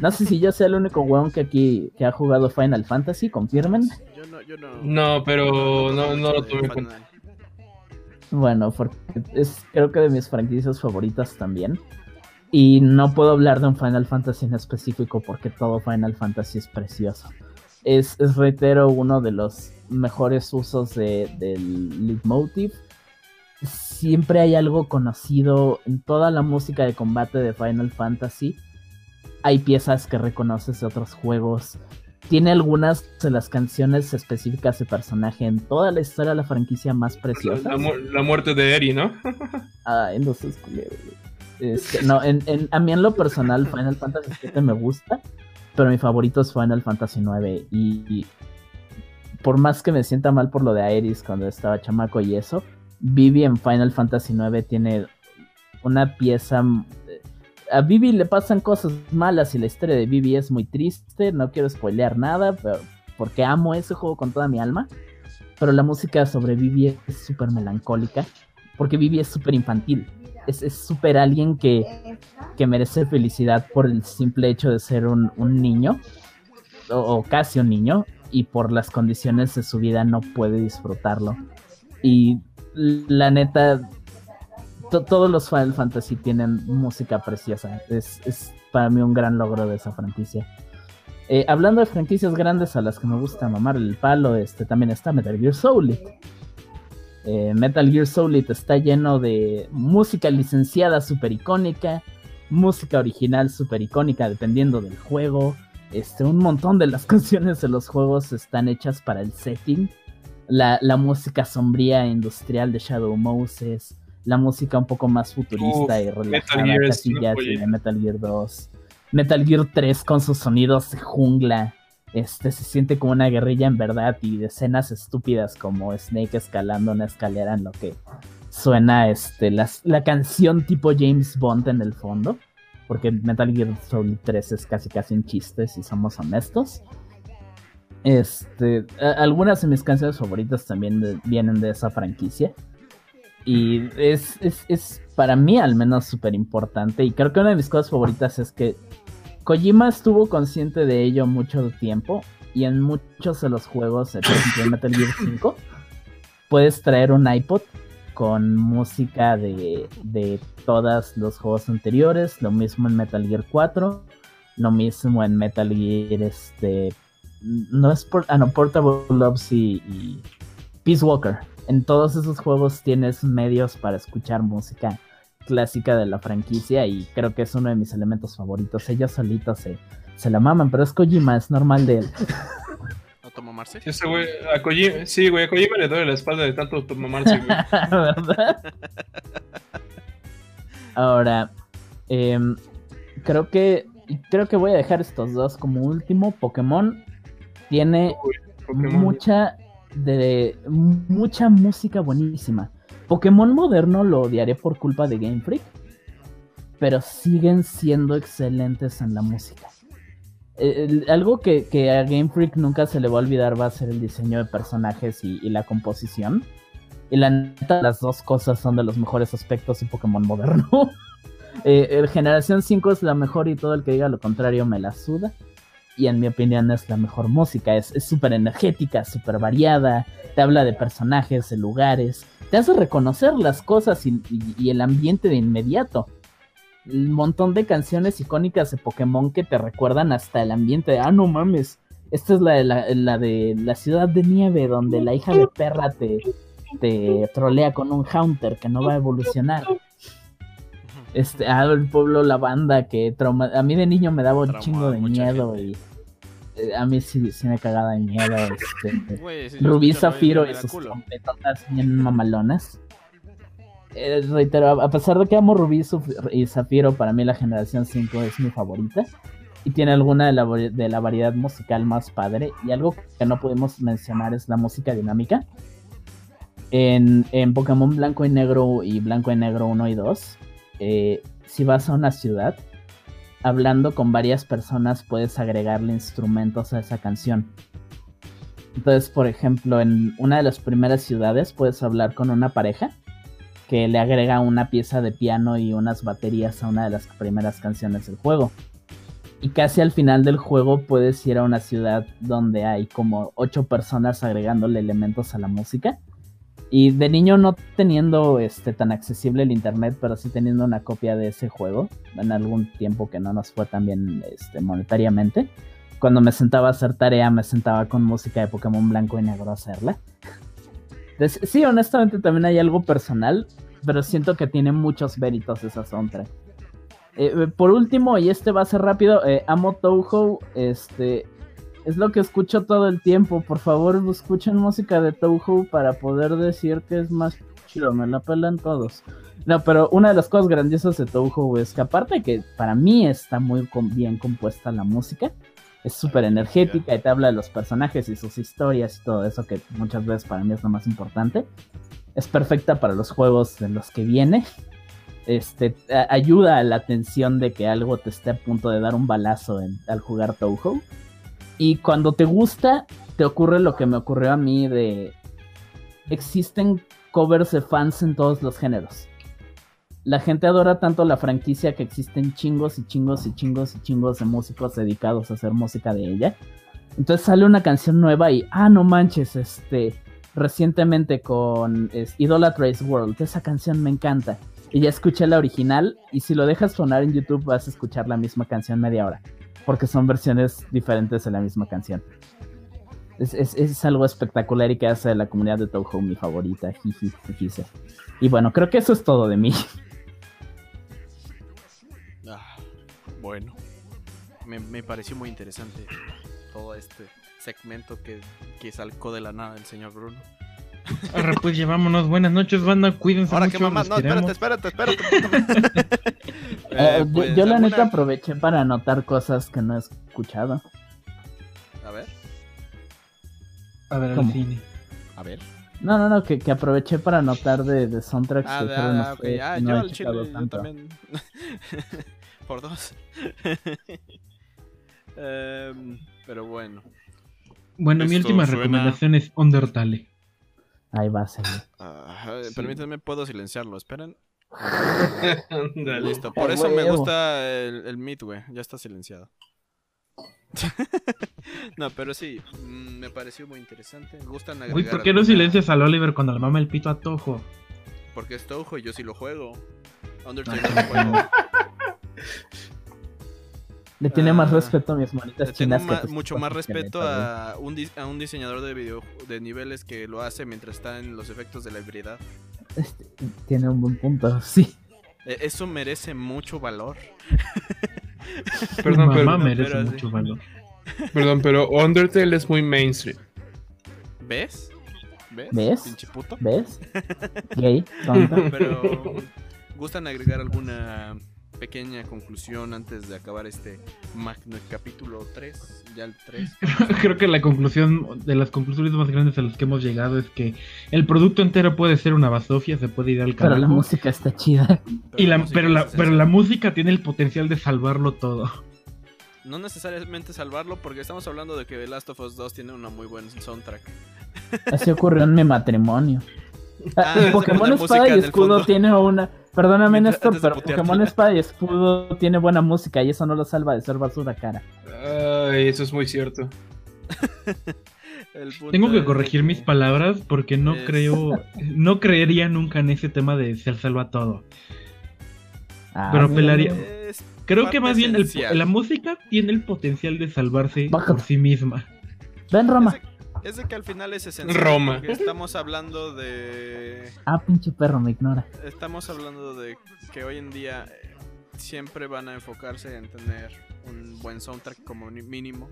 No sé si yo sea el único weón que aquí que ha jugado Final Fantasy, confirmen. Yo no, yo no. No, pero no, no lo tuve en cuenta. Bueno, porque es creo que de mis franquicias favoritas también. Y no puedo hablar de un Final Fantasy en específico porque todo Final Fantasy es precioso. Es, reitero, uno de los mejores usos de, del leitmotiv. Siempre hay algo conocido en toda la música de combate de Final Fantasy. Hay piezas que reconoces de otros juegos. Tiene algunas de las canciones específicas de personaje en toda la historia de la franquicia más preciosa. La, muerte de Eri, ¿no? ah, entonces, este, no, en, en, a mí en lo personal Final Fantasy VII me gusta, pero mi favorito es Final Fantasy IX y por más que me sienta mal por lo de Aeris cuando estaba chamaco y eso, Vivi en Final Fantasy IX tiene una pieza... A Vivi le pasan cosas malas y la historia de Vivi es muy triste, no quiero spoilear nada, pero porque amo ese juego con toda mi alma. Pero la música sobre Vivi es súper melancólica, porque Vivi es súper infantil. Es súper alguien que, que, merece felicidad por el simple hecho de ser un, niño, o casi un niño, y por las condiciones de su vida no puede disfrutarlo. Y la neta, todos los Final Fantasy tienen música preciosa. Es, para mí un gran logro de esa franquicia. Eh, hablando de franquicias grandes a las que me gusta mamar el palo, este también está Metal Gear Solid. Eh, Metal Gear Solid está lleno de música licenciada super icónica, música original super icónica dependiendo del juego, este, un montón de las canciones de los juegos están hechas para el setting. La, música sombría e industrial de Shadow Moses, la música un poco más futurista y relajada, casi de Metal Gear 2. Metal Gear 3 con sus sonidos de jungla. Este se siente como una guerrilla en verdad y de escenas estúpidas como Snake escalando una escalera en lo que suena este, la canción tipo James Bond en el fondo porque Metal Gear Solid 3 es casi casi un chiste, si somos honestos. Este, algunas de mis canciones favoritas también vienen de esa franquicia. Y es, es para mí al menos súper importante. Y creo que una de mis cosas favoritas es que Kojima estuvo consciente de ello mucho tiempo. Y en muchos de los juegos, por ejemplo en Metal Gear 5, puedes traer un iPod con música de, de todos los juegos anteriores, lo mismo en Metal Gear 4, lo mismo en Metal Gear este no es por, ah, no, Portable Loves y, Peace Walker. En todos esos juegos tienes medios para escuchar música clásica de la franquicia y creo que es uno de mis elementos favoritos. Ellos solitos se, se la maman, pero es Kojima, es normal de él. automamarse. Sí, güey, a Kojima, sí, güey, a Kojima le duele la espalda de tanto automamarse, güey. ¿Verdad? Ahora, em, creo que creo que voy a dejar estos dos como último. Pokémon tiene mucha de mucha música buenísima. Pokémon moderno lo odiaré por culpa de Game Freak, pero siguen siendo excelentes en la música algo que, a Game Freak nunca se le va a olvidar va a ser el diseño de personajes y, la composición. Y la neta, las dos cosas son de los mejores aspectos de Pokémon moderno. eh, el Generación 5 es la mejor y todo el que diga lo contrario me la suda. Y en mi opinión es la mejor música. Es súper energética, súper variada. Te habla de personajes, de lugares. Te hace reconocer las cosas y el ambiente de inmediato un montón de canciones icónicas de Pokémon que te recuerdan hasta el ambiente de, ah, no mames, esta es la de la, de la ciudad de nieve, donde la hija de perra te, te trolea con un Haunter que no va a evolucionar. Este, ah, el pueblo la banda que trauma a mí de niño me daba un chingo de miedo y eh, a mí sí, sí me cagaba de miedo. Este, Rubí Zafiro y sus trompetotas bien mamalonas. Eh, reitero, a pesar de que amo Rubí y Zafiro, para mí la generación 5 es mi favorita. Y tiene alguna de la, de la variedad musical más padre. Y algo que no podemos mencionar es la música dinámica. En, en Pokémon Blanco y Negro y Blanco y Negro 1 y 2, eh, si vas a una ciudad, hablando con varias personas puedes agregarle instrumentos a esa canción. Entonces, por ejemplo, en una de las primeras ciudades puedes hablar con una pareja que le agrega una pieza de piano y unas baterías a una de las primeras canciones del juego. Y casi al final del juego puedes ir a una ciudad donde hay como ocho personas agregándole elementos a la música. Y de niño no teniendo este tan accesible el internet, pero sí teniendo una copia de ese juego en algún tiempo que no nos fue tan bien este, monetariamente. Cuando me sentaba a hacer tarea, me sentaba con música de Pokémon blanco y negro a hacerla sí, honestamente también hay algo personal, pero siento que tiene muchos méritos esa soundtrack. Eh, eh, por último, y este va a ser rápido, eh, amo Touhou, este, es lo que escucho todo el tiempo. Por favor, escuchen música de Touhou para poder decir que es más chido, me la pelan todos. No, pero una de las cosas grandiosas de Touhou es que aparte que para mí está muy bien compuesta la música, es súper energética y te habla de los personajes y sus historias y todo eso que muchas veces para mí es lo más importante. Es perfecta para los juegos en los que viene. Este, ayuda a la atención de que algo te esté a punto de dar un balazo al jugar Touhou. Y cuando te gusta, te ocurre lo que me ocurrió a mí de... Existen covers de fans en todos los géneros la gente adora tanto la franquicia que existen chingos y chingos y chingos y chingos de músicos dedicados a hacer música de ella. Entonces sale una canción nueva y, ah, no manches, este, recientemente con es, Idolatrace World, esa canción me encanta. Y ya escuché la original y si lo dejas sonar en YouTube vas a escuchar la misma canción media hora, porque son versiones diferentes de la misma canción. Es, es, algo espectacular y que hace de la comunidad de Touhou mi favorita. Y bueno, creo que eso es todo de mí. Bueno, me, pareció muy interesante todo este segmento que, que salcó de la nada el señor Bruno. Ahora pues llevámonos, buenas noches, banda, cuídense Ahora mucho. que mamá, no, espérate, espérate, espérate. Eh, pues, yo, la neta aproveché para anotar cosas que no he escuchado. A ver. A ver, el cine. A ver. No, no, no, que, que aproveché para anotar de, de soundtracks ah, que fueron ah, okay. ah, yo al chile, yo también. por dos. Em, pero bueno. Bueno, mi última recomendación es Undertale. Ahí va a ser. Permítanme, puedo silenciarlo, esperen. Listo, por eso me gusta el, el Meet, güey. Ya está silenciado. no, pero sí, mm, me pareció muy interesante. Me gustan Uy, ¿por qué no silencias al Oliver cuando le mama el pito a Tojo? Porque es Tojo y yo sí lo juego. Undertale no lo juego. Le tiene más ah, respeto a mis manitas chinas que Mucho más respeto a un, a un diseñador de video de niveles que lo hace mientras está en los efectos de la hibridad. Este, tiene un buen punto, sí. E, eso merece mucho valor. Perdón, pero, merece mucho valor. Perdón, pero Undertale es muy mainstream. ¿Ves? ¿Ves? ¿Ves? Pinche puto. ¿Ves? Gay, Pero, ¿gustan agregar alguna pequeña conclusión antes de acabar este magno capítulo 3, ya el 3. Creo que la conclusión, de las conclusiones más grandes a las que hemos llegado es que el producto entero puede ser una basofia, se puede ir al carajo. Pero la música está chida. Pero, la, pero, la, pero la música tiene el potencial de salvarlo todo. no necesariamente salvarlo, porque estamos hablando de que The Last of Us 2 tiene una muy buena soundtrack. Así ocurrió en mi matrimonio. Ah, Ah, es Pokémon Espada y Escudo tiene una. Perdóname, Mientras- Néstor, pero. Pokémon Espada y Escudo tiene buena música y eso no lo salva de ser basura cara. Ay, eso es muy cierto. El punto Tengo que corregir mis palabras porque no es- creo, no creería nunca en ese tema de ser salva todo. Ah, Pero mira, pelaría- mira. Es Creo que más bien el- la música tiene el potencial de salvarse Baja. por sí misma. Ven, Roma. Es de, que al final es esencial. Roma. Estamos hablando de. Ah, pinche perro, me ignora. Estamos hablando de que hoy en día eh, siempre van a enfocarse en tener un buen soundtrack como ni- mínimo.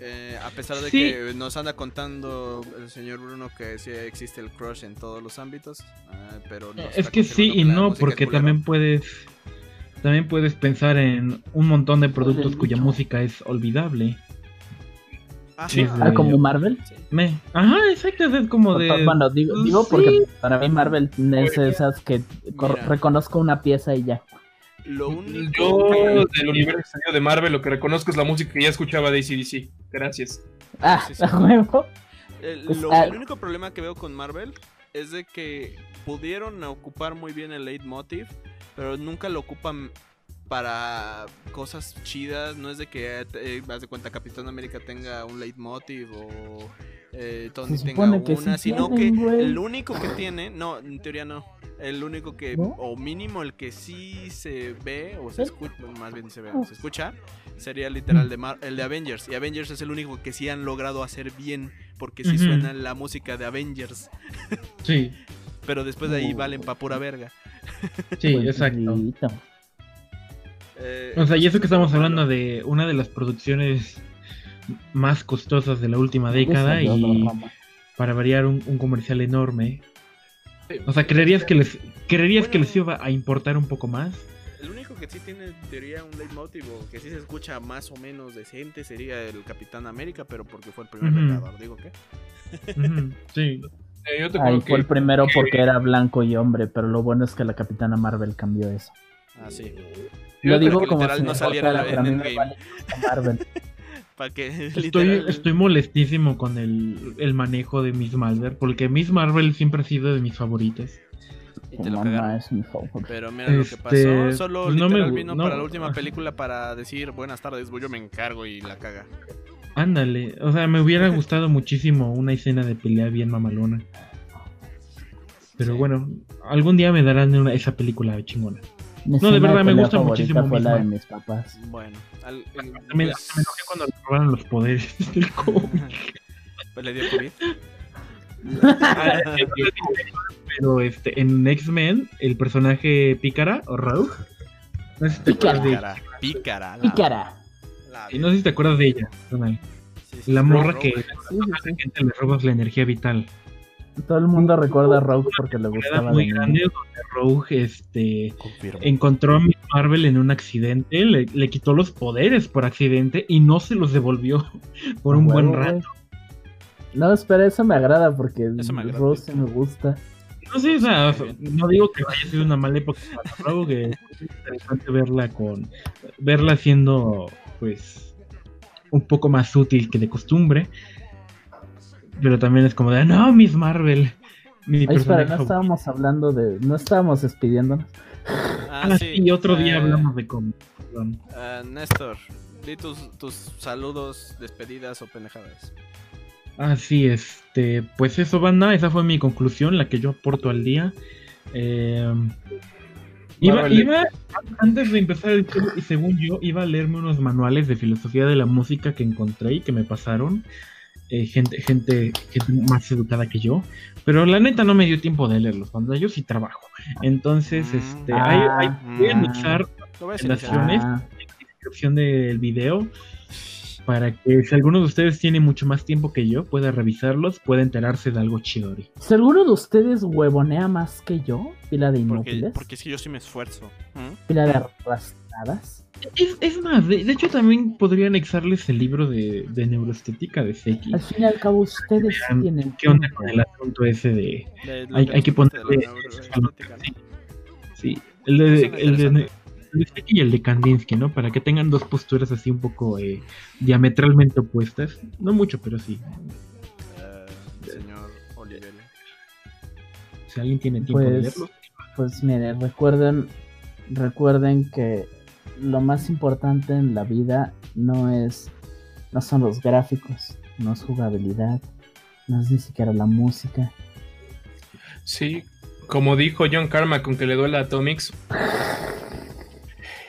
Eh, a pesar de Sí. que nos anda contando el señor Bruno que sí existe el crush en todos los ámbitos, ah, pero nos Es que sí y no, porque también puedes también puedes pensar en un montón de productos Del cuya música es olvidable. Ah, Sí. Ah, como Marvel. Sí. Me, ajá, exacto, es como de Bueno, digo, pues, digo sí. porque para mí Marvel es esas que Mira. reconozco una pieza y ya. Lo único Yo del universo de Marvel lo que reconozco es la música que ya escuchaba de ACDC. Gracias. Ah, Sí, sí. a huevo. El, Pues, lo- ah, el único problema que veo con Marvel es de que pudieron ocupar muy bien el leitmotiv, pero nunca lo ocupan para cosas chidas. No es de que, eh, eh, de cuenta, Capitán América tenga un leitmotiv o eh, Tony tenga una, sí sino tienen, que güey. el único que tiene, no, en teoría no. El único que, ¿No? o mínimo el que sí se ve o se escucha, más bien se ve, Oh. se escucha, sería literal de Mar- el de Avengers. Y Avengers es el único que sí han logrado hacer bien, porque sí suena la música de Avengers. Sí, Pero después de ahí valen pa' pura verga. sí, Pues, exacto. Eh, O sea, y eso que estamos hablando de una de las producciones más costosas de la última década y para variar un, un comercial enorme. O sea, ¿creerías que les creerías que les iba a importar un poco más? El único que sí tiene en teoría un leitmotiv o que sí se escucha más o menos decente sería el Capitán América, pero porque fue el primer. Vengador, digo que. Sí. Eh, yo te Ahí acuerdo fue el primero que- porque era blanco y hombre, pero lo bueno es que la Capitana Marvel cambió eso. Ah, sí. Lo digo que como literal si no saliera importara, en Endgame. vale Marvel. Para que Estoy, literal. estoy molestísimo con el, el manejo de Miss Marvel, porque Miss Marvel siempre ha sido de mis favoritas. y Tu te lo mamá cagaron. es mi favorita. Pero mira lo que Este, pasó. Solo pues no me literal vino no- para la última película para decir buenas tardes, yo me encargo y la caga. Ándale, o sea, me hubiera gustado muchísimo una escena de pelea bien mamalona. Pero Sí. bueno, algún día me darán una- esa película chingona. Mi No, de verdad, me gusta muchísimo Fue la de mis papás. Bueno, al, el- Me, pues, me enojé cuando le robaron los poderes del cómic. pues le dio COVID. Pero este, en X-Men, el personaje Pícara o Rogue, no sé si te Pícara. acuerdas de, Pícara, pícara. la- Pícara. la- no sé si te acuerdas de ella, sí, sí, La morra que Sí, le robas la energía vital. Todo el mundo recuerda a Rogue porque le Era gustaba muy grande donde Rogue este, Confirmo. encontró a Miss Marvel en un accidente, le, le quitó los poderes por accidente y no se los devolvió por un buen rato. No, espera, eso me agrada porque Eso me agrada. Rose sí me gusta. No sé, o sea, no digo que haya sido una mala época para Rogue, es interesante verla con verla siendo pues un poco más útil que de costumbre. Pero también es como de, no, Miss Marvel. Mi Ay, espera, no favorito". estábamos hablando de. No estábamos despidiéndonos. Ah, Ah, sí, sí, otro día eh, hablamos de cómics. perdón. eh, Néstor, di tus, tus saludos, despedidas o pendejadas. Ah, sí, este, pues eso, banda, esa fue mi conclusión, la que yo aporto al día. Eh, iba, iba, antes de empezar el show, y según yo, iba a leerme unos manuales de filosofía de la música que encontré y que me pasaron. Eh, gente, gente, gente más educada que yo. Pero la neta no me dio tiempo de leerlos, cuando yo sí trabajo. Entonces, Mm. este, Ah, voy a mm. anexar voy a Las silenciar. acciones. Ah, la descripción del video para que si alguno de ustedes tiene mucho más tiempo que yo, pueda revisarlos, pueda enterarse de algo chidori. Si alguno de ustedes huevonea más que yo, pila de Porque, inútiles, porque es que yo sí me esfuerzo. ¿Mm? pila de arrastradas. Es, es más, de, de hecho también podría anexarles el libro de, de neuroestética de Seki. Al fin y al cabo, ustedes tienen. ¿Qué onda con el asunto ese de... Hay- que hay que gusta de la ponerle-. Sí, el de, el de Seki y el de Kandinsky, ¿no? Para que tengan dos posturas así un poco eh, diametralmente opuestas. No mucho, pero sí. Eh, señor Oliverio. Si alguien tiene tiempo de Pues, leerlo. pues mire, recuerden, recuerden que lo más importante en la vida no es, no son los gráficos, no es jugabilidad, no es ni siquiera la música. Sí, como dijo John Carmack, con que le duele a Atomics.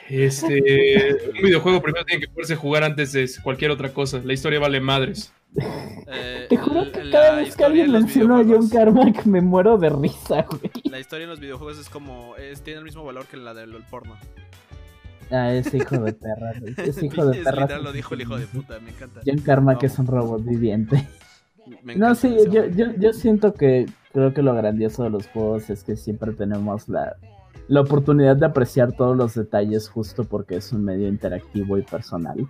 Este, un videojuego primero tiene que poderse jugar antes de cualquier otra cosa. La historia vale madres. Eh, Te juro que la cada vez que historia alguien menciona a John Carmack me muero de risa, güey. La historia en los videojuegos es como. Es, tiene el mismo valor que la del porno. Ah, ese hijo de perra. Ese hijo de Es perra. literal, lo dijo el hijo de puta, me encanta. John Carmack Vamos. es un robot viviente. No, sí, yo, yo, yo siento que creo que lo grandioso de los juegos es que siempre tenemos la, la oportunidad de apreciar todos los detalles justo porque es un medio interactivo y personal.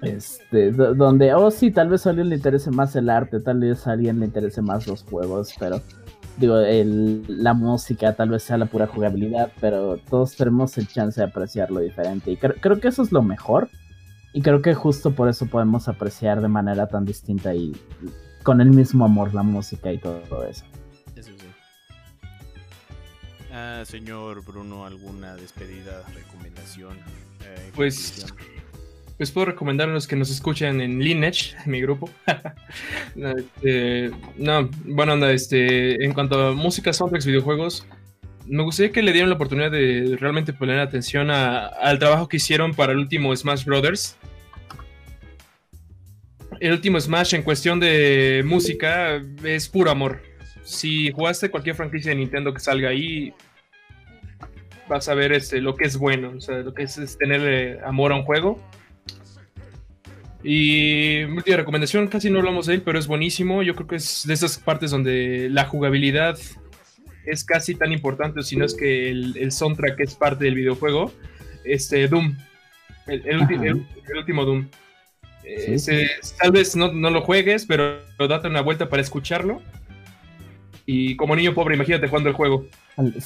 Este, do- donde, oh sí, tal vez a alguien le interese más el arte, tal vez a alguien le interese más los juegos, pero digo, el, la música tal vez sea la pura jugabilidad, pero todos tenemos el chance de apreciarlo diferente. Y creo, creo que eso es lo mejor. Y creo que justo por eso podemos apreciar de manera tan distinta y con el mismo amor la música y todo eso. Eso sí. Ah, señor Bruno, ¿alguna despedida, recomendación? eh, Pues, conclusión? Les puedo recomendar a los que nos escuchan en Lineage, mi grupo. no, este, no, bueno, onda, este, en cuanto a música, soundtracks, videojuegos, me gustaría que le dieran la oportunidad de realmente poner atención a- al trabajo que hicieron para el último Smash Brothers. El último Smash en cuestión de música es puro amor. Si jugaste cualquier franquicia de Nintendo que salga ahí, vas a ver este, lo que es bueno, o sea, lo que es, es tenerle amor a un juego. Y última recomendación, casi no hablamos de él, pero es buenísimo. Yo creo que es de esas partes donde la jugabilidad es casi tan importante, si no es que el, el soundtrack es parte del videojuego. Este, Doom. El, el ulti- Ajá. el- el último Doom. Sí, tal vez no, no lo juegues, pero date una vuelta para escucharlo. Y como niño pobre, imagínate jugando el juego.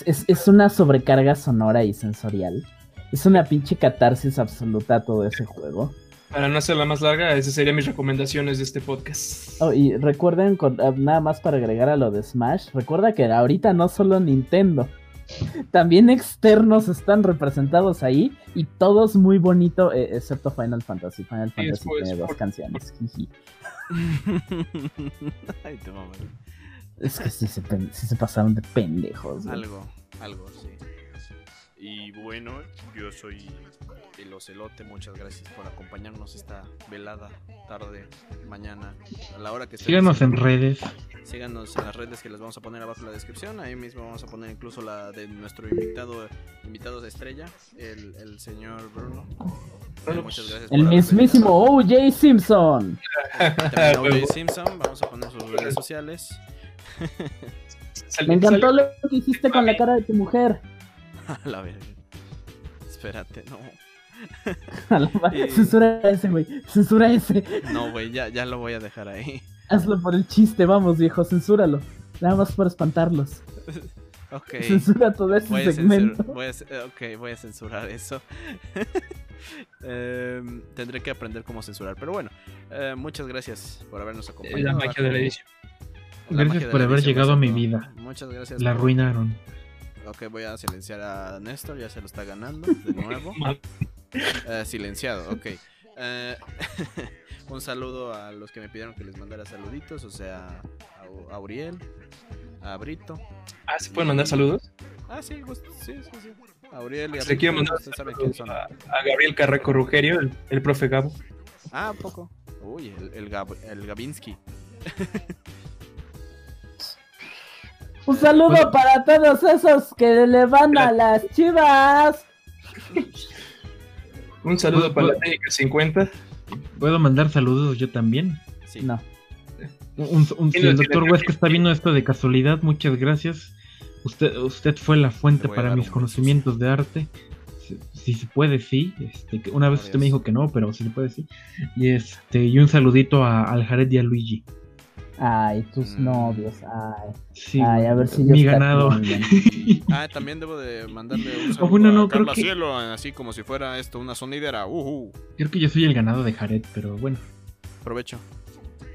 Es- es una sobrecarga sonora y sensorial. Es una pinche catarsis absoluta todo ese juego. Para no hacerla más larga, esas serían mis recomendaciones de este podcast. Oh, y recuerden, con- ah, nada más para agregar a lo de Smash, recuerda que ahorita no solo Nintendo, también externos están representados ahí y todos muy bonito, eh, excepto Final Fantasy. Final Sí, Fantasy después, tiene dos por- canciones. jiji. Ay, te. Es que sí se, pen- sí se pasaron de pendejos. güey. Algo, algo, sí. Y bueno, yo soy el Ocelote. Muchas gracias por acompañarnos esta velada, tarde, mañana, a la hora que estén Síganos en redes. Síganos en las redes que les vamos a poner abajo en la descripción. Ahí mismo vamos a poner incluso la de nuestro invitado, invitado de estrella, el, el señor Bruno. Bueno, Muchas gracias. El mismísimo O.J. Simpson. O.J. Simpson. Vamos a poner sus redes sociales. Me encantó lo que hiciste con la cara de tu mujer. A la verga. Espérate, no. A la ma- Eh. Censura ese, güey. Censura ese. No, güey, ya, ya lo voy a dejar ahí. Hazlo por el chiste, vamos, viejo. Censúralo. Nada más por espantarlos. Ok. Censura todo ese Voy a, segmento. censur- voy a ok, voy a censurar eso. Em, tendré que aprender cómo censurar. Pero bueno, eh, muchas gracias por habernos acompañado. la magia de la edición. La Gracias por haber edición, llegado a mi vida. Muchas gracias. La por- arruinaron. Ok, voy a silenciar a Néstor, ya se lo está ganando de nuevo. Eh, silenciado, ok. Eh, un saludo a los que me pidieron que les mandara saluditos, o sea, a, a Uriel, a Brito. Ah, ¿se pueden mandar saludos? Ah, sí, pues, sí, sí, sí. A Uriel y a Brito, mandar son. a, a Gabriel Carreco Rugerio, el, el profe Gabo. Ah, ¿a poco. Uy, el, el, Gab- el. Un saludo para todos esos que le van a las chivas. Un saludo para la técnica 50. ¿Puedo mandar saludos yo también? Sí. No. Un, un- si ¿Quién lo el doctor Huesca está viendo esto de casualidad, muchas gracias. Usted, usted fue la Te fuente para mis conocimientos de arte. Si, si se puede, sí. Este, una vez usted me dijo que no, pero si se puede, sí. Y este, y un saludito a, al Jared y a Luigi. Ay, tus Mm. novios, ay. Sí, Ay, a ver si mi ellos te ganado. Ah, también debo de mandarle un Oh, saludo bueno, no, a creo Carla que- Cielo, así como si fuera esto una sonidera. Ujú. Creo que yo soy el ganado de Jared, pero bueno. Provecho.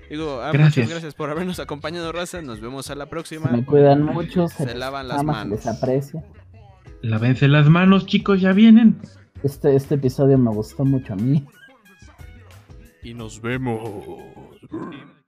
Digo, ah, Gracias. muchas gracias por habernos acompañado, Raza. Nos vemos a la próxima. Se me cuidan mucho, se, Se lavan las ama, se manos. les aprecia. Lávense las manos, chicos, ya vienen. Este, este episodio me gustó mucho a mí. Y nos vemos.